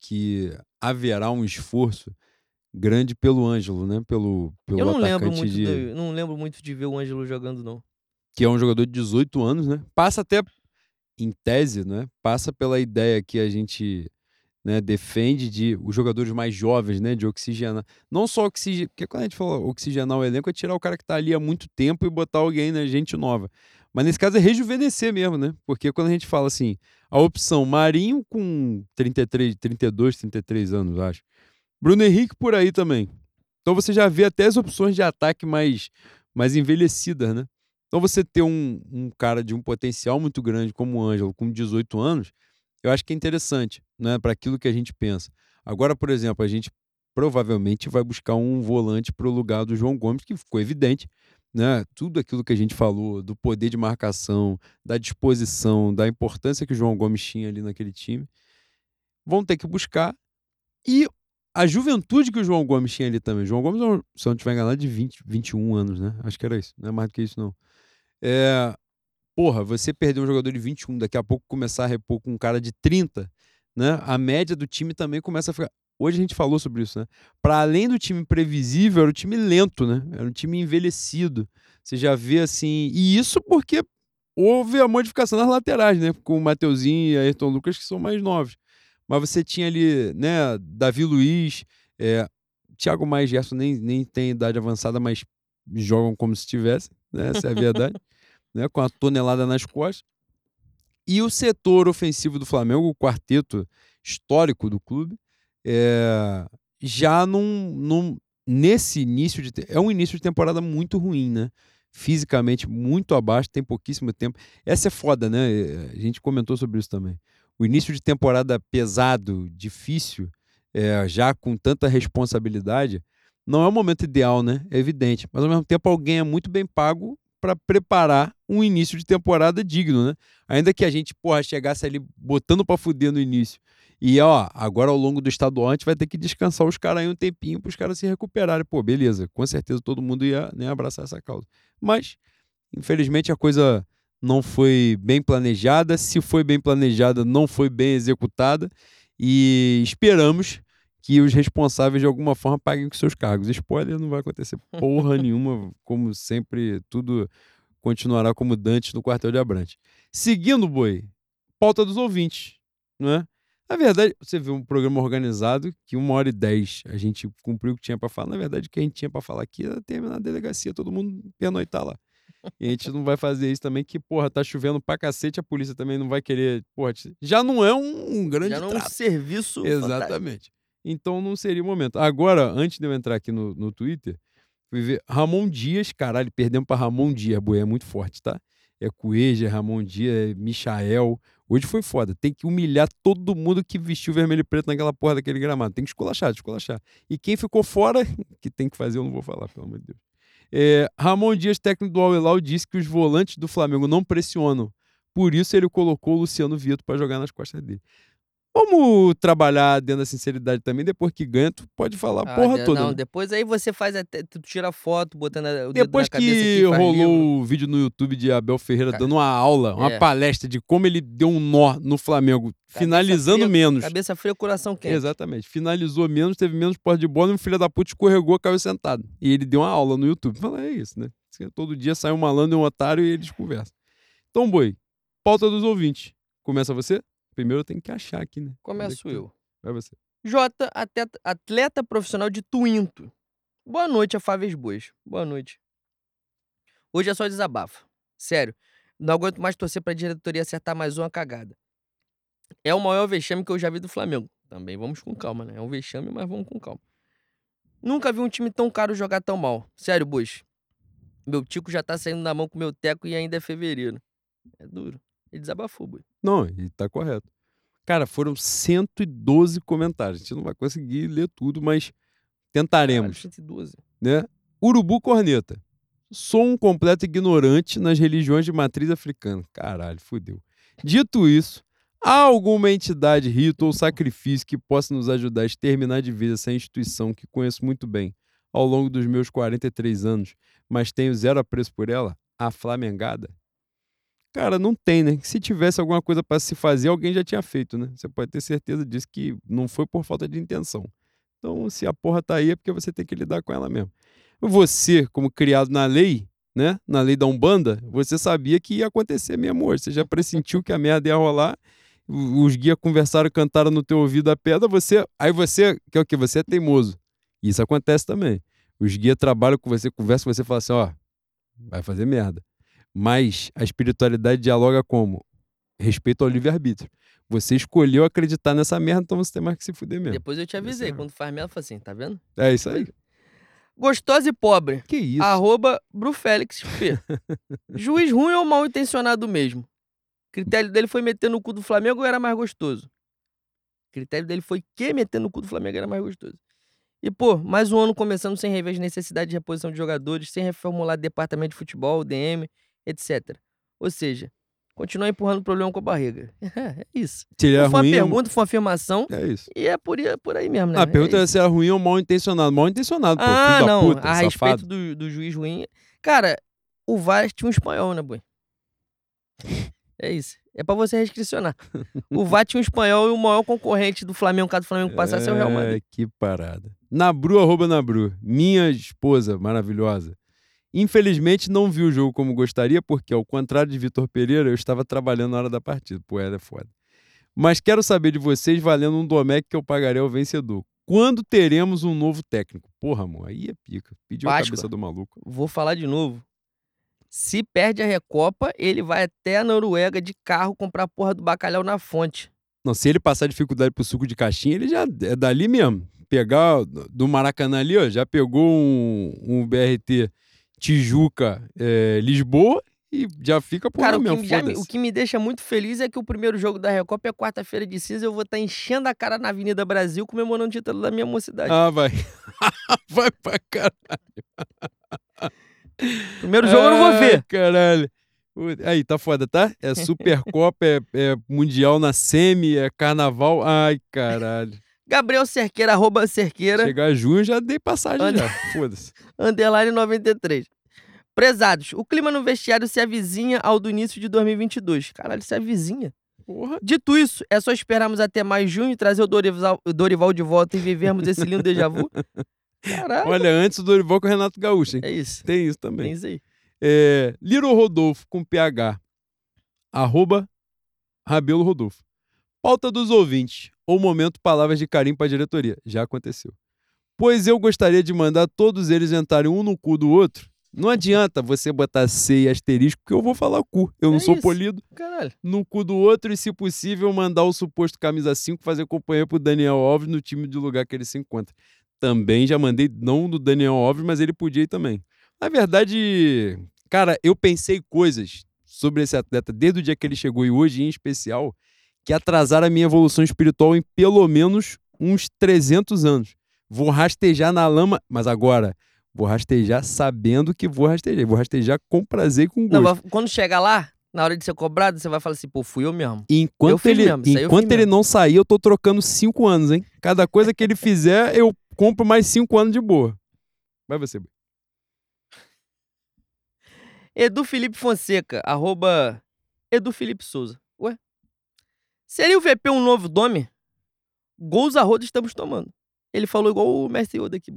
que haverá um esforço grande pelo Ângelo, né? Pelo, pelo eu não lembro muito de... de... não lembro muito de ver o Ângelo jogando não. Que é um jogador de 18 anos, né? Passa até em tese, né? Passa pela ideia que a gente né, defende de os jogadores mais jovens, né, de oxigenar. Não só oxigenar, porque quando a gente fala oxigenar o elenco é tirar o cara que está ali há muito tempo e botar alguém, né, gente nova. Mas nesse caso é rejuvenescer mesmo, né? Porque quando a gente fala assim, a opção Marinho com 33, 32, 33 anos, acho. Bruno Henrique por aí também. Então você já vê até as opções de ataque mais, mais envelhecidas, né? Então você ter um, um cara de um potencial muito grande como o Ângelo, com 18 anos, eu acho que é interessante, né, para aquilo que a gente pensa. Agora, por exemplo, a gente provavelmente vai buscar um volante para o lugar do João Gomes, que ficou evidente, né? Tudo aquilo que a gente falou do poder de marcação, da disposição, da importância que o João Gomes tinha ali naquele time, vão ter que buscar. E a juventude que o João Gomes tinha ali também. O João Gomes, se eu não estiver enganado, de 20, 21 anos, né? Acho que era isso. Não é mais do que isso, não. É, porra, você perder um jogador de 21, daqui a pouco começar a repor com um cara de 30, né? A média do time também começa a ficar. Hoje a gente falou sobre isso, né? Para além do time previsível, era um time lento, né? Era um time envelhecido. Você já vê assim. E isso porque houve a modificação nas laterais, né? Com o Mateuzinho e Ayrton Lucas, que são mais novos. Mas você tinha ali, né? Davi Luiz, é, Thiago Mais Gerson nem, nem tem idade avançada, mas jogam como se tivesse, né? Essa é a verdade. né? Com a tonelada nas costas. E o setor ofensivo do Flamengo, o quarteto histórico do clube, é, já num, num, nesse início de. É um início de temporada muito ruim, né? Fisicamente muito abaixo, tem pouquíssimo tempo. Essa é foda, né? Eh, a gente comentou sobre isso também. O início de temporada pesado, difícil, é, já com tanta responsabilidade, não é o momento ideal, né? É evidente. Mas ao mesmo tempo, alguém é muito bem pago para preparar um início de temporada digno, né? Ainda que a gente, porra, chegasse ali botando para fuder no início e ó, agora ao longo do estadual a gente vai ter que descansar os caras aí um tempinho para os caras se recuperarem. Pô, beleza, com certeza todo mundo ia né, abraçar essa causa. Mas, infelizmente, a coisa não foi bem planejada. Se foi bem planejada, não foi bem executada. E esperamos que os responsáveis de alguma forma paguem com seus cargos. Spoiler, não vai acontecer porra nenhuma, como sempre, tudo continuará como Dante no quartel de Abrante. Seguindo, boi, pauta dos ouvintes, não é? Na verdade, você viu um programa organizado que uma hora e dez a gente cumpriu o que tinha para falar. Na verdade, o que a gente tinha para falar aqui era terminar a delegacia, todo mundo pernoitar lá. E a gente não vai fazer isso também, que, porra, tá chovendo pra cacete, a polícia também não vai querer. Porra, já não é um, um grande. Já não é um serviço. Exatamente. Fantástico. Então não seria o momento. Agora, antes de eu entrar aqui no, no Twitter, fui ver Ramon Dias, caralho, perdemos pra Ramon Dias, boi, é muito forte, tá? É Cueja, é Ramon Dias, é Michael. Hoje foi foda. Tem que humilhar todo mundo que vestiu vermelho e preto naquela porra daquele gramado. Tem que esculachar, esculachar. E quem ficou fora, que tem que fazer, eu não vou falar, pelo amor de Deus. É, Ramon Dias, técnico do Al-Hilal, disse que os volantes do Flamengo não pressionam. Por isso ele colocou o Luciano Vitor para jogar nas costas dele. Vamos trabalhar dentro da sinceridade também. Depois que ganha, tu pode falar a ah, porra toda. Não, né? depois aí você faz até. Tu tira foto, botando o Depois que rolou o vídeo no YouTube de Abel Ferreira Cara, dando uma aula, uma é. palestra de como ele deu um nó no Flamengo, cabeça finalizando fria, menos. Cabeça fria, coração quente. Exatamente. Finalizou menos, teve menos porta de bola e o filho da puta escorregou, caiu sentado. E ele deu uma aula no YouTube. Fala, é isso, né? Todo dia sai um malandro e um otário e eles conversam. Então, boi, pauta dos ouvintes. Começa você? Primeiro eu tenho que achar aqui, né? Começo eu. Vai você. Jota, atleta, atleta profissional de Tuinto. Boa noite, Afáveis Boas. Boa noite. Hoje é só desabafo. Sério. Não aguento mais torcer pra diretoria acertar mais uma cagada. É o maior vexame que eu já vi do Flamengo. Também vamos com calma, né? É um vexame, mas vamos com calma. Nunca vi um time tão caro jogar tão mal. Sério, Bush. Meu tico já tá saindo na mão com meu teco e ainda é fevereiro. É duro. Ele desabafou, boi. Não, ele tá correto. Cara, foram 112 comentários. A gente não vai conseguir ler tudo, mas tentaremos. Caralho, 112. Né? Urubu Corneta. Sou um completo ignorante nas religiões de matriz africana. Caralho, fudeu. Dito isso, há alguma entidade, rito ou sacrifício que possa nos ajudar a exterminar de vez essa instituição que conheço muito bem ao longo dos meus 43 anos, mas tenho zero apreço por ela? A Flamengada? Cara, não tem, né? Se tivesse alguma coisa para se fazer, alguém já tinha feito, né? Você pode ter certeza disso que não foi por falta de intenção. Então, se a porra tá aí, é porque você tem que lidar com ela mesmo. Você, como criado na lei, né? Na lei da Umbanda, você sabia que ia acontecer mesmo hoje. Você já pressentiu que a merda ia rolar. Os guias conversaram, cantaram no teu ouvido a pedra, você. Aí você, que é o que? Você é teimoso. Isso acontece também. Os guias trabalham com você, conversam com você e falam assim: ó, vai fazer merda. Mas a espiritualidade dialoga como? Respeito ao livre-arbítrio. Você escolheu acreditar nessa merda, então você tem mais que se fuder mesmo. Depois eu te avisei, é quando faz merda, eu falei assim, tá vendo? É isso aí. Gostosa e pobre. Que isso? Arroba Brufélix P. Juiz ruim ou mal intencionado mesmo? O critério dele foi meter no cu do Flamengo ou era mais gostoso? O critério dele foi que meter no cu do Flamengo era mais gostoso. E, pô, mais um ano começando sem rever as necessidades de reposição de jogadores, sem reformular departamento de futebol, DM, etc. Ou seja, continuar empurrando o problema com a barriga. é isso. Se ele é Não foi uma ruim, ou- pergunta, foi uma afirmação. é isso. E é por, aí- por aí mesmo, né? A pergunta é é se é ruim ou mal intencionado. Mal intencionado, pô. Ah, da não. puta, a safado. respeito do, do juiz ruim. Cara, o VAR tinha um espanhol, né, boi? É isso. É pra você restricionar. o VAR tinha um espanhol e o maior concorrente do Flamengo, caso o Flamengo passasse, é o Real Madrid. É, que parada. Nabru, arroba Nabru. Minha esposa maravilhosa. Infelizmente não vi o jogo como gostaria, porque ao contrário de Vitor Pereira, eu estava trabalhando na hora da partida. Pô, é foda. Mas quero saber de vocês, valendo um Domec que eu pagarei ao vencedor. Quando teremos um novo técnico? Porra, amor, aí é pica. Pediu a Páscoa. cabeça do maluco. Vou falar de novo. Se perde a Recopa, ele vai até a Noruega de carro comprar a porra do bacalhau na fonte. Não, se ele passar dificuldade pro suco de caixinha, ele já é dali mesmo. Pegar do Maracanã ali, ó, já pegou um, um BRT Tijuca, é, Lisboa e já fica por Cara, o mesmo, me- já o que me deixa muito feliz é que o primeiro jogo da Recopa é quarta-feira de cinza. Eu vou estar enchendo a cara na Avenida Brasil comemorando o título da minha mocidade. Ah, vai. vai pra caralho. primeiro jogo eu não vou Ai, ver. caralho. Aí, tá foda, tá? É Supercopa, é, é Mundial na Semi, é Carnaval. Ai, caralho. Gabriel Cerqueira, arroba Cerqueira, Chegar junho, já dei passagem Anda- já. Foda-se. underline 93. Prezados, o clima no vestiário se avizinha ao do início de 2022. Caralho, se avizinha. Porra. Dito isso, é só esperarmos até mais junho e trazer o Dorival, Dorival de volta e vivermos esse lindo déjà vu. Caralho. Olha, antes o Dorival com o Renato Gaúcho, hein? É isso. Tem isso também. Tem isso aí. É, Little Rodolfo com PH. Arroba Rabelo Rodolfo. Pauta dos ouvintes. Ou momento palavras de carinho para a diretoria. Já aconteceu. Pois eu gostaria de mandar todos eles entrarem um no cu do outro. Não adianta você botar C e asterisco, que eu vou falar cu. Eu não É sou isso. polido. Caralho. No cu do outro e, se possível, mandar o suposto camisa 5 fazer companhia pro Daniel Alves no time de lugar que ele se encontra. Também já mandei, não do Daniel Alves, mas ele podia ir também. Na verdade, cara, eu pensei coisas sobre esse atleta desde o dia que ele chegou e hoje em especial, que atrasaram a minha evolução espiritual em pelo menos uns 300 anos. Vou rastejar na lama, mas agora vou rastejar sabendo que vou rastejar. Vou rastejar com prazer e com gosto. Não, quando chegar lá, na hora de ser cobrado, você vai falar assim, pô, fui eu mesmo. Eu Enquanto fiz ele, mesmo, eu enquanto ele mesmo. não sair, eu tô trocando cinco anos, hein? Cada coisa que ele fizer, eu compro mais cinco anos de boa. Vai você. Edu Felipe Fonseca, arroba Edu Felipe Souza. Seria o VP um novo nome? Gols a roda estamos tomando. Ele falou igual o Messi Yoda aqui.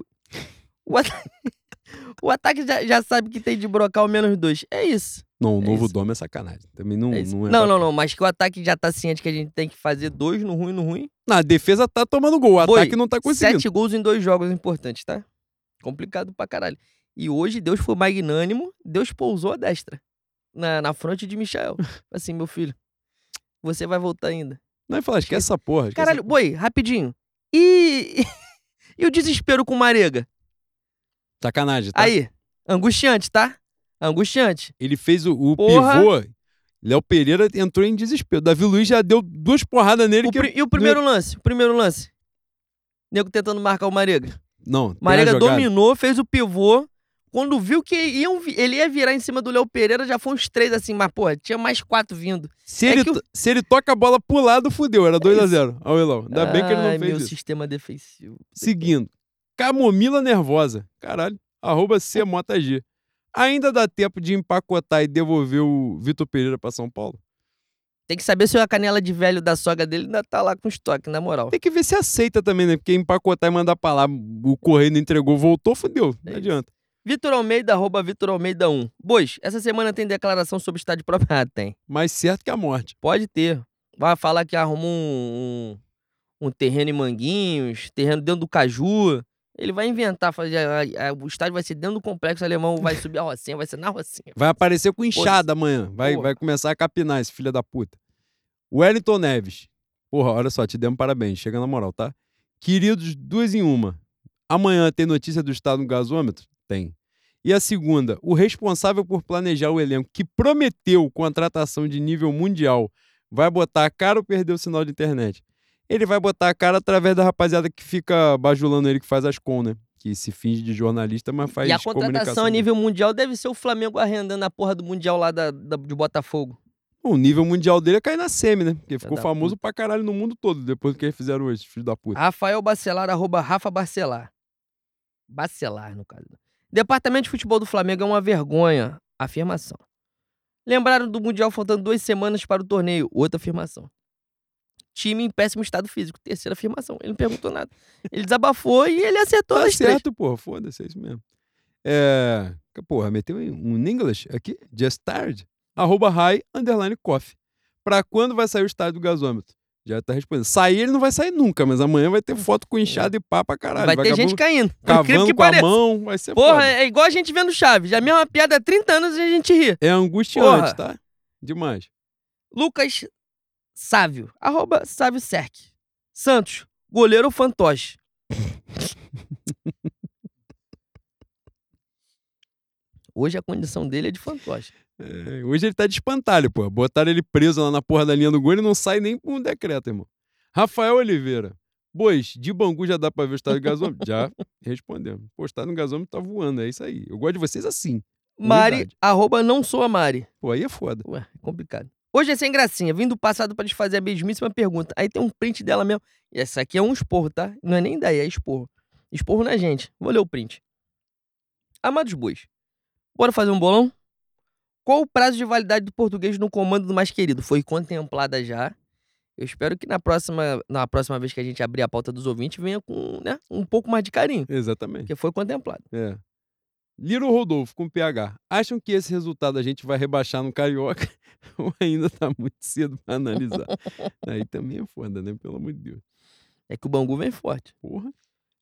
O, ata- o ataque já, já sabe que tem de brocar o menos dois. É isso. Não, o É novo isso. Dome é sacanagem. Também não, é não é. não, não, não, mas que o ataque já tá ciente que a gente tem que fazer dois no ruim, no ruim. Não, a defesa tá tomando gol, o Boi, ataque não tá conseguindo. Sete gols em dois jogos importantes, tá? Complicado pra caralho. E hoje Deus foi magnânimo, Deus pousou a destra na, na fronte de Michael. Assim, meu filho, você vai voltar ainda. Não, ele fala, esquece essa porra. esquece Caralho, essa porra. boi, rapidinho. E. e o desespero com o Marega? Sacanagem, tá? Aí, angustiante, tá? Angustiante. Ele fez o, o pivô. Léo Pereira entrou em desespero. Davi Luiz já deu duas porradas nele. O que E o primeiro lance? O primeiro lance? Nego tentando marcar o Marega. Não, Marega dominou, fez o pivô. Quando viu que iam, ele ia virar em cima do Léo Pereira, já foi uns três assim, mas, porra, tinha mais quatro vindo. Se, É ele, se ele toca a bola pro lado, fudeu. Era 2x0. Olha o Elão. Ainda bem que ele não Ai, fez meu isso. sistema defensivo. Seguindo. Camomila nervosa. Caralho. Arroba CMotaG. Ainda dá tempo de empacotar e devolver o Vitor Pereira pra São Paulo? Tem que saber se a canela de velho da sogra dele ainda tá lá com estoque, na moral. Tem que ver se aceita também, né? Porque empacotar e mandar pra lá, o correio não entregou, voltou, fudeu. É Não isso. adianta. Vitor Almeida, arroba Vitor Almeida 1. Bois, essa semana tem declaração sobre estádio próprio? Ah, tem. Mais certo que a morte. Pode ter. Vai falar que arrumou um, um, um terreno em Manguinhos, terreno dentro do Caju. Ele vai inventar, fazer, a- a- o estádio vai ser dentro do complexo alemão, vai subir a Rocinha, vai ser na Rocinha. Vai aparecer com inchada amanhã. Vai, Porra. vai começar a capinar esse filho da puta. Wellington Neves. Porra, olha só, te demos parabéns. Chega na moral, tá? Queridos, duas em uma. Amanhã tem notícia do estado no gasômetro? Tem. E a segunda, o responsável por planejar o elenco que prometeu contratação de nível mundial vai botar a cara ou perder o sinal de internet? Ele vai botar a cara através da rapaziada que fica bajulando ele que faz as com, né? Que se finge de jornalista, mas faz E a contratação a nível mundial deve ser o Flamengo arrendando a porra do Mundial lá da, da- de Botafogo. O nível mundial dele é cair na semi, né? Porque ficou da famoso pra caralho no mundo todo depois do que eles fizeram hoje, filho da puta. Rafael Bacelar, arroba Rafa Barcelar. Bacelar, no caso. Departamento de Futebol do Flamengo é uma vergonha. Afirmação. Lembraram do Mundial faltando duas semanas para o torneio. Outra afirmação. Time em péssimo estado físico. Terceira afirmação. Ele não perguntou nada. Ele desabafou e ele acertou Tá as três. certo, porra. Foda-se, é isso mesmo. É. Porra, meteu um English aqui, just start, arroba high, underline coffee. Pra quando vai sair o estádio do gasômetro? Já tá respondendo. Sair ele não vai sair nunca, mas amanhã vai ter foto com inchado e pá pra caralho. Vai ter Vagabundo gente caindo. Cavando que com a mão, vai ser Porra, foda. é igual a gente vendo Chaves. A mesma piada há 30 anos e a gente ri. É angustiante, Porra. tá? Demais. Lucas Sávio, arroba Sávio. Santos, goleiro fantoche. Hoje a condição dele é de fantoche. É, hoje ele tá de espantalho, pô. Botaram ele preso lá na porra da linha do gol e não sai nem por um decreto, irmão. Rafael Oliveira. Bois, de Bangu já dá pra ver o estádio do gasômetro? já respondemos. Pô, o estádio do gasômetro tá voando, é isso aí. Eu gosto de vocês assim. Mari, Humildade. arroba não sou a Mari. Pô, aí é foda. Ué, é complicado. Hoje é sem gracinha, vim do passado pra te fazer a mesmíssima pergunta. Aí tem um print dela mesmo. E essa aqui é um esporro, tá? Não é nem ideia, é esporro. Esporro na gente. Vou ler o print. Amados bois, bora fazer um bolão? Qual o prazo de validade do português no comando do mais querido? Foi contemplada já. Eu espero que na próxima, na próxima vez que a gente abrir a pauta dos ouvintes venha com né, um pouco mais de carinho, Exatamente. porque foi contemplado. É. Liro Rodolfo com PH. Acham que esse resultado a gente vai rebaixar no Carioca ou ainda tá muito cedo pra analisar? aí também é foda, né? Pelo amor de Deus. É que o Bangu vem forte. Porra.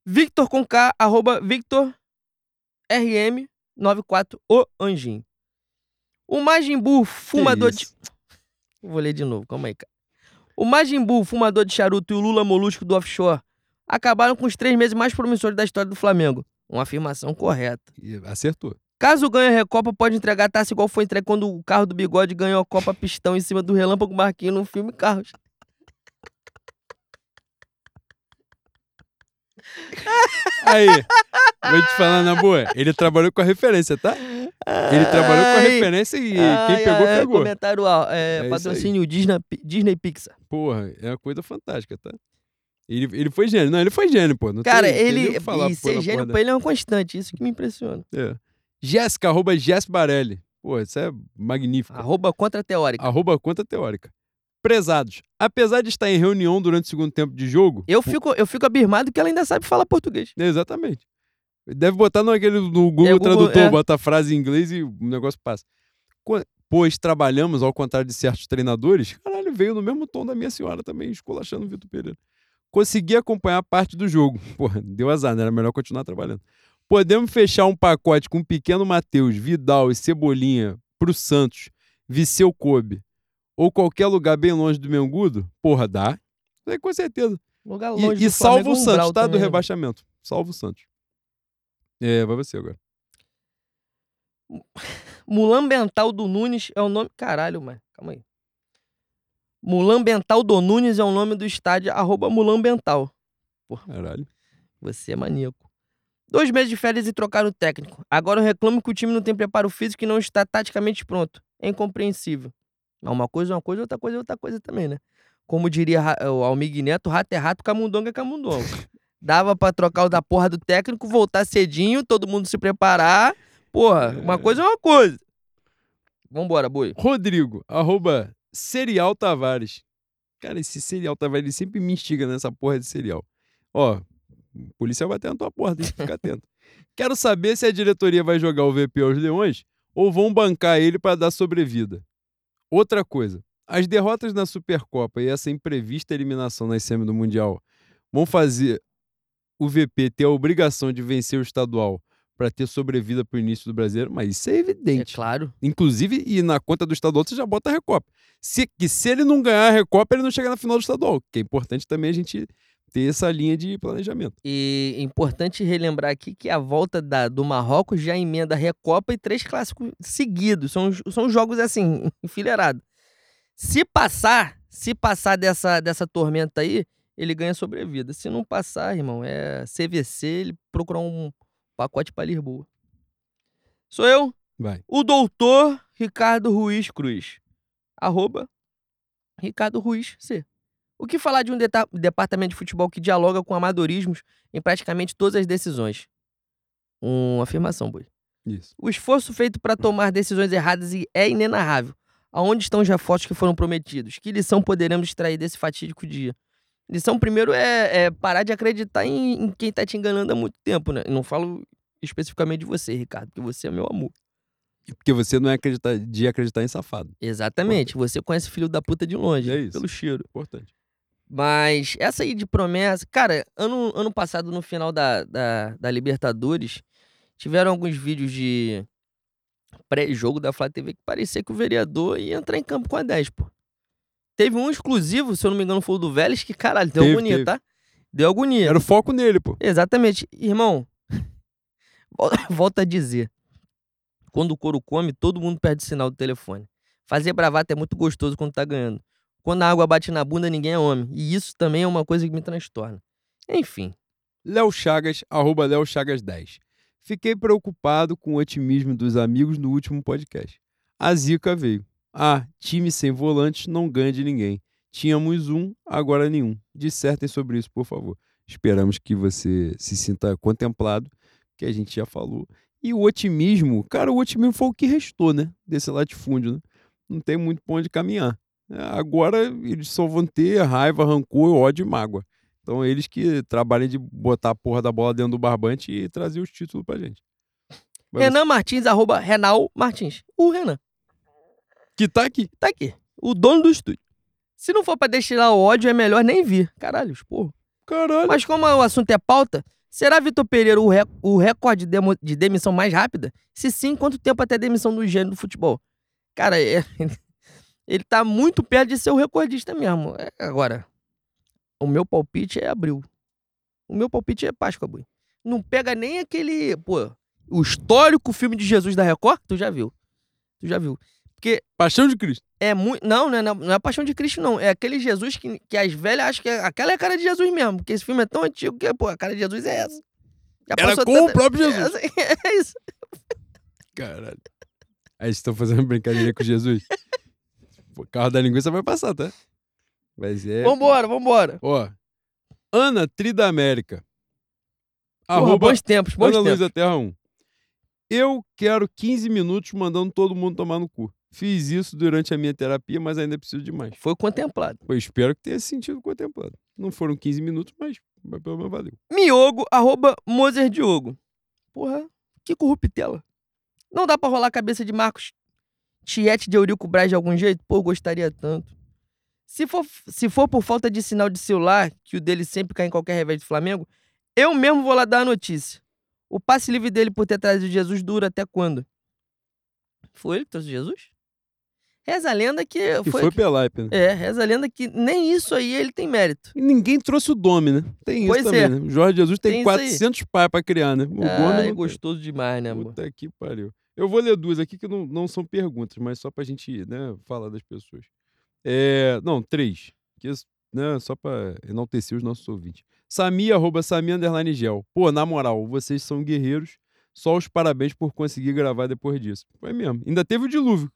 Victor com K, arroba Victor RM94, o Anjinho. O Majin Buu, fumador de. Vou ler de novo, calma aí, cara. O Majin Buu, fumador de charuto, e o Lula Molusco do offshore acabaram com os três meses mais promissores da história do Flamengo. Uma afirmação correta. E acertou. Caso ganhe a Recopa, pode entregar a taça igual foi entregue quando o carro do bigode ganhou a Copa Pistão em cima do Relâmpago Marquinhos no filme Carros. Aí, vou te falar na boa. Ele trabalhou com a referência, tá? Ele trabalhou com a referência e ai, quem pegou, ai, pegou. Comentário é, É patrocínio Disney, Disney Pixar. Porra, é uma coisa fantástica, tá? Ele, ele foi gênio. Não, ele foi gênio, pô. Não Cara, tem, tem ele. que falar, e ser gênio pra ele é uma constante, isso que me impressiona. É. Jéssica, arroba Jess Barelli. Pô, isso é magnífico. Arroba contra teórica. Arroba conta teórica. Prezados, apesar de estar em reunião durante o segundo tempo de jogo. Eu fico, eu fico abismado que ela ainda sabe falar português. Exatamente. Deve botar no, aquele, no Google, É, o Google, Tradutor, é. bota a frase em inglês e o negócio passa. Pois trabalhamos, ao contrário de certos treinadores, caralho, veio no mesmo tom da minha senhora também, esculachando o Vitor Pereira. Consegui acompanhar parte do jogo. Porra, deu azar, né? Era melhor continuar trabalhando. Podemos fechar um pacote com pequeno Matheus, Vidal e Cebolinha pro Santos, Viseu Kobe, ou qualquer lugar bem longe do Mengudo? Porra, dá. É, com certeza. Lugar E, longe e do salva o Santos, tá? Do também, né? rebaixamento. Salva o Santos. É, vai você agora. Mulambental do Nunes é o nome. Caralho, mano. Calma aí. Mulambental do Nunes é o nome do estádio, arroba Mulambental. Caralho. Você é maníaco. Dois meses de férias e trocaram o técnico. Agora eu reclamo que o time não tem preparo físico e não está taticamente pronto. É incompreensível. Uma coisa é uma coisa, outra coisa é outra coisa também, né? Como diria o Almig Neto, rato é rato, camundongo é camundongo. Dava pra trocar o da porra do técnico, voltar cedinho, todo mundo se preparar. Porra, uma coisa é uma coisa. Vambora, boi. Rodrigo, arroba Serial Tavares. Cara, esse Serial Tavares ele sempre me instiga nessa porra de serial. Ó, o policial vai bater na tua porta, hein? Fica atento. Quero saber se a diretoria vai jogar o VP aos Leões ou vão bancar ele para dar sobrevida. Outra coisa, as derrotas na Supercopa e essa imprevista eliminação na semi do Mundial vão fazer o VP ter a obrigação de vencer o estadual para ter sobrevida para o início do brasileiro, mas isso é É evidente. claro. Inclusive, e na conta do estadual você já bota a Recopa. Se, que se ele não ganhar a Recopa, ele não chega na final do estadual. Que é importante também a gente ter essa linha de planejamento. E importante relembrar aqui que a volta da, do Marrocos já emenda a Recopa e três clássicos seguidos. São, são jogos assim, enfileirados. Se passar, se passar dessa, dessa tormenta aí, ele ganha sobrevida. Se não passar, irmão, é CVC, ele procurar um pacote para Lisboa. Sou eu, Vai. o doutor Ricardo Ruiz Cruz. Arroba Ricardo Ruiz C. O que falar de um departamento de futebol que dialoga com amadorismos em praticamente todas as decisões? Uma afirmação, boi. Isso. O esforço feito para tomar decisões erradas é inenarrável. Aonde estão os reforços que foram prometidos? Que lição poderemos extrair desse fatídico dia? Lição primeiro é, é parar de acreditar em, em quem tá te enganando há muito tempo, né? Eu não falo especificamente de você, Ricardo, porque você é meu amor. Porque você não é acreditar, de acreditar em safado. Exatamente. Você conhece filho da puta de longe, É isso. pelo cheiro. Importante. Mas essa aí de promessa. Cara, ano, ano passado, no final da, da, da Libertadores, tiveram alguns vídeos de pré-jogo da Flá TV que parecia que o vereador ia entrar em campo com a 10, pô. Teve um exclusivo, se eu não me engano, foi o do Vélez, que, caralho, deu Teve, agonia, teve. tá? Deu agonia. Era o foco nele, pô. Exatamente. Irmão, vol- volta a dizer. Quando o couro come, todo mundo perde o sinal do telefone. Fazer bravata é muito gostoso quando tá ganhando. Quando a água bate na bunda, ninguém é homem. E isso também é uma coisa que me transtorna. Enfim. Léo Chagas, arroba Léo Chagas 10. Fiquei preocupado com o otimismo dos amigos no último podcast. A zica veio. Ah, time sem volantes não ganha de ninguém. Tínhamos um, agora nenhum. Dissertem sobre isso, por favor. Esperamos que você se sinta contemplado, que a gente já falou. E o otimismo, cara, o otimismo foi o que restou, né? Desse latifúndio, né? Não tem muito pra onde caminhar. Agora eles só vão ter raiva, rancor, ódio e mágoa. Então eles que trabalhem de botar a porra da bola dentro do barbante e trazer os títulos pra gente. Mas Renan Martins, arroba Renal Martins. O Renan. Que tá aqui. Tá aqui. O dono do estúdio. Se não for pra destilar o ódio, é melhor nem vir. Caralho, porra. Caralho. Mas como o assunto é pauta, será Vitor Pereira o, rec- o recorde de, de demissão mais rápida? Se sim, quanto tempo até a demissão do gênio do futebol? Cara, é- ele tá muito perto de ser o recordista mesmo. É, agora, o meu palpite é abril. O meu palpite é Páscoa, boi. Não pega nem aquele, pô, o histórico filme de Jesus da Record, tu já viu. Tu já viu. Porque Paixão de Cristo. é muito. Não, não é, não é paixão de Cristo, não. É aquele Jesus que, que as velhas acham que é- aquela é a cara de Jesus mesmo. Porque esse filme é tão antigo que, pô, a cara de Jesus é essa. Já Era com o próprio É, Jesus. assim, é isso. Caralho. Aí vocês estão fazendo brincadeira com Jesus. O carro da linguiça vai passar, tá? Mas é. Vambora, vambora. Ó. Ana Trida América. Porra, Arroba bons tempos, bons Ana tempos. Luísa Terra 1. Eu quero 15 minutos mandando todo mundo tomar no cu. Fiz isso durante a minha terapia, mas ainda preciso de mais. Foi contemplado. Eu espero que tenha sentido contemplado. Não foram 15 minutos, mas, mas pelo menos valeu. Miogo, arroba Moser Diogo. Porra, que corruptela. Não dá pra rolar a cabeça de Marcos Tiete de Eurico Braz de algum jeito? Pô, eu gostaria tanto. Se for, se for por falta de sinal de celular, que o dele sempre cai em qualquer revés do Flamengo, eu mesmo vou lá dar a notícia. O passe livre dele por ter trazido Jesus dura até quando? Foi ele que trouxe Jesus? Reza a lenda que foi. foi, Pelaipe, né? É, reza a lenda que nem isso aí ele tem mérito. E ninguém trouxe o Dome, né? Tem isso Pois também, é. né? O Jorge Jesus tem, Tem isso aí. 400 pais pra criar, né? O Dome Ah, é gostoso demais, né, amor? Puta que pariu. Eu vou ler duas aqui que não, não são perguntas, mas só pra gente né, falar das pessoas. É, não, três. Que, né, só pra enaltecer os nossos ouvintes. Sami, arroba Sami, underline gel. Pô, na moral, vocês são guerreiros. Só os parabéns por conseguir gravar depois disso. Foi mesmo. Ainda teve o dilúvio.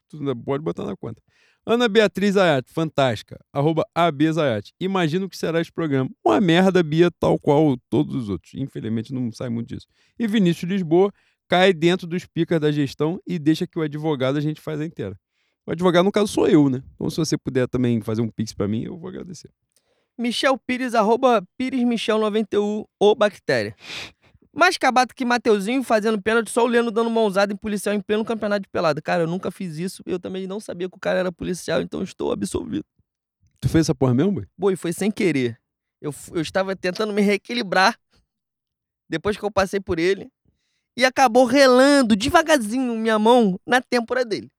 Pode botar na conta. Ana Beatriz Ayat, fantástica. Arroba AB Zayat. Imagino que será esse programa. Uma merda, Bia, tal qual todos os outros. Infelizmente não sai muito disso. E Vinícius Lisboa cai dentro dos picas da gestão e deixa que o advogado a gente faz a inteira. O advogado, no caso, sou eu, né? Então, se você puder também fazer um pix pra mim, eu vou agradecer. Michel Pires, arroba Pires Michel 91, ou bactéria. Mais cabato que Mateuzinho fazendo pênalti, só o Leno dando mãozada em policial em pleno campeonato de pelada. Cara, eu nunca fiz isso, eu também não sabia que o cara era policial, então estou absolvido. Tu fez essa porra mesmo, boy? Boi, foi sem querer. Eu, eu estava tentando me reequilibrar depois que eu passei por ele e acabou relando devagarzinho minha mão na têmpora dele.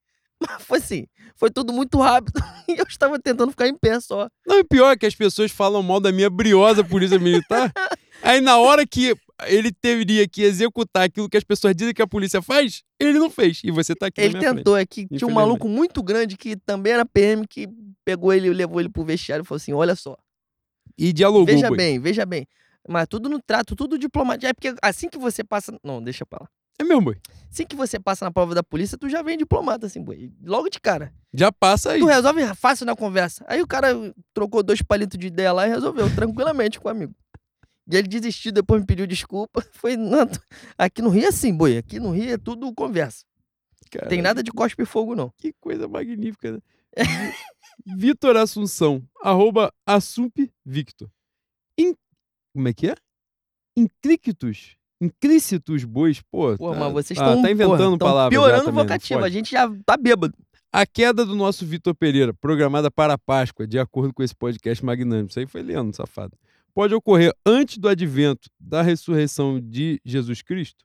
Mas foi assim, foi tudo muito rápido e eu estava tentando ficar em pé só. Não, e pior é que as pessoas falam mal da minha briosa polícia militar. Aí na hora que ele teria que executar aquilo que as pessoas dizem que a polícia faz, ele não fez. E você tá aqui Ele tentou, é que tinha um maluco muito grande que também era PM que pegou ele e levou ele pro vestiário e falou assim: olha só, frente. E dialogou, veja boi. bem, veja bem. Mas tudo no trato, tudo diplomático. É porque assim que você passa. Não, deixa pra lá. É mesmo, boi. Assim que você passa na prova da polícia, tu já vem diplomata, assim, boi. Logo de cara. Já passa aí. Tu resolve fácil na conversa. Aí o cara trocou dois palitos de ideia lá e resolveu, tranquilamente com o amigo. E ele desistiu, depois me pediu desculpa. Foi, não, aqui no Rio é assim, boi. Aqui no Rio é tudo conversa. Tem nada de cospe e fogo, não. Que coisa magnífica, né? Vitor Assunção, arroba Assump Victor. Como é que é? Inclícitos. Inclícitos bois, pô. Pô, tá- mas vocês ah, estão tá inventando palavras. já piorando o vocativo. A gente já tá bêbado. A queda do nosso Vitor Pereira, programada para a Páscoa, de acordo com esse podcast magnânimo. Isso aí foi Leandro, safado. Pode ocorrer antes do advento da ressurreição de Jesus Cristo?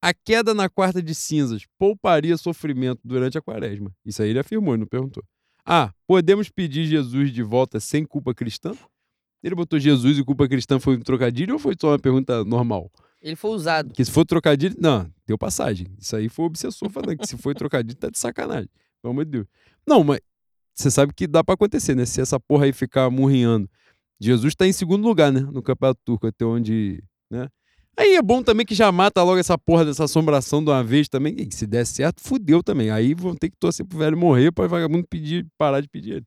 A queda na quarta de cinzas pouparia sofrimento durante a quaresma. Isso aí ele afirmou, ele não perguntou. Ah, podemos pedir Jesus de volta sem culpa cristã? Ele botou Jesus e culpa cristã foi um trocadilho ou foi só uma pergunta normal? Ele foi usado. Que se for trocadilho. Não, deu passagem. Isso aí foi o obsessor falando que se foi trocadilho, tá de sacanagem. Pelo amor de Deus. Não, mas você sabe que dá pra acontecer, né? Se essa porra aí ficar murrinhando. Jesus tá em segundo lugar, né? No Campeonato Turco, até onde. né? Aí é bom também que já mata logo essa porra dessa assombração de uma vez também. E se der certo, fudeu também. Aí vão ter que torcer pro velho morrer pra vagabundo pedir, parar de pedir ele.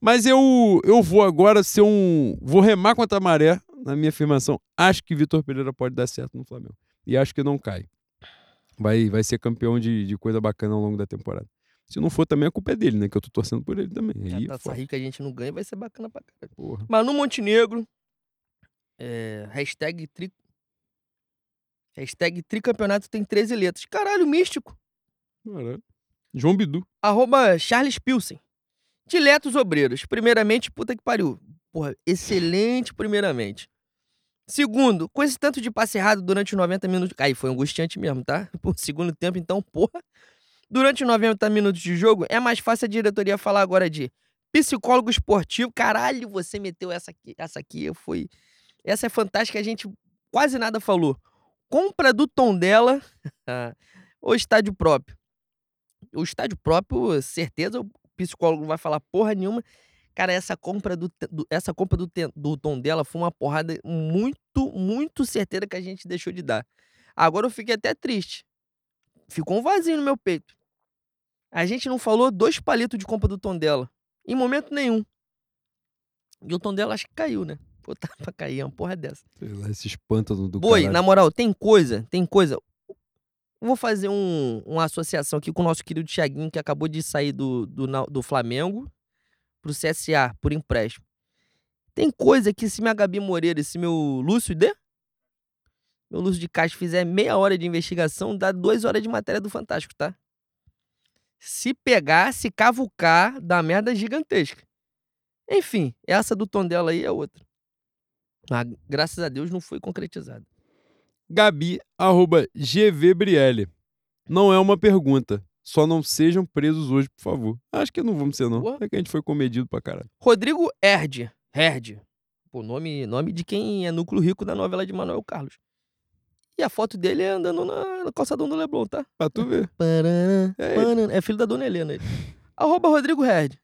Mas eu, eu vou agora ser um. Vou remar contra a maré na minha afirmação. Acho que Vitor Pereira pode dar certo no Flamengo. E acho que não cai. Vai, vai ser campeão de, de coisa bacana ao longo da temporada. Se não for, também a culpa é dele, né? Que eu tô torcendo por ele também. Aí, Já tá foda. rico que a gente não ganha, vai ser bacana pra caralho. porra. Manu Montenegro. É, hashtag tri. Hashtag tricampeonato tem 13 letras. Caralho, místico. Caralho. João Bidu. Arroba Charles Pilsen. Diletos obreiros. Primeiramente, puta que pariu. Porra, excelente primeiramente. Segundo, com esse tanto de passe errado durante os 90 minutos. Aí foi angustiante mesmo, tá? Por segundo tempo, então, porra. Durante os 90 minutos de jogo, é mais fácil a diretoria falar agora de psicólogo esportivo. Caralho, você meteu essa aqui. Essa aqui foi. Essa é fantástica, a gente quase nada falou. Compra do tom dela ou estádio próprio? O estádio próprio, certeza, psicólogo não vai falar porra nenhuma. Cara, essa compra do, do- essa compra do, do tom dela foi uma porrada muito, muito certeira que a gente deixou de dar. Agora eu fiquei até triste. Ficou um vazio no meu peito. A gente não falou dois palitos de compra do tom dela. Em momento nenhum. E o tom dela acho que caiu, né? Pô, tá pra cair, é uma porra dessa. Sei lá, esse espântano do Boi, caralho. na moral, tem coisa, tem coisa. Vou fazer um, uma associação aqui com o nosso querido Thiaguinho, que acabou de sair do, do, do Flamengo pro CSA, por empréstimo. Tem coisa que se minha Gabi Moreira e se meu Lúcio D, meu Lúcio de Castro fizer meia hora de investigação, dá duas horas de matéria do Fantástico, tá? Se pegar, se cavucar, dá merda gigantesca. Enfim, essa do tom dela aí é outra. Mas graças a Deus não foi concretizada. Gabi, arroba GVBriele. Não é uma pergunta. Só não sejam presos hoje, por favor. Acho que não vamos ser, não. Boa. É que a gente foi comedido pra caralho. Rodrigo Herd. Herd. Pô, nome, nome de quem é núcleo rico da novela de Manuel Carlos. E a foto dele é andando na, no calçadão do Leblon, tá? Pra tu ver. É. É filho da dona Helena ele. Arroba Rodrigo Herd.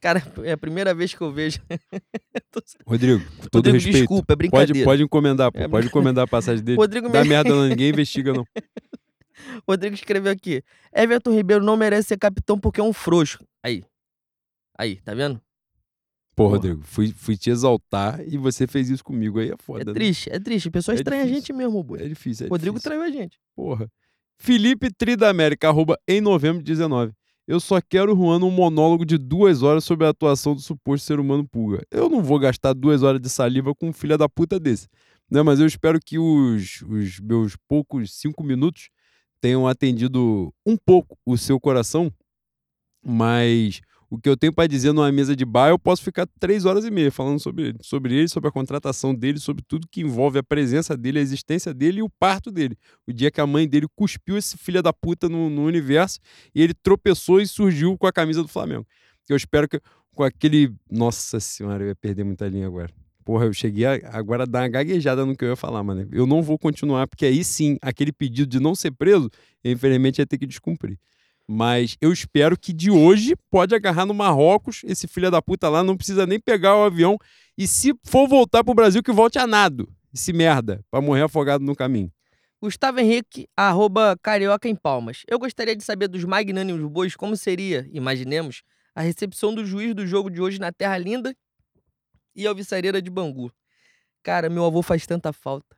Cara, é a primeira vez que eu vejo. Rodrigo, com todo Rodrigo, respeito. desculpa, é Pode, brincadeira. pode encomendar, pô. É Pode encomendar a passagem dele. Rodrigo, Dá me... merda não, ninguém investiga, não. Rodrigo escreveu aqui. Everton Ribeiro não merece ser capitão porque é um frouxo. Aí. Aí, tá vendo? Pô, Porra. Rodrigo, fui, fui te exaltar e você fez isso comigo aí, é foda. É né? triste, é triste. A pessoa É estranha a gente mesmo, boi. É difícil, é Rodrigo difícil. traiu a gente. Porra. Felipe Tridamérica, arroba em novembro de 19. Eu só quero, Juan, um monólogo de duas horas sobre a atuação do suposto ser humano pulga. Eu não vou gastar duas horas de saliva com um filho da puta desse. Né? Mas eu espero que os, os meus poucos cinco minutos tenham atendido um pouco o seu coração. Mas O que eu tenho para dizer numa mesa de bar, eu posso ficar três horas e meia falando sobre sobre ele, sobre a contratação dele, sobre tudo que envolve a presença dele, a existência dele e o parto dele. O dia que a mãe dele cuspiu esse filho da puta no, no universo e ele tropeçou e surgiu com a camisa do Flamengo. Eu espero que com aquele. Nossa senhora, eu ia perder muita linha agora. Porra, eu cheguei a, agora a dar uma gaguejada no que eu ia falar, mano. Eu não vou continuar, porque aí sim, aquele pedido de não ser preso, infelizmente ia ter que descumprir. Mas eu espero que de hoje pode agarrar no Marrocos, esse filho da puta lá, não precisa nem pegar o avião. E se for voltar pro Brasil, que volte a nado. Esse merda, pra morrer afogado no caminho. Gustavo Henrique, arroba Carioca em Palmas. Eu gostaria de saber dos magnânimos bois como seria, imaginemos, a recepção do juiz do jogo de hoje na Terra Linda e Alviçareira de Bangu. Cara, meu avô faz tanta falta.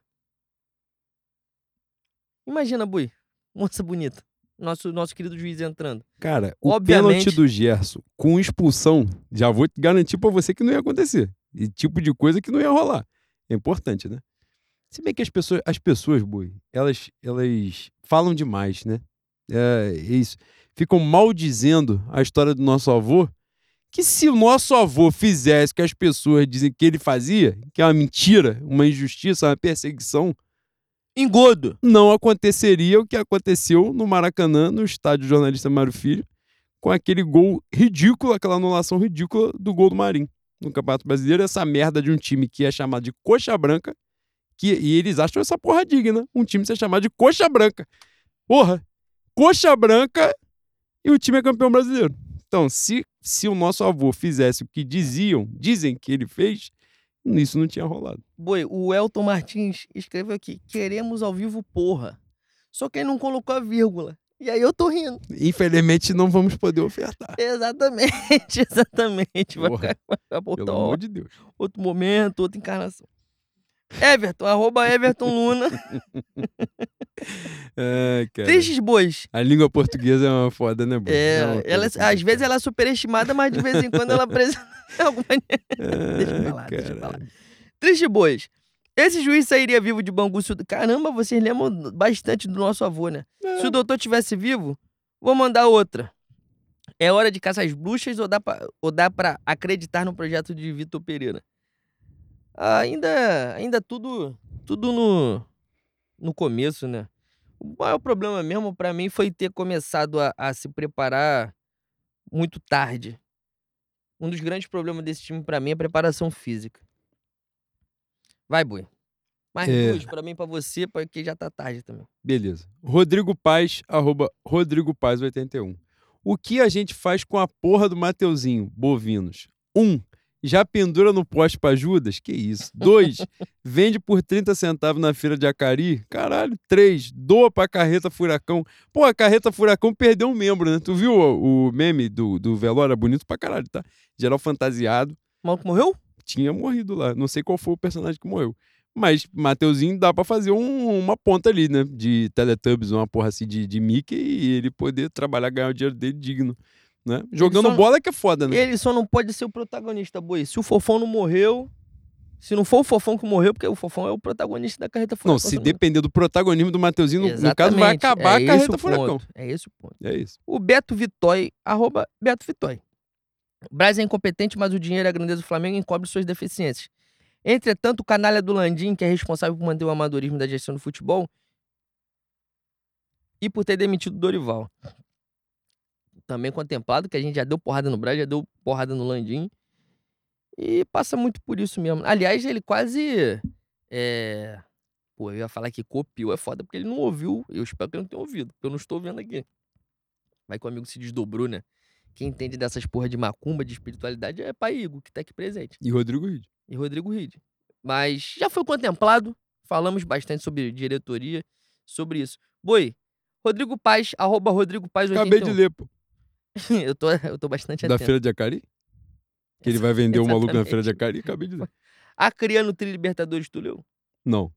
Imagina, Bui, moça bonita. Nosso, nosso querido juiz entrando. Cara, o Obviamente- pênalti do Gerson com expulsão, já vou garantir pra você que não ia acontecer. E tipo de coisa que não ia rolar. É importante, né? Se bem que as pessoas, as pessoas, Bui, elas, elas falam demais, né? É, é isso. Ficam maldizendo a história do nosso avô. Que se o nosso avô fizesse o que as pessoas dizem que ele fazia, que é uma mentira, uma injustiça, uma perseguição, Engodo! não aconteceria o que aconteceu no Maracanã, no estádio jornalista Mário Filho, com aquele gol ridículo, aquela anulação ridícula do gol do Marinho no Campeonato Brasileiro. Essa merda de um time que é chamado de coxa branca, que, e eles acham essa porra digna, um time ser chamado de coxa branca. Porra, coxa branca e o time é campeão brasileiro. Então, se, se o nosso avô fizesse o que diziam, dizem que ele fez, isso não tinha rolado. Boi, o Elton Martins escreveu aqui: queremos ao vivo, porra. Só que ele não colocou a vírgula. E aí eu tô rindo. Infelizmente, não vamos poder ofertar. Exatamente, exatamente. Vai Porra, ficar, vai ficar Pelo amor de Deus. outro momento, outra encarnação. Everton, arroba Everton Luna. Ai, cara. Tristes bois. A língua portuguesa é uma foda, né, Bruno? É, uma ela, às vezes ela é superestimada, mas de vez em quando ela apresenta alguma. deixa pra lá, deixa pra lá. caralho. Triste bois. Esse juiz sairia vivo de Bangu se. Caramba, vocês lembram bastante do nosso avô, né? Se o doutor tivesse vivo, vou mandar outra. É hora de caçar as bruxas ou dá pra, ou dá pra acreditar no projeto de Vitor Pereira? Ainda, ainda tudo, tudo no, no começo, né? O maior problema mesmo pra mim foi ter começado a, a se preparar muito tarde. Um dos grandes problemas desse time pra mim é a preparação física. Vai, Boi. Mais É. duas pra mim pra você, porque já tá tarde também. Beleza. Rodrigo Paz, arroba Rodrigo Paz 81. O que a gente faz com a porra do Mateuzinho, bovinos? Um, já pendura no poste pra Judas? Que isso. Dois, vende por 30 centavos na feira de Acari? Caralho. Três, doa pra carreta furacão. Pô, a carreta furacão perdeu um membro, né? Tu viu o, o meme do, do velório? É bonito pra caralho, tá? Geral fantasiado. O maluco morreu? tinha morrido lá. Não sei qual foi o personagem que morreu. Mas Mateuzinho dá pra fazer um- uma ponta ali, né? De Teletubbies, uma porra assim de, de Mickey e ele poder trabalhar, ganhar o dinheiro dele digno. Né? Jogando só- bola que é foda, né? Ele só não pode ser o protagonista, boi. Se o Fofão não morreu. Se não for o Fofão que morreu, porque o Fofão é o protagonista da carreta furacão. Não, se me depender do protagonismo do Mateuzinho, no, no caso, vai Exatamente, acabar é a carreta furacão. ponto, É esse o ponto. É isso. O Beto Vitói, arroba Beto Vitói. O Braz é incompetente, mas o dinheiro e a grandeza do Flamengo encobre suas deficiências. Entretanto, o canalha do Landim, que é responsável por manter o amadorismo da gestão do futebol, e por ter demitido o Dorival. Também contemplado, que a gente já deu porrada no Braz, já deu porrada no Landim. E passa muito por isso mesmo. Aliás, ele quase. É... Pô, eu ia falar que copiou, é foda, porque ele não ouviu. Eu espero que ele não tenha ouvido, porque eu não estou vendo aqui. Vai que o amigo se desdobrou, né? Quem entende dessas porra de macumba, de espiritualidade, é Pai Igor, que tá aqui presente. E Rodrigo Ride. E Rodrigo Ride. Mas já foi contemplado. Falamos bastante sobre diretoria, sobre isso. Boi, Rodrigo Paz, arroba Rodrigo Paz Acabei de ler, pô. eu, tô, eu tô bastante Da atento. Feira de Acari. Que ele vai vender o maluco na. Feira de Acari. Acabei de ler. Acriano Tri Libertadores, tu leu? Não.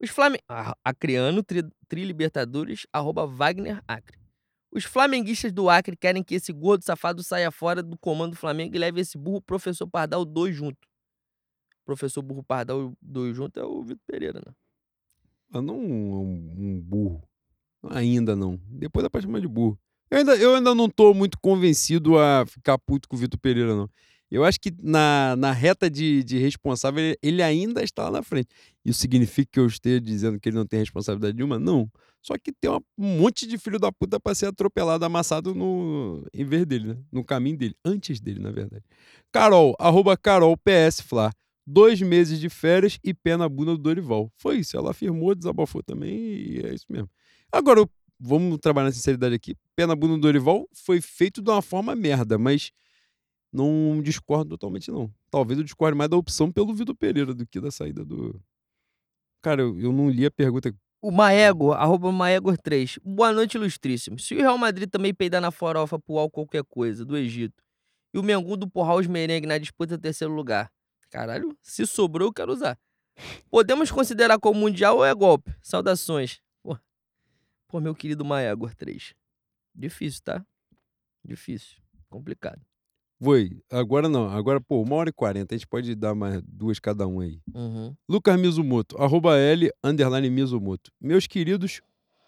Os Flamengo... Acriano Tri, Tri Libertadores, arroba Wagner Acre. Os flamenguistas do Acre querem que esse gordo safado saia fora do comando do Flamengo e leve esse burro professor Pardal 2 junto. Professor burro Pardal 2 junto é o Vitor Pereira, né? Eu não um, um burro. Ainda não. Depois dá pra chamar de burro. Eu ainda, eu ainda não tô muito convencido a ficar puto com o Vitor Pereira, não. Eu acho que na, na reta de, de responsável ele, ele ainda está lá na frente. Isso significa que eu esteja dizendo que ele não tem responsabilidade nenhuma? Não. Só que tem uma- um monte de filho da puta pra ser atropelado, amassado no, em vez dele, né? No caminho dele. Antes dele, na verdade. Carol, arroba Carol PS. Dois meses de férias e pé na bunda do Dorival. Foi isso. Ela afirmou, desabafou também e é isso mesmo. Agora, eu- vamos trabalhar na sinceridade aqui. Pé na bunda do Dorival foi feito de uma forma merda, mas não discordo totalmente, não. Talvez eu discorde mais da opção pelo Vitor Pereira do que da saída do. Cara, eu, eu não li a pergunta. O Maego, arroba Maegor3. Boa noite, ilustríssimo. Se o Real Madrid também peidar na farofa Al qualquer coisa, do Egito, e o Mengudo porrar os merengue na disputa terceiro lugar, caralho, se sobrou eu quero usar. Podemos considerar como mundial ou é golpe? Saudações. Pô, meu querido Maegor3. Difícil, tá? Difícil. Complicado. Foi. Agora não. Agora, pô, uma hora e quarenta. A gente pode dar mais duas cada um aí. Uhum. Lucas Mizumoto, arroba L, underline Mizumoto. Meus queridos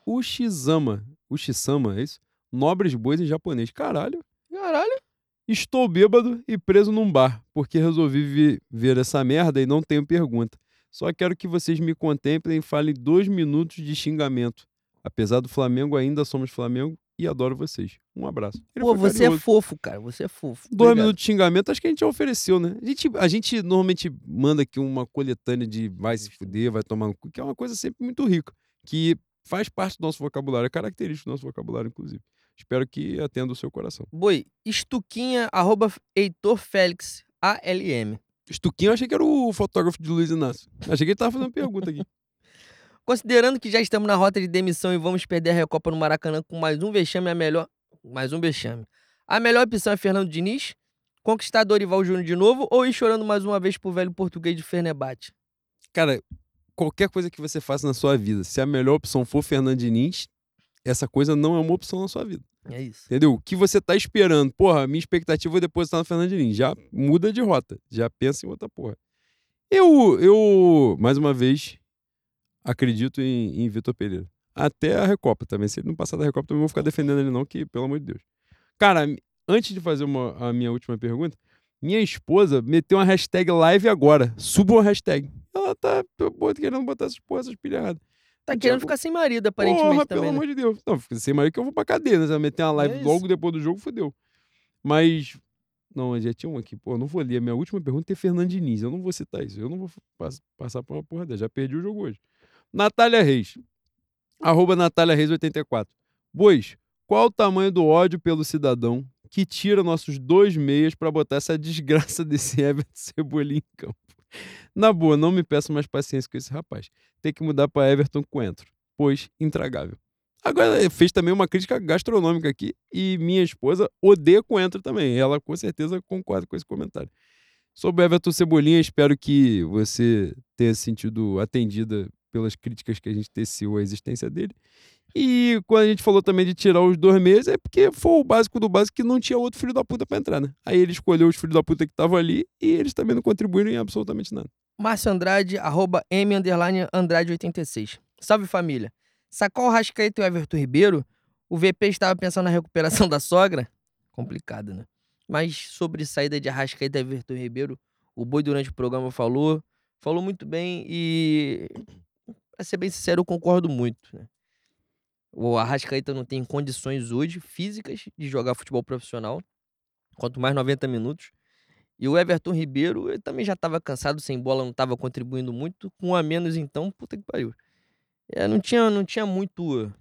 Ushizama. Ushisama, é isso? Nobres bois em japonês. Caralho. Caralho. Estou bêbado e preso num bar, porque resolvi vi- ver essa merda e não tenho pergunta. Só quero que vocês me contemplem e falem dois minutos de xingamento. Apesar do Flamengo, ainda somos Flamengo e adoro vocês. Um abraço. Ele Pô, você é fofo, cara. Você é fofo. Dois minutos de xingamento, acho que a gente já ofereceu, né? A gente, a gente normalmente manda aqui uma coletânea de vai se fuder, vai tomar no cu, que é uma coisa sempre muito rica, que faz parte do nosso vocabulário, é característico do nosso vocabulário, inclusive. Espero que atenda o seu coração. Boi, estuquinha, arroba Heitor Félix, ALM. Estuquinho, eu achei que era o fotógrafo de Luiz Inácio. Achei que ele tava fazendo pergunta aqui. Considerando que já estamos na rota de demissão e vamos perder a Recopa no Maracanã com mais um vexame, a melhor. Mais um vexame. A melhor opção é Fernando Diniz, conquistar Dorival Júnior de novo ou ir chorando mais uma vez pro velho português de Fernebate? Cara, qualquer coisa que você faça na sua vida, se a melhor opção for Fernando Diniz, essa coisa não é uma opção na sua vida. É isso. Entendeu? O que você tá esperando? Porra, minha expectativa é depositar no Fernando Diniz. Já muda de rota. Já pensa em outra porra. Eu, eu mais uma vez, acredito em, em Vitor Pereira. Até a Recopa também. Se ele não passar da Recopa, também vou ficar defendendo ele não, que pelo amor de Deus. Cara, antes de fazer uma, a minha última pergunta, minha esposa meteu uma hashtag live agora. Suba uma hashtag. Ela tá querendo botar essas porra, essas pilhas erradas. Tá querendo ficar sem marido, aparentemente, Porra, também. pelo né? amor de Deus. Não, fica sem marido que eu vou pra cadeia, né? Se ela meter uma live É logo depois do jogo, fodeu. Mas. Não, já tinha um aqui. Pô, eu não vou ler. A minha última pergunta é Fernando Diniz. Eu não vou citar isso. Eu não vou pass- passar por uma porra dessa. Já perdi o jogo hoje. Natália Reis. Arroba Natália Reis 84. Bois, qual o tamanho do ódio pelo cidadão que tira nossos dois meias pra botar essa desgraça desse Everton Cebolinha em campo? Na boa, não me peço mais paciência com esse rapaz. Tem que mudar pra Everton Coentro pois intragável. Agora, ele fez também uma crítica gastronômica aqui e minha esposa odeia coentro também. Ela com certeza concorda com esse comentário. Sobre Everton Cebolinha, espero que você tenha se sentido atendida pelas críticas que a gente teceu à existência dele. E quando a gente falou também de tirar os dois meses, é porque foi o básico do básico que não tinha outro filho da puta pra entrar, né? Aí ele escolheu os filhos da puta que estavam ali e eles também não contribuíram em absolutamente nada. Márcio Andrade, arroba M underline Andrade 86. Salve família. Sacou o Rascaeta e o Everton Ribeiro? O VP estava pensando na recuperação da sogra? Complicado, né? Mas sobre saída de Arrascaeta e Everton Ribeiro, o Boi durante o programa falou, falou muito bem e, pra ser bem sincero, eu concordo muito. Né? O Arrascaeta não tem condições hoje físicas de jogar futebol profissional, quanto mais 90 minutos. E o Everton Ribeiro ele também já estava cansado, sem bola, não estava contribuindo muito. Com um a menos, então, puta que pariu. É, não, tinha, não tinha muito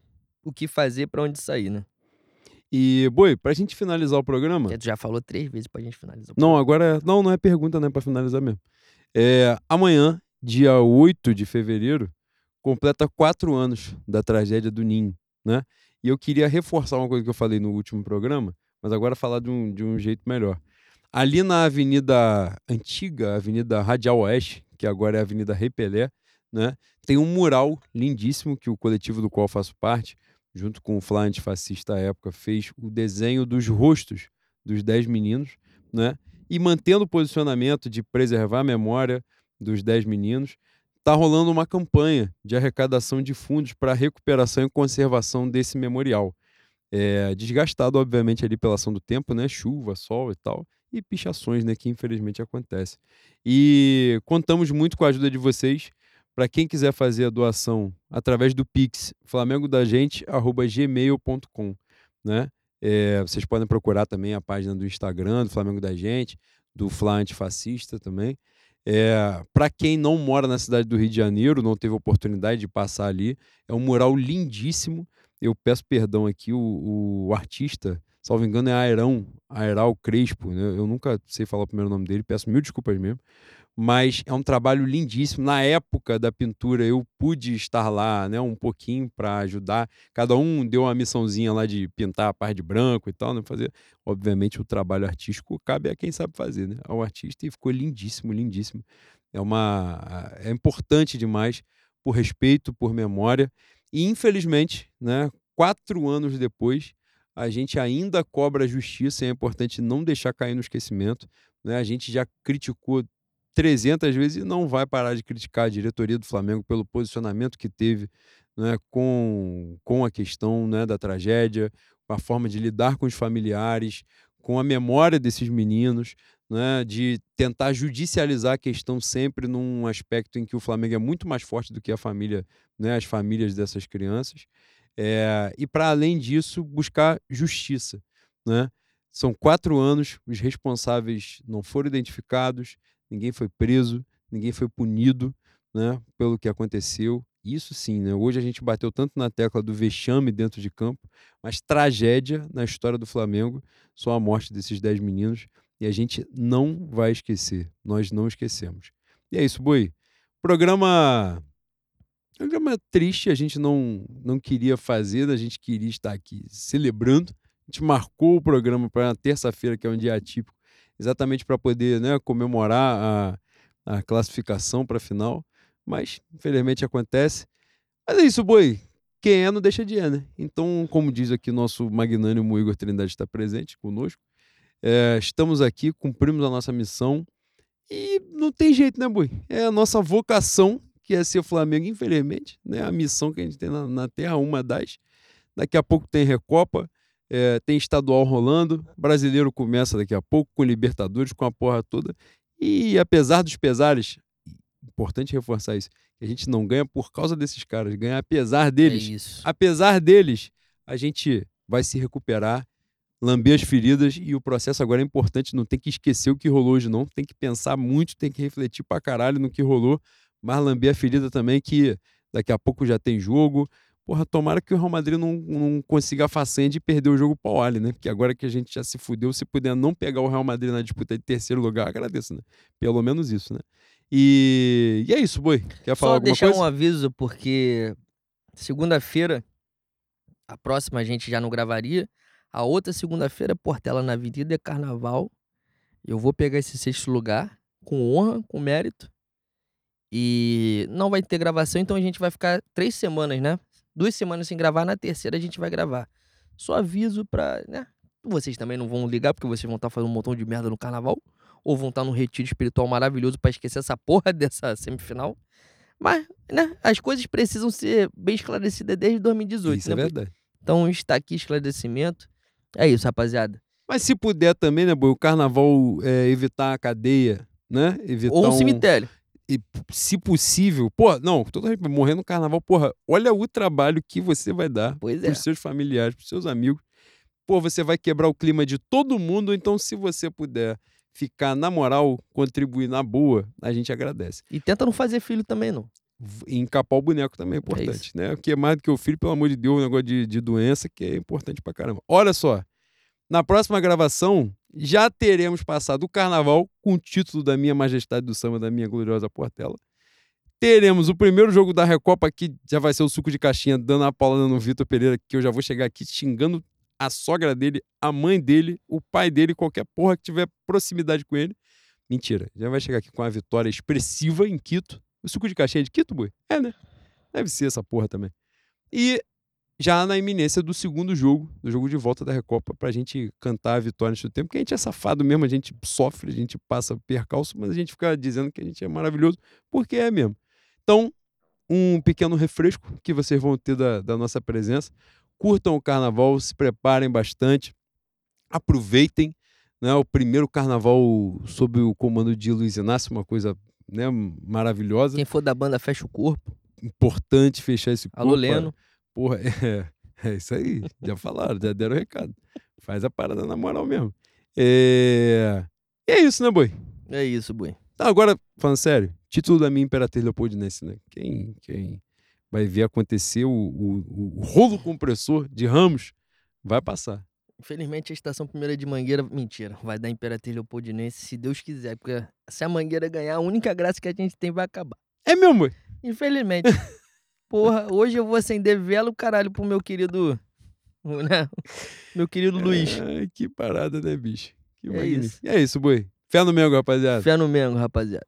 o que fazer para onde sair, né? E, Boi, pra gente finalizar o programa. Porque tu já falou três vezes pra gente finalizar. o Não, agora. Não, não é pergunta, né? Pra finalizar mesmo. É, amanhã, dia 8 de fevereiro, completa quatro anos da tragédia do Ninho, né? E eu queria reforçar uma coisa que eu falei no último programa, mas agora falar de um, de um jeito melhor. Ali na Avenida Antiga, Avenida Radial Oeste, que agora é a Avenida Rei Pelé, né? Tem um mural lindíssimo que o coletivo do qual faço parte, junto com o Flá Antifascista à época, fez o desenho dos rostos dos dez meninos, né? E mantendo o posicionamento de preservar a memória dos dez meninos, está rolando uma campanha de arrecadação de fundos para recuperação e conservação desse memorial. É, desgastado, obviamente, ali pela ação do tempo, né? Chuva, sol e tal. E pichações, né? Que infelizmente acontece. E contamos muito com a ajuda de vocês. Para quem quiser fazer a doação através do Pix, flamengodagente.gmail.com, né? É, vocês podem procurar também a página do Instagram do Flamengo da Gente, do Fla Antifascista também. É, para quem não mora na cidade do Rio de Janeiro, não teve oportunidade de passar ali, é um mural lindíssimo. Eu peço perdão aqui, o, o artista, salvo engano, é Airão, Airal Crespo. Né? Eu nunca sei falar o primeiro nome dele, peço mil desculpas mesmo mas é um trabalho lindíssimo. Na época da pintura, eu pude estar lá né, um pouquinho para ajudar. Cada um deu uma missãozinha lá de pintar a parte de branco e tal, né, fazer. Obviamente, o trabalho artístico cabe a quem sabe fazer, né? Ao artista e ficou lindíssimo, lindíssimo. É uma é importante demais por respeito, por memória. E infelizmente, né, quatro anos depois, a gente ainda cobra justiça. É importante não deixar cair no esquecimento. Né? A gente já criticou 300 vezes e não vai parar de criticar a diretoria do Flamengo pelo posicionamento que teve né, com, com a questão né, da tragédia, com a forma de lidar com os familiares, com a memória desses meninos, né, de tentar judicializar a questão sempre num aspecto em que o Flamengo é muito mais forte do que a família, né, as famílias dessas crianças. É, e para além disso, buscar justiça. Né? São quatro anos, os responsáveis não foram identificados, ninguém foi preso, ninguém foi punido né, pelo que aconteceu. Isso sim, né? Hoje a gente bateu tanto na tecla do vexame dentro de campo, mas tragédia na história do Flamengo, só a morte desses 10 meninos. E a gente não vai esquecer. Nós não esquecemos. E é isso, Boi. Programa. Programa triste, a gente não, não queria fazer, a gente queria estar aqui celebrando. A gente marcou o programa para terça-feira, que é um dia atípico, exatamente para poder né, comemorar a, a classificação para a final. Mas, infelizmente, acontece. Mas é isso, boi. Quem é não deixa de ir, né? Então, como diz aqui nosso magnânimo Igor Trindade está presente conosco. É, estamos aqui, cumprimos a nossa missão e não tem jeito, né, boi? É a nossa vocação, que é ser Flamengo, infelizmente, né? A missão que a gente tem na, na Terra, uma das. Daqui a pouco tem Recopa, é, tem estadual rolando, brasileiro começa daqui a pouco, com Libertadores, com a porra toda. E apesar dos pesares, importante reforçar isso, que a gente não ganha por causa desses caras, ganha apesar deles. É apesar deles, a gente vai se recuperar, lamber as feridas e o processo agora é importante, não tem que esquecer o que rolou hoje não, tem que pensar muito, tem que refletir pra caralho no que rolou, mas lamber a ferida também que daqui a pouco já tem jogo, Porra, tomara que o Real Madrid não, não consiga a façanha de perder o jogo para o Ali, né? Porque agora que a gente já se fudeu, se puder não pegar o Real Madrid na disputa de terceiro lugar, agradeço, né? Pelo menos isso, né? E, e é isso, Boi. Quer falar Só alguma deixar coisa? um aviso, porque segunda-feira, a próxima a gente já não gravaria. A outra segunda-feira, Portela na Avenida é Carnaval. Eu vou pegar esse sexto lugar com honra, com mérito. E não vai ter gravação, então a gente vai ficar três semanas, né? Duas semanas sem gravar, na terceira a gente vai gravar. Só aviso pra, né? Vocês também não vão ligar, porque vocês vão estar tá fazendo um montão de merda no carnaval. Ou vão estar tá num retiro espiritual maravilhoso para esquecer essa porra dessa semifinal. Mas, né? As coisas precisam ser bem esclarecidas desde 2018. Isso né? é verdade. Então está aqui esclarecimento. É isso, rapaziada. Mas se puder também, né, Boi? O carnaval é, evitar a cadeia, né? Evitar Ou um cemitério e, se possível, pô, não, todo mundo morrer no carnaval, porra, olha o trabalho que você vai dar pois pros é. seus familiares, pros seus amigos. Pô, você vai quebrar o clima de todo mundo, então se você puder ficar na moral, contribuir na boa, a gente agradece. E tenta não fazer filho também, não. E encapar o boneco também é importante, é né? O que é mais do que o filho, pelo amor de Deus, um negócio de, de doença que é importante pra caramba. Olha só, na próxima gravação, já teremos passado o carnaval com o título da Minha Majestade do Samba, da Minha Gloriosa Portela. Teremos o primeiro jogo da Recopa, que já vai ser o suco de caixinha, dando a paula no Vitor Pereira, que eu já vou chegar aqui xingando a sogra dele, a mãe dele, o pai dele, qualquer porra que tiver proximidade com ele. Mentira, já vai chegar aqui com a vitória expressiva em Quito. O suco de caixinha é de Quito, boi? É, né? Deve ser essa porra também. E já na iminência do segundo jogo, do jogo de volta da Recopa, pra gente cantar a vitória nesse tempo, porque a gente é safado mesmo, a gente sofre, a gente passa percalço, mas a gente fica dizendo que a gente é maravilhoso, porque é mesmo. Então, um pequeno refresco que vocês vão ter da, da nossa presença. curtam o carnaval, se preparem bastante, aproveitem. Né, o primeiro carnaval sob o comando de Luiz Inácio, uma coisa né, maravilhosa. Quem for da banda, fecha o corpo. Importante fechar esse corpo. Alô, Leno. Porra, é, é isso aí. Já falaram, já deram o recado. Faz a parada na moral mesmo. É... E é isso, né, boi? É isso, boi. Tá, agora, falando sério, título da minha Imperatriz Leopoldinense, né? Quem, quem vai ver acontecer o, o, o rolo compressor de Ramos vai passar. Infelizmente, a estação primeira de Mangueira, mentira, vai dar Imperatriz Leopoldinense, se Deus quiser, porque se a Mangueira ganhar, a única graça que a gente tem vai acabar. É mesmo, boi? Infelizmente. Porra, hoje eu vou acender vela, o caralho, pro meu querido. Né? Meu querido Luiz. Ai, que parada, né, bicho? Que É magnífico. isso. E é isso, boi. Fé no Mengo, rapaziada. Fé no Mengo, rapaziada.